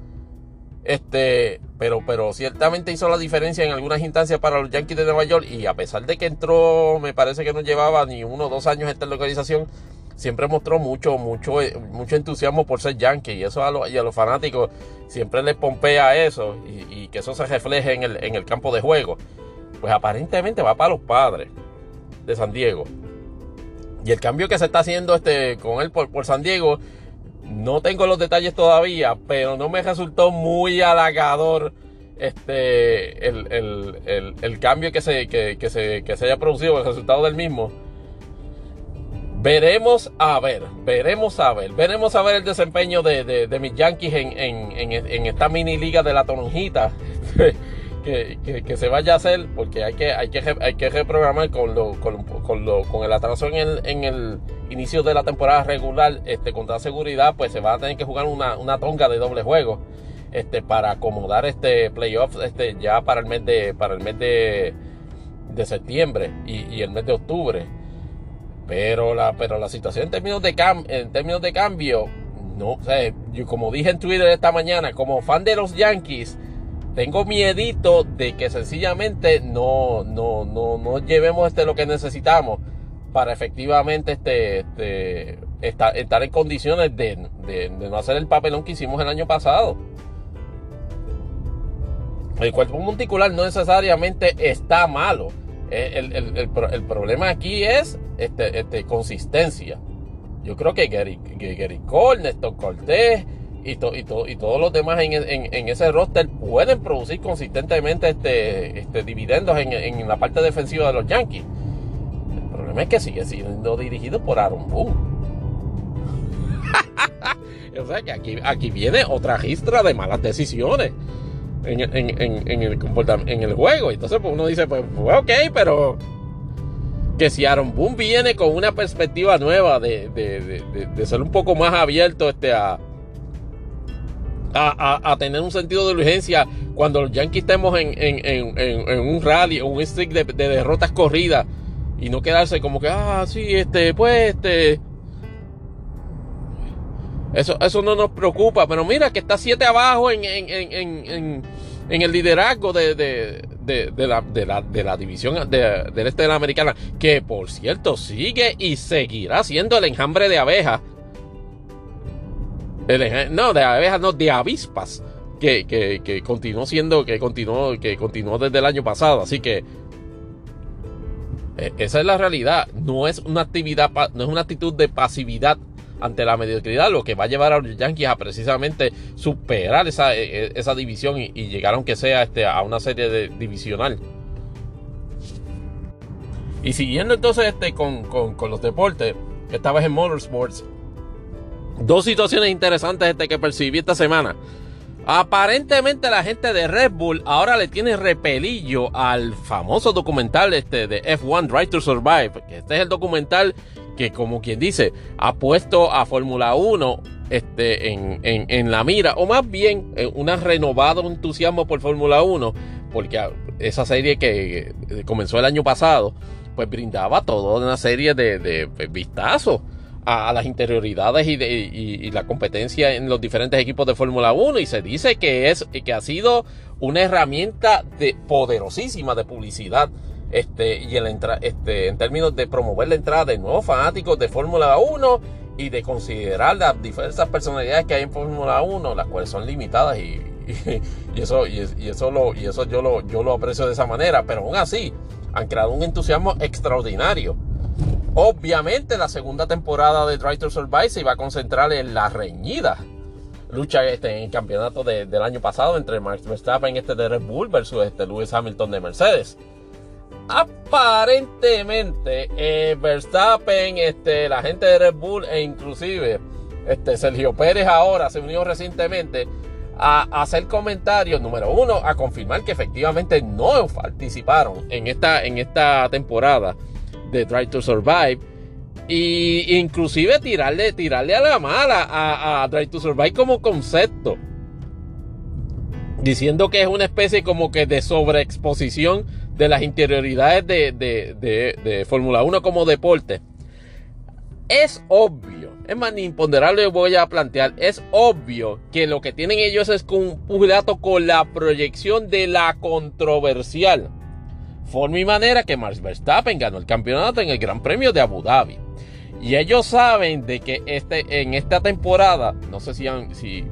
Este, pero, pero ciertamente hizo la diferencia en algunas instancias para los Yankees de Nueva York. Y a pesar de que entró, me parece que no llevaba ni uno o dos años esta localización, siempre mostró mucho, mucho, eh, mucho entusiasmo por ser yankee y eso a, los, y a los fanáticos siempre les pompea eso y, que eso se refleje en el, en el, campo de juego. Pues aparentemente va para los padres de San Diego. Y el cambio que se está haciendo este, con él por, por San Diego, no tengo los detalles todavía, pero no me resultó muy halagador este, el, el, el, cambio que se, que, que, se, que se haya producido, el resultado del mismo. Veremos a ver, veremos a ver, veremos a ver el desempeño de, mis Yankees en, esta mini liga de la Toronjita que, se vaya a hacer, porque hay que, hay que, hay que reprogramar con, lo, con, el atraso en el, inicio de la temporada regular, este, con seguridad, pues se va a tener que jugar una, tonga de doble juego este, para acomodar este playoffs este, ya para el mes de, para el mes de, septiembre y el mes de octubre. Pero la, pero la situación en términos de, en términos de cambio, no, yo como dije en Twitter esta mañana, como fan de los Yankees, tengo miedito de que sencillamente no, no, no, no llevemos este lo que necesitamos para efectivamente este, este estar, estar, en condiciones de, de, no hacer el papelón que hicimos el año pasado. El cuerpo monticular no necesariamente está malo. El, el, el, problema aquí es este, este, consistencia. Yo creo que Gary, Gary Cole, Néstor Cortés y, y, y, todos los demás en, ese roster pueden producir consistentemente este, este dividendos en, la parte defensiva de los Yankees. El problema es que sigue siendo dirigido por Aaron Boone. o sea que aquí, aquí viene otra ristra de malas decisiones en, en, el, en el juego. Entonces pues uno dice, pues, pues, ok, pero que si Aaron Boone viene con una perspectiva nueva de, de, ser un poco más abierto este, a, a, tener un sentido de urgencia cuando los Yankees estemos en, en, un rally o un streak de, derrotas corridas y no quedarse como que, ah, sí, este, pues, este, eso, eso no nos preocupa, pero mira que está siete abajo en, en, el liderazgo de, de, la, de, la, división del este de la americana, que por cierto sigue y seguirá siendo el enjambre de abejas. no, de abejas, no, de avispas. Que, que, continuó siendo, que continuó, que continuó desde el año pasado. Así que e, esa es la realidad. No es una actividad, no es una actitud de pasividad ante la mediocridad, lo que va a llevar a los Yankees a precisamente superar esa, e, e, esa división y, llegar aunque sea este, a una serie de, divisional. Y siguiendo entonces este, con, los deportes, esta vez en Motorsports, dos situaciones interesantes este, que percibí esta semana. Aparentemente la gente de Red Bull ahora le tiene repelillo al famoso documental este de F1 Drive to Survive, que este es el documental que como quien dice, ha puesto a Fórmula 1 este, en, la mira, o más bien eh, un renovado entusiasmo por Fórmula 1, porque esa serie que comenzó el año pasado, pues brindaba toda una serie de, vistazos a, las interioridades y, y, la competencia en los diferentes equipos de Fórmula 1 y se dice que es que ha sido una herramienta de, poderosísima de publicidad este, y en, este, en términos de promover la entrada de nuevos fanáticos de Fórmula 1 y de considerar las diversas personalidades que hay en Fórmula 1, las cuales son limitadas y, eso, y, eso, lo, y eso yo, lo, yo lo aprecio de esa manera, pero aún así han creado un entusiasmo extraordinario. Obviamente la segunda temporada de Drive to Survive se iba a concentrar en la reñida lucha este, en el campeonato del año pasado entre Max Verstappen este de Red Bull versus este Lewis Hamilton de Mercedes. Aparentemente eh, Verstappen, este, la gente de Red Bull e inclusive este, Sergio Pérez ahora se unió recientemente a, hacer comentarios, número uno, a confirmar que efectivamente no participaron en esta, en esta temporada de Try to Survive. Y inclusive tirarle, tirarle a la mala a, a to Survive como concepto. Diciendo que es una especie como que de sobreexposición de las interioridades de, de, de, de Fórmula 1 como deporte. Es obvio es más, ni imponderable voy a plantear. Es obvio que lo que tienen ellos es un pugilato con la proyección de la controversial. Forma y manera que Max Verstappen ganó el campeonato en el Gran Premio de Abu Dhabi. Y ellos saben de que este, en esta temporada, no sé si, si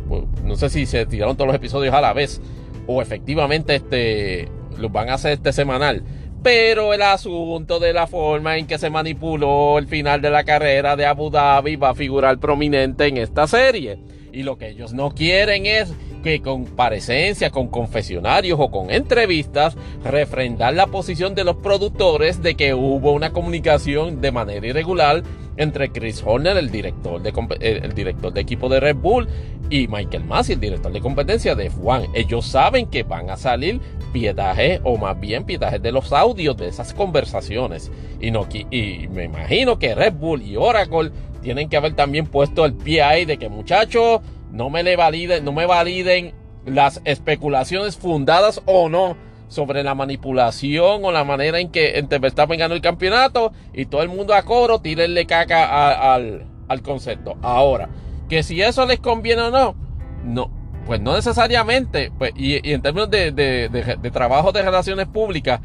no sé si se tiraron todos los episodios a la vez o efectivamente este, los van a hacer este semanal. Pero el asunto de la forma en que se manipuló el final de la carrera de Abu Dhabi va a figurar prominente en esta serie. Y lo que ellos no quieren es que con parecencias, con confesionarios o con entrevistas, refrendar la posición de los productores de que hubo una comunicación de manera irregular entre Chris Horner, el director de, eh, el director de equipo de Red Bull, y Michael Masi, el director de competencia de F1. Ellos saben que van a salir pietajes, o más bien pietajes de los audios de esas conversaciones. Y, no, y me imagino que Red Bull y Oracle tienen que haber también puesto el pie ahí de que muchachos, no me le validen, no me validen las especulaciones fundadas o no sobre la manipulación o la manera en que Verstappen ganó el campeonato y todo el mundo a coro tírenle caca al, al concepto. Ahora, que si eso les conviene o no, no, pues no necesariamente, pues, y, en términos de, de, trabajo de relaciones públicas,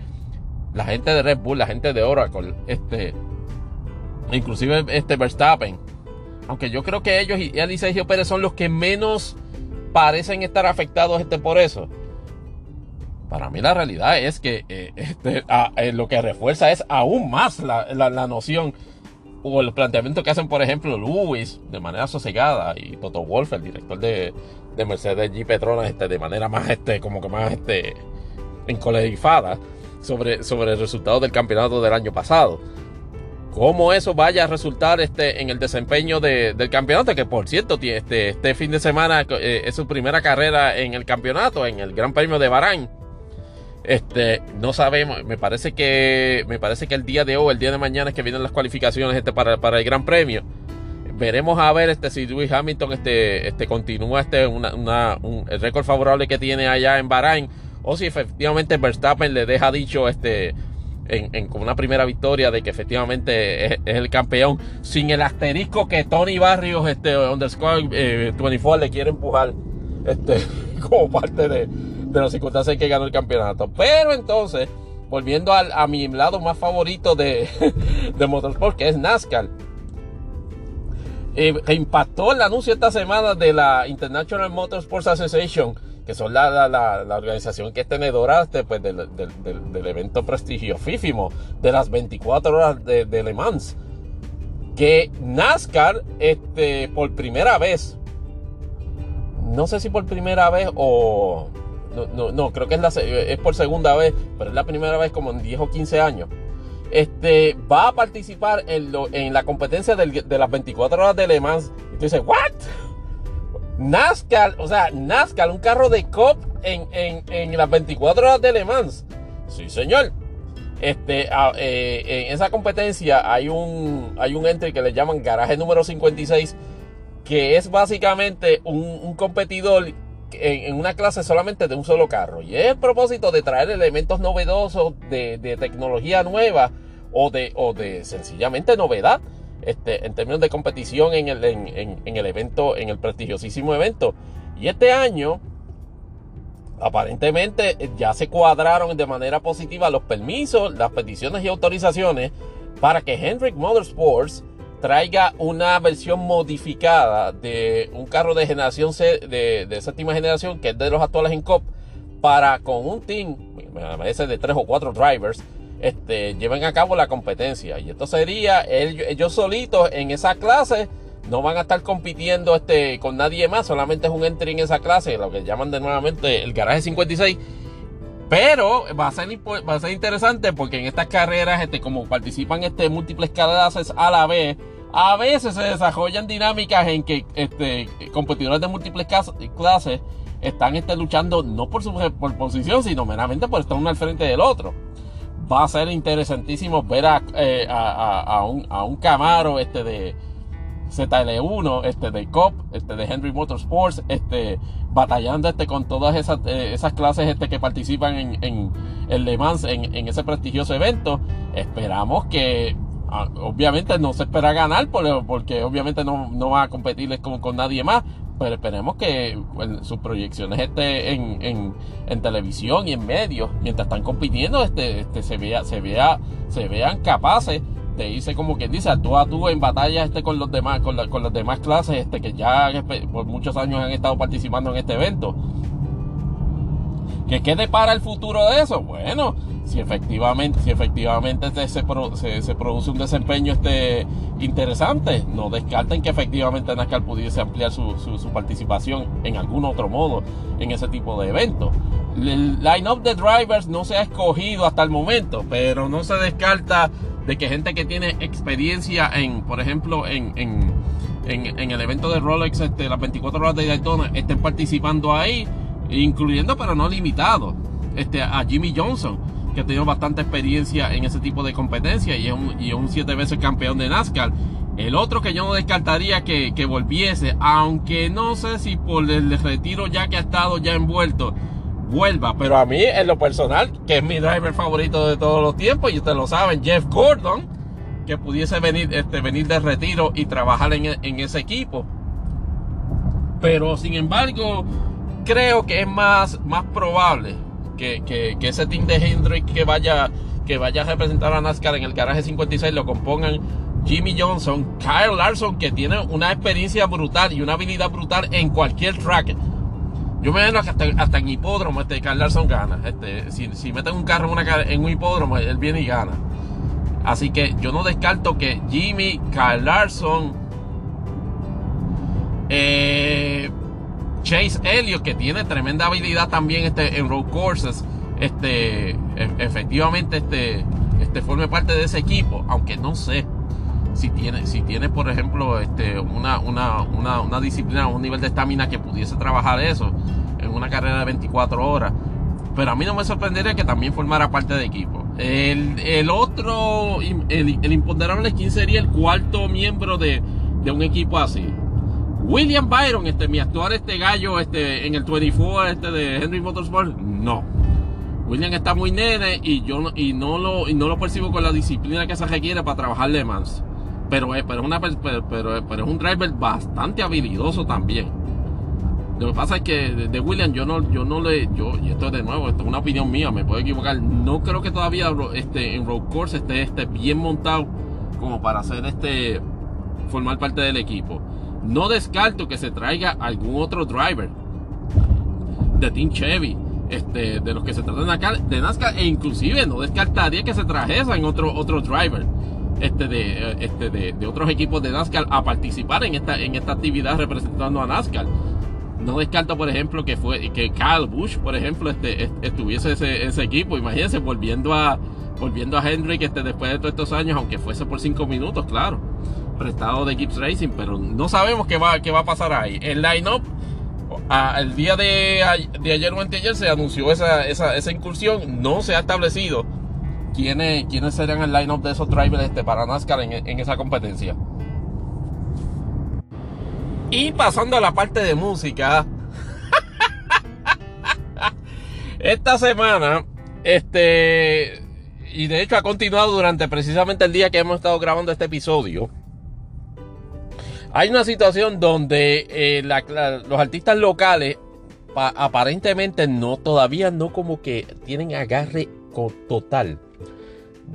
la gente de Red Bull, la gente de Oracle, este, inclusive este Verstappen, aunque yo creo que ellos y y Sergio Pérez son los que menos parecen estar afectados este, por eso. Para mí la realidad es que eh, este, eh, lo que refuerza es aún más la, la, noción o el planteamiento que hacen, por ejemplo, Lewis de manera sosegada y Toto Wolff, el director de, de Mercedes G Petronas, este, de manera más, este, como que más, este, encolerifada sobre, sobre el resultado del campeonato del año pasado cómo eso vaya a resultar este, en el desempeño del campeonato, que por cierto, este, este fin de semana eh, es su primera carrera en el campeonato, en el Gran Premio de Bahrein. Este, no sabemos, me parece que me parece que el día de hoy, el día de mañana es que vienen las cualificaciones este, para, para el Gran Premio. Veremos a ver este, si Lewis Hamilton este, este, continúa este, una, un, el récord favorable que tiene allá en Bahrein o si efectivamente Verstappen le deja dicho este, en, con una primera victoria de que efectivamente es, el campeón, sin el asterisco que Tony Barrios, este underscore 24 eh, le quiere empujar este, como parte de, de las circunstancias en que ganó el campeonato. Pero entonces, volviendo a mi lado más favorito de, de Motorsport, que es NASCAR. Eh, impactó el anuncio esta semana de la International Motorsports Association que son la, la, la, organización que es tenedora este, pues, del, del, del, prestigiosísimo de las 24 horas de, de, Le Mans. Que NASCAR, este, por primera vez, no sé si por primera vez o... No, no, no creo que es, la, es por segunda vez, pero es la primera vez como en 10 o 15 años. Este, va a participar en, lo, en la competencia de las 24 horas de Le Mans. Y tú dices, ¿what? NASCAR, o sea, NASCAR, un carro de COP en, en, las 24 horas de Le Mans. Sí, señor. Este, eh, en esa competencia hay un, hay un entry que le llaman garaje número 56, que es básicamente un, competidor en, una clase solamente de un solo carro. Y es el propósito de traer elementos novedosos de, de tecnología nueva o de, o de sencillamente novedad este, en términos de competición en el, en, el evento, en el prestigiosísimo evento. Y este año, aparentemente, ya se cuadraron de manera positiva los permisos, las peticiones y autorizaciones para que Hendrick Motorsports traiga una versión modificada de un carro de generación C, de, de séptima generación, que es de los actuales en COP, para con un team, me parece de tres o cuatro drivers, este, lleven a cabo la competencia. Y esto sería ellos, solitos en esa clase no van a estar compitiendo este, con nadie más, solamente es un entry en esa clase, lo que llaman de nuevamente el garaje 56. Pero va a ser, interesante porque en estas carreras, este, como participan este, múltiples clases a la vez, a veces se desarrollan dinámicas en que competidores de múltiples clases están luchando no por su por posición, sino meramente por estar uno al frente del otro. Va a ser interesantísimo ver a, eh, un, a un Camaro este, de, ZL1, este de COP, este de Henry Motorsports, este batallando este con todas esas, eh, esas clases este que participan en, en, en Le Mans en, en, ese prestigioso evento. Esperamos que ah, obviamente no se espera ganar porque, obviamente no, no va a competir con, con nadie más, pero esperemos que sus proyecciones este, en, en, en, televisión y en medios, mientras están compitiendo, este, este, se, vea, se, vea, se vean capaces te hice como quien dice, actúa tú en batalla este con los demás, con, con las demás clases este, que ya por muchos años han estado participando en este evento. ¿Qué, ¿Qué depara el futuro de eso? Bueno, si efectivamente, si efectivamente se, produce un desempeño este interesante, no descarten que efectivamente NASCAR pudiese ampliar su participación en algún otro modo en ese tipo de eventos. El line-up de drivers no se ha escogido hasta el momento, pero no se descarta de que gente que tiene experiencia en, por ejemplo, en, en, en, el evento de Rolex, este, las 24 horas de Daytona, estén participando ahí, incluyendo pero no limitado, este, a Jimmy Johnson, que ha tenido bastante experiencia en ese tipo de competencia y es un, siete veces campeón de NASCAR. El otro que yo no descartaría que, volviese, aunque no sé si por el retiro ya que ha estado ya envuelto, vuelva. Pero a mí, en lo personal, que es mi driver favorito de todos los tiempos, y ustedes lo saben, Jeff Gordon, que pudiese venir, este, venir de retiro y trabajar en, ese equipo. Pero sin embargo, creo que es más, más probable que, que, que ese team de Hendrick que vaya, que vaya a representar a NASCAR en el garaje 56 lo compongan Jimmy Johnson, Kyle Larson, que tiene una experiencia brutal y una habilidad brutal en cualquier track yo me veo hasta, hasta en hipódromo, este Carl Larson gana. Este, si, si meten un carro en, un hipódromo, él viene y gana. Así que yo no descarto que Jimmy, Carl Larson, eh, Chase Elliott, que tiene tremenda habilidad también este, en road courses, este, e, efectivamente este, este forme parte de ese equipo, aunque no sé si tiene, si tiene por ejemplo, este, una, una, una, una disciplina, un nivel de estamina que pudiese trabajar eso en una carrera de 24 horas. Pero a mí no me sorprendería que también formara parte de equipo. El, el otro, el, el, imponderable, ¿quién sería el cuarto miembro de, de, un equipo así? William Byron, este, mi actual este gallo este, en el 24 este de Henry Motorsport, no. William está muy nene y yo y no lo, y no lo percibo con la disciplina que se requiere para trabajar Le Mans. Pero, pero, pero, es un driver bastante habilidoso también. Lo que pasa es que de, William yo no, yo no le, yo, y esto es de nuevo, esto es una opinión mía, me puedo equivocar. No creo que todavía este, en road course esté, esté bien montado como para hacer este, formar parte del equipo. No descarto que se traiga algún otro driver de Team Chevy, este, de los que se tratan de NASCAR, e inclusive no descartaría que se trajesen otro, otro driver este de, este de, otros equipos de NASCAR a participar en esta, en esta actividad representando a NASCAR. No descarto, por ejemplo, que fue que Kyle Busch, por ejemplo, este, estuviese ese, ese equipo. Imagínense, volviendo a volviendo a Henry este, después de todos estos años, aunque fuese por cinco minutos, claro, prestado de Gibbs Racing, pero no sabemos qué va, qué va a pasar ahí. El line-up, el día de, ayer o anteayer se anunció esa, esa, esa incursión, no se ha establecido quiénes, quiénes serían el line-up de esos drivers este, para NASCAR en, esa competencia. Y pasando a la parte de música, esta semana, este, y de hecho ha continuado durante precisamente el día que hemos estado grabando este episodio. Hay una situación donde eh, los artistas locales aparentemente no todavía no como que tienen agarre total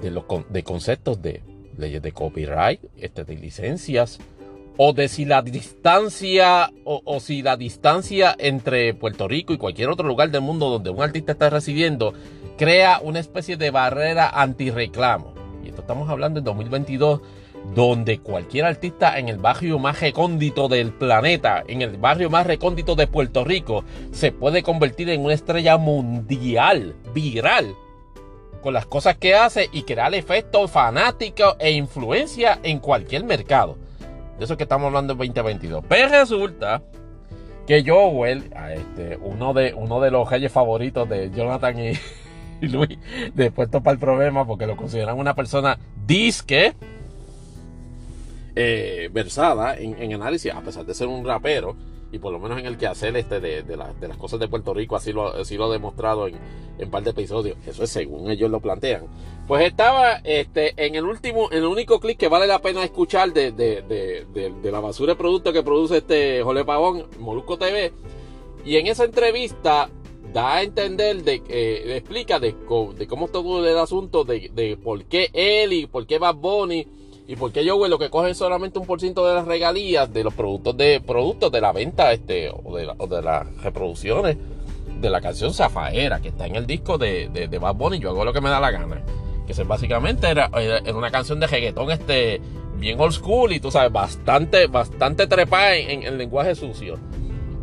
de, los, de conceptos de leyes de copyright, este, de licencias, o de si la distancia o, si la distancia entre Puerto Rico y cualquier otro lugar del mundo donde un artista está residiendo crea una especie de barrera antirreclamo. Y esto estamos hablando en 2022 donde cualquier artista en el barrio más recóndito del planeta, en el barrio más recóndito de Puerto Rico, se puede convertir en una estrella mundial, viral, con las cosas que hace y crear efectos fanáticos e influencia en cualquier mercado. De eso que estamos hablando en 2022. Pero resulta que Joel, este, uno, de, uno de los reyes favoritos de Jonathan y, Luis, de puesto para el problema, porque lo consideran una persona disque, eh, versada en, análisis, a pesar de ser un rapero, y por lo menos en el que hacer este de, las cosas de Puerto Rico, así lo, así lo ha demostrado en, en par de episodios. Eso es según ellos lo plantean. Pues estaba este, en el último, en el único clip que vale la pena escuchar de, de la basura de producto que produce este Jole Pavón, Molusco TV. Y en esa entrevista da a entender, de, eh, explica de, de, cómo todo el asunto, de, de por qué él y por qué Bad Bunny ¿Y por qué Joey lo que coge solamente un por ciento de las regalías de los productos de productos de la venta este, o, de de las reproducciones de la canción Zafaera que está en el disco de, de, Bad Bunny? Yo hago lo que me da la gana. Que es, básicamente era, una canción de reggaetón este, bien old school y tú sabes, bastante, bastante trepada en, el lenguaje sucio.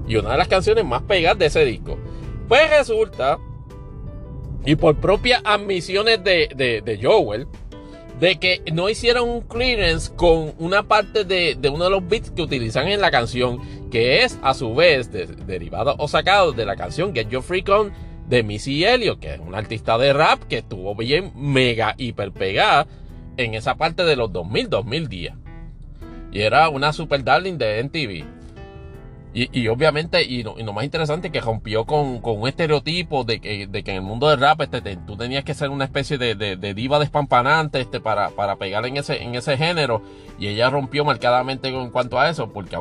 Y una de las canciones más pegadas de ese disco. Pues resulta, y por propias admisiones de, de, de Joel, de que no hicieron un clearance con una parte de, uno de los beats que utilizan en la canción, que es a su vez derivado o sacado de la canción Get Your Freak On de Missy Elliott, que es una artista de rap que estuvo bien mega hiper pegada en esa parte de los 2000, 2010. Y era una super darling de MTV. Y, obviamente, y lo, más interesante, que rompió con, un estereotipo de que, de en el mundo del rap este, tú tenías que ser una especie de, diva despampanante este, para, pegar en ese, género. Y ella rompió marcadamente en cuanto a eso, porque,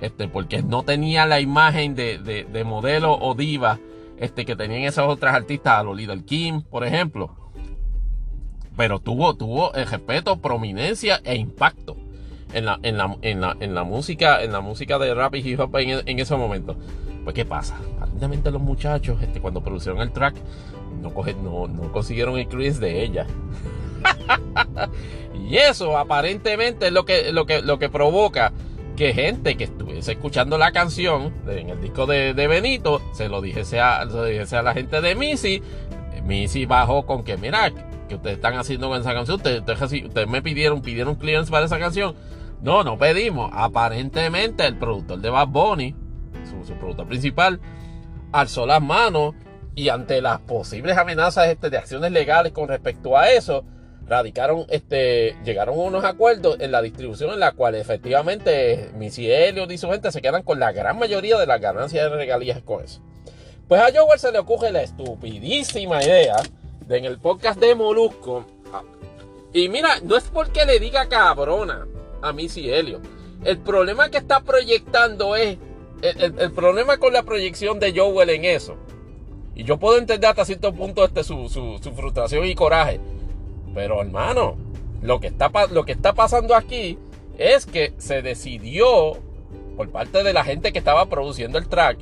este, porque no tenía la imagen de, modelo o diva que tenían esas otras artistas, a Lolita Kim, por ejemplo. Pero tuvo, tuvo el respeto, prominencia e impacto en la, en la, en la, en la música, en la música de rap y hip hop en, en ese momento. Pues qué pasa, aparentemente los muchachos, este, cuando produjeron el track, no, no, no consiguieron el clearance de ella. y eso aparentemente es lo que, lo que, lo que provoca que gente que estuviese escuchando la canción en el disco de, Benito se lo dijese a, se lo dijese a la gente de Missy. Missy bajó con que, mira, que ustedes están haciendo con esa canción, ustedes, ustedes me pidieron, pidieron clearance para esa canción. No, no pedimos. Aparentemente el productor de Bad Bunny, su, productor principal, alzó las manos y ante las posibles amenazas este, de acciones legales con respecto a eso, radicaron, este, llegaron unos acuerdos en la distribución en la cual efectivamente Missy Elliott y su gente se quedan con la gran mayoría de las ganancias de regalías con eso. Pues a Joel se le ocurre la estupidísima idea de en el podcast de Molusco. Y mira, no es porque le diga cabrona, a Missy Elliott. El problema que está proyectando es. El, problema con la proyección de Joel en eso. Y yo puedo entender hasta cierto punto este, su, frustración y coraje. Pero hermano, lo que, está, lo que está pasando aquí es que se decidió por parte de la gente que estaba produciendo el track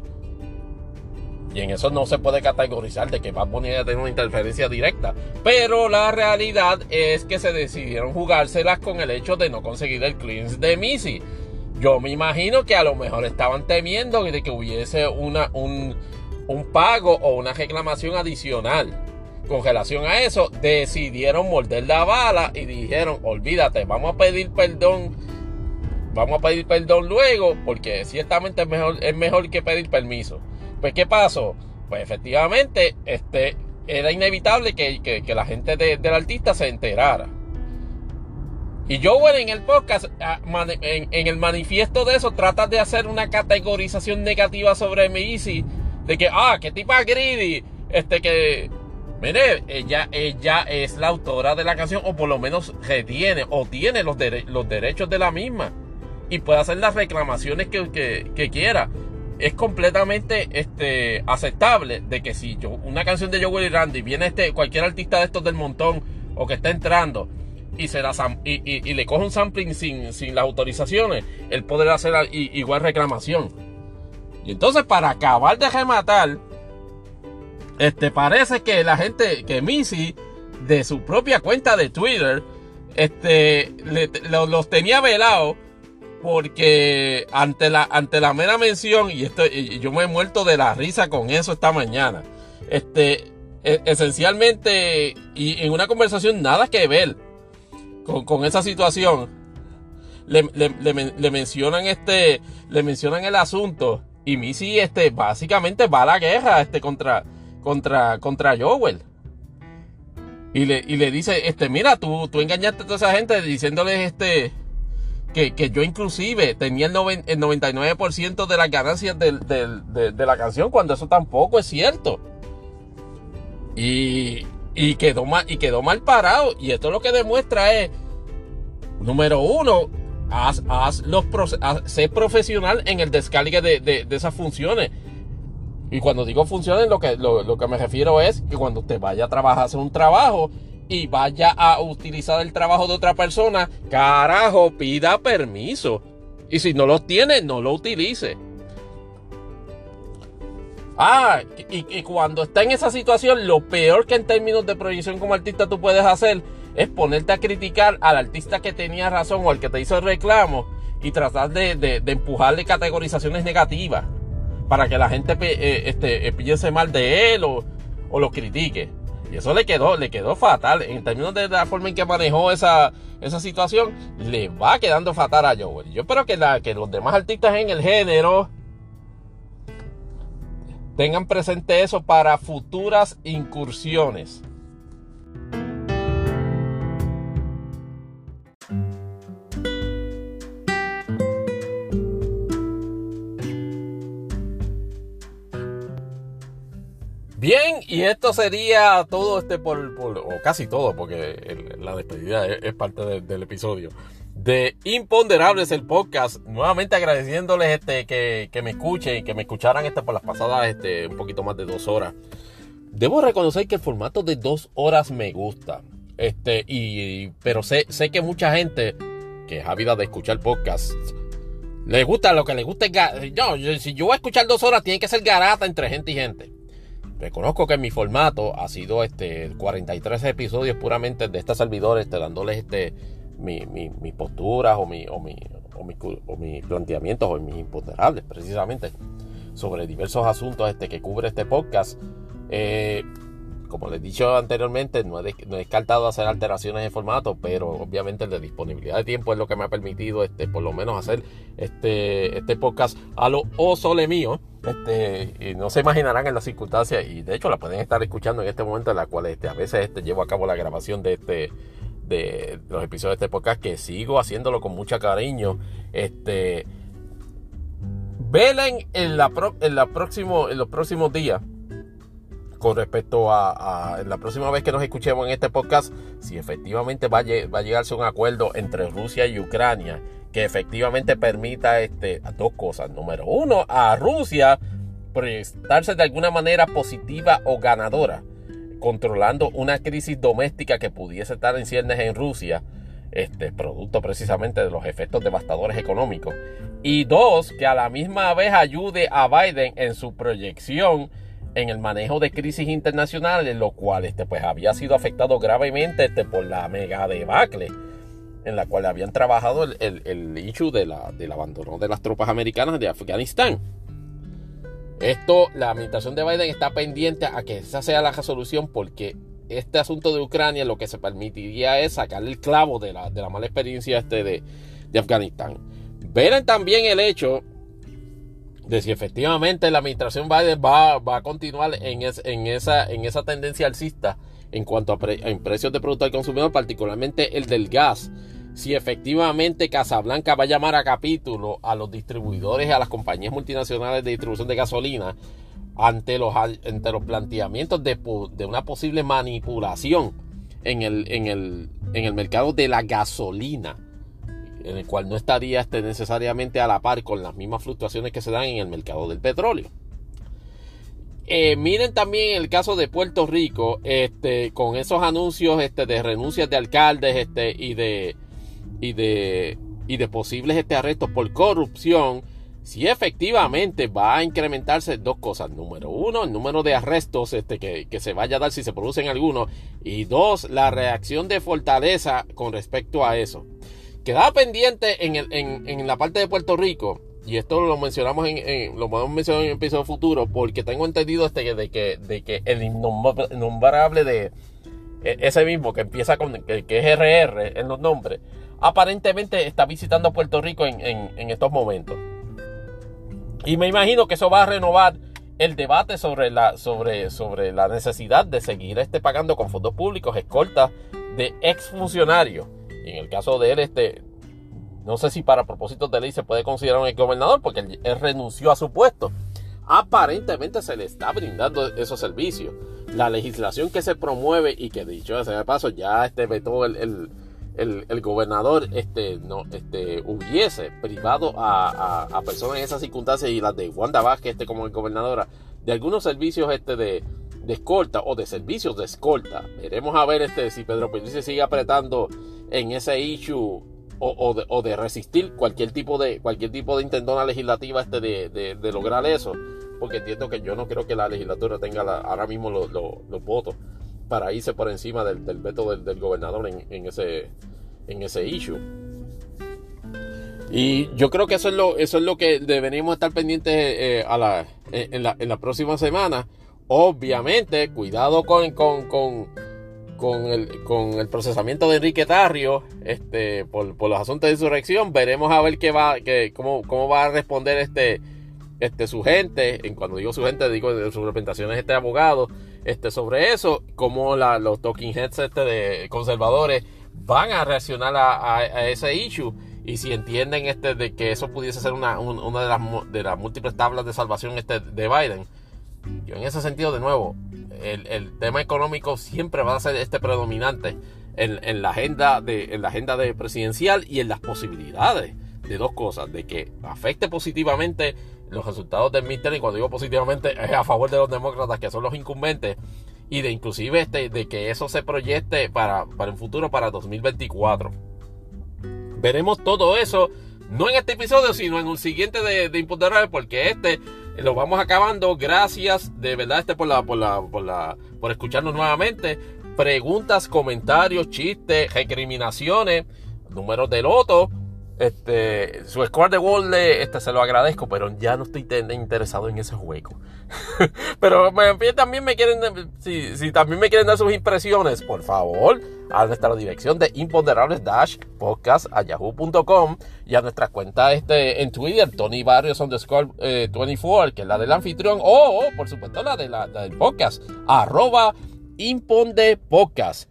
y en eso no se puede categorizar de que Bad Bunny haya tenido una interferencia directa. Pero la realidad es que se decidieron jugárselas con el hecho de no conseguir el clearance de Missy. Yo me imagino que a lo mejor estaban temiendo de que hubiese una, un, un pago o una reclamación adicional. Con relación a eso, decidieron morder la bala y dijeron, olvídate, vamos a pedir perdón. Vamos a pedir perdón luego, porque ciertamente es mejor, es mejor que pedir permiso. Pues, ¿qué pasó? Pues efectivamente, este, era inevitable que, la gente del artista se enterara. Y yo, bueno, en el podcast, ah, en, el manifiesto de eso, trata de hacer una categorización negativa sobre Missy. De que, ah, qué tipa greedy. Este que, mire, ella, ella es la autora de la canción, o por lo menos retiene, o tiene los, los derechos de la misma. Y puede hacer las reclamaciones que, que quiera es completamente este, aceptable de que si yo, una canción de Joel y Randy viene este, cualquier artista de estos del montón o que está entrando y, se y, le coge un sampling sin, sin las autorizaciones, él podrá hacer igual reclamación. Y entonces para acabar de rematar, este, parece que la gente, que Missy, de su propia cuenta de Twitter, este, los tenía velados porque ante la, ante la mera mención, y, esto, yo me he muerto de la risa con eso esta mañana, este, e, esencialmente, y en una conversación nada que ver con, esa situación, le, mencionan este, le mencionan el asunto, y Missy, este, básicamente va a la guerra, este, contra, contra, contra Joel. Y le, y le dice, este, mira, tú, tú engañaste a toda esa gente diciéndoles, este, que, yo inclusive tenía el, 99% de las ganancias de, la canción, cuando eso tampoco es cierto. Y, quedó mal, y quedó mal parado. Y esto lo que demuestra es, número uno, haz, los, sé profesional en el descargue de, esas funciones. Y cuando digo funciones, lo que, lo, lo que me refiero es que cuando usted vaya a trabajar, hacer un trabajo, y vaya a utilizar el trabajo de otra persona, carajo, pida permiso. Y si no lo tiene, no lo utilice. Ah, y, cuando está en esa situación, lo peor que en términos de proyección como artista tú puedes hacer es ponerte a criticar al artista que tenía razón o al que te hizo el reclamo y tratar de, empujarle categorizaciones negativas para que la gente eh, este, eh, mal de él o lo critique. Y eso le quedó, le quedó fatal. En términos de la forma en que manejó esa, esa situación, le va quedando fatal a Joel. Yo espero que, la, que los demás artistas en el género tengan presente eso para futuras incursiones. Bien, y esto sería todo este por, o casi todo, porque la despedida es, parte del episodio de Imponderables, el podcast. Nuevamente agradeciéndoles este, que, me escuchen y que me escucharan este por las pasadas este, un poquito más de dos horas. Debo reconocer que el formato de dos horas me gusta. Este, y, pero sé, sé que mucha gente que es ávida de escuchar podcasts le gusta lo que le gusta es no, si yo voy a escuchar dos horas tiene que ser garata entre gente y gente. Reconozco que mi formato ha sido este 43 episodios puramente de este servidor, dándoles este, mis posturas o, mi, o, mi, o, mis planteamientos o mis imponderables, precisamente, sobre diversos asuntos este, que cubre este podcast. Eh, como les he dicho anteriormente, no he, no descartado hacer alteraciones de formato, pero obviamente de disponibilidad de tiempo es lo que me ha permitido, este, por lo menos, hacer este, este podcast a lo osole mío. Este, y no se imaginarán en las circunstancias, y de hecho la pueden estar escuchando en este momento, en la cual este, a veces este, llevo a cabo la grabación de este de los episodios de este podcast, que sigo haciéndolo con mucho cariño. Este, velen en, la la en los próximos días con respecto a, la próxima vez que nos escuchemos en este podcast, si efectivamente va a, llegarse un acuerdo entre Rusia y Ucrania que efectivamente permita este, dos cosas. Número uno, a Rusia proyectarse de alguna manera positiva o ganadora, controlando una crisis doméstica que pudiese estar en ciernes en Rusia, este, producto precisamente de los efectos devastadores económicos. Y dos, que a la misma vez ayude a Biden en su proyección en el manejo de crisis internacionales, lo cual este, pues, había sido afectado gravemente este, por la mega debacle en la cual habían trabajado el, el, issue de la, del abandono de las tropas americanas de Afganistán. Esto, la administración de Biden está pendiente a que esa sea la resolución porque este asunto de Ucrania lo que se permitiría es sacarle el clavo de la, de la mala experiencia este de, de Afganistán. Verán también el hecho de si efectivamente la administración Biden va, a continuar en, en, esa, en esa tendencia alcista en cuanto a, precios de productos al consumidor, particularmente el del gas. Si efectivamente Casablanca va a llamar a capítulo a los distribuidores a las compañías multinacionales de distribución de gasolina ante los, ante los planteamientos de, una posible manipulación en el, en, el, en el mercado de la gasolina en el cual no estaría este, necesariamente a la par con las mismas fluctuaciones que se dan en el mercado del petróleo. Eh, miren también el caso de Puerto Rico, este, con esos anuncios este, de renuncias de alcaldes este, y, de, y, de, y de posibles este, arrestos por corrupción. si efectivamente va a incrementarse dos cosas. Número uno, el número de arrestos este, que, que, se vaya a dar si se producen algunos. Y dos, la reacción de fortaleza con respecto a eso. Quedaba pendiente en, el, en, en la parte de Puerto Rico. Y esto lo mencionamos en, lo podemos mencionar en el episodio futuro. Porque tengo entendido este de que, de que el innombrable de e, ese mismo que empieza con que, que es RR en los nombres. Aparentemente está visitando Puerto Rico en, en estos momentos. Y me imagino que eso va a renovar el debate sobre la, sobre, sobre la necesidad de seguir este, pagando con fondos públicos escoltas de exfuncionarios. En el caso de él, este, no sé si para propósitos de ley se puede considerar un exgobernador porque él, renunció a su puesto. Aparentemente se le está brindando esos servicios. La legislación que se promueve y que dicho sea de paso ya este vetó el el, gobernador este, no, este, hubiese privado a, a, personas en esas circunstancias y las de Wanda Vázquez este, como gobernadora de algunos servicios este, de, de escolta o de servicios de escolta. Veremos a ver este, si Pedro se sigue apretando en ese issue o, de, o, de, resistir cualquier tipo de cualquier tipo de intentona legislativa este de, de, lograr eso. Porque entiendo que yo no creo que la legislatura tenga ahora mismo los, votos para irse por encima del, veto del, gobernador en, en, ese, en ese issue. Y yo creo que eso es lo, eso es lo que deberíamos estar pendientes eh, a la, en, la, en, la, próxima semana. Obviamente, cuidado con, con, con, con, el, con el procesamiento de Enrique Tarrio este, por, por, los asuntos de insurrección. Veremos a ver qué va, que, cómo, cómo va a responder este, este, su gente. En cuando digo su gente, digo sus representaciones este abogado este, sobre eso. Cómo la, los talking heads este de conservadores van a reaccionar a, ese issue y si entienden este de que eso pudiese ser una, una de, las, de las múltiples tablas de salvación este de Biden. Yo en ese sentido, de nuevo, el, el tema económico siempre va a ser este predominante en, en, la agenda de, en la agenda de presidencial y en las posibilidades de dos cosas, de que afecte positivamente los resultados del midterm, y cuando digo positivamente es a favor de los demócratas que son los incumbentes, y de inclusive este, de que eso se proyecte para, para el futuro, para 2024. Veremos todo eso, no en este episodio, sino en un siguiente de, de porque este lo vamos acabando. Gracias de verdad este por la, por la, por la, por escucharnos nuevamente. Preguntas, comentarios, chistes, recriminaciones, números de loto este, su score de World este, se lo agradezco, pero ya no estoy interesado en ese juego. pero también me quieren, si, también me quieren dar sus impresiones, por favor, a nuestra dirección de imponderables dash podcast yahoo.com y a nuestra cuenta este, en Twitter, Tony Barrios underscore 24, eh, que es la del anfitrión, o, por supuesto la, de la, del podcast, arroba imponde podcast.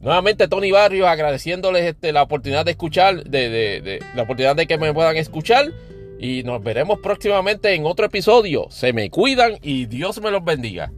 Nuevamente Tony Barrio agradeciéndoles este, la oportunidad de escuchar, de, la oportunidad de que me puedan escuchar. Y nos veremos próximamente en otro episodio. Se me cuidan y Dios me los bendiga.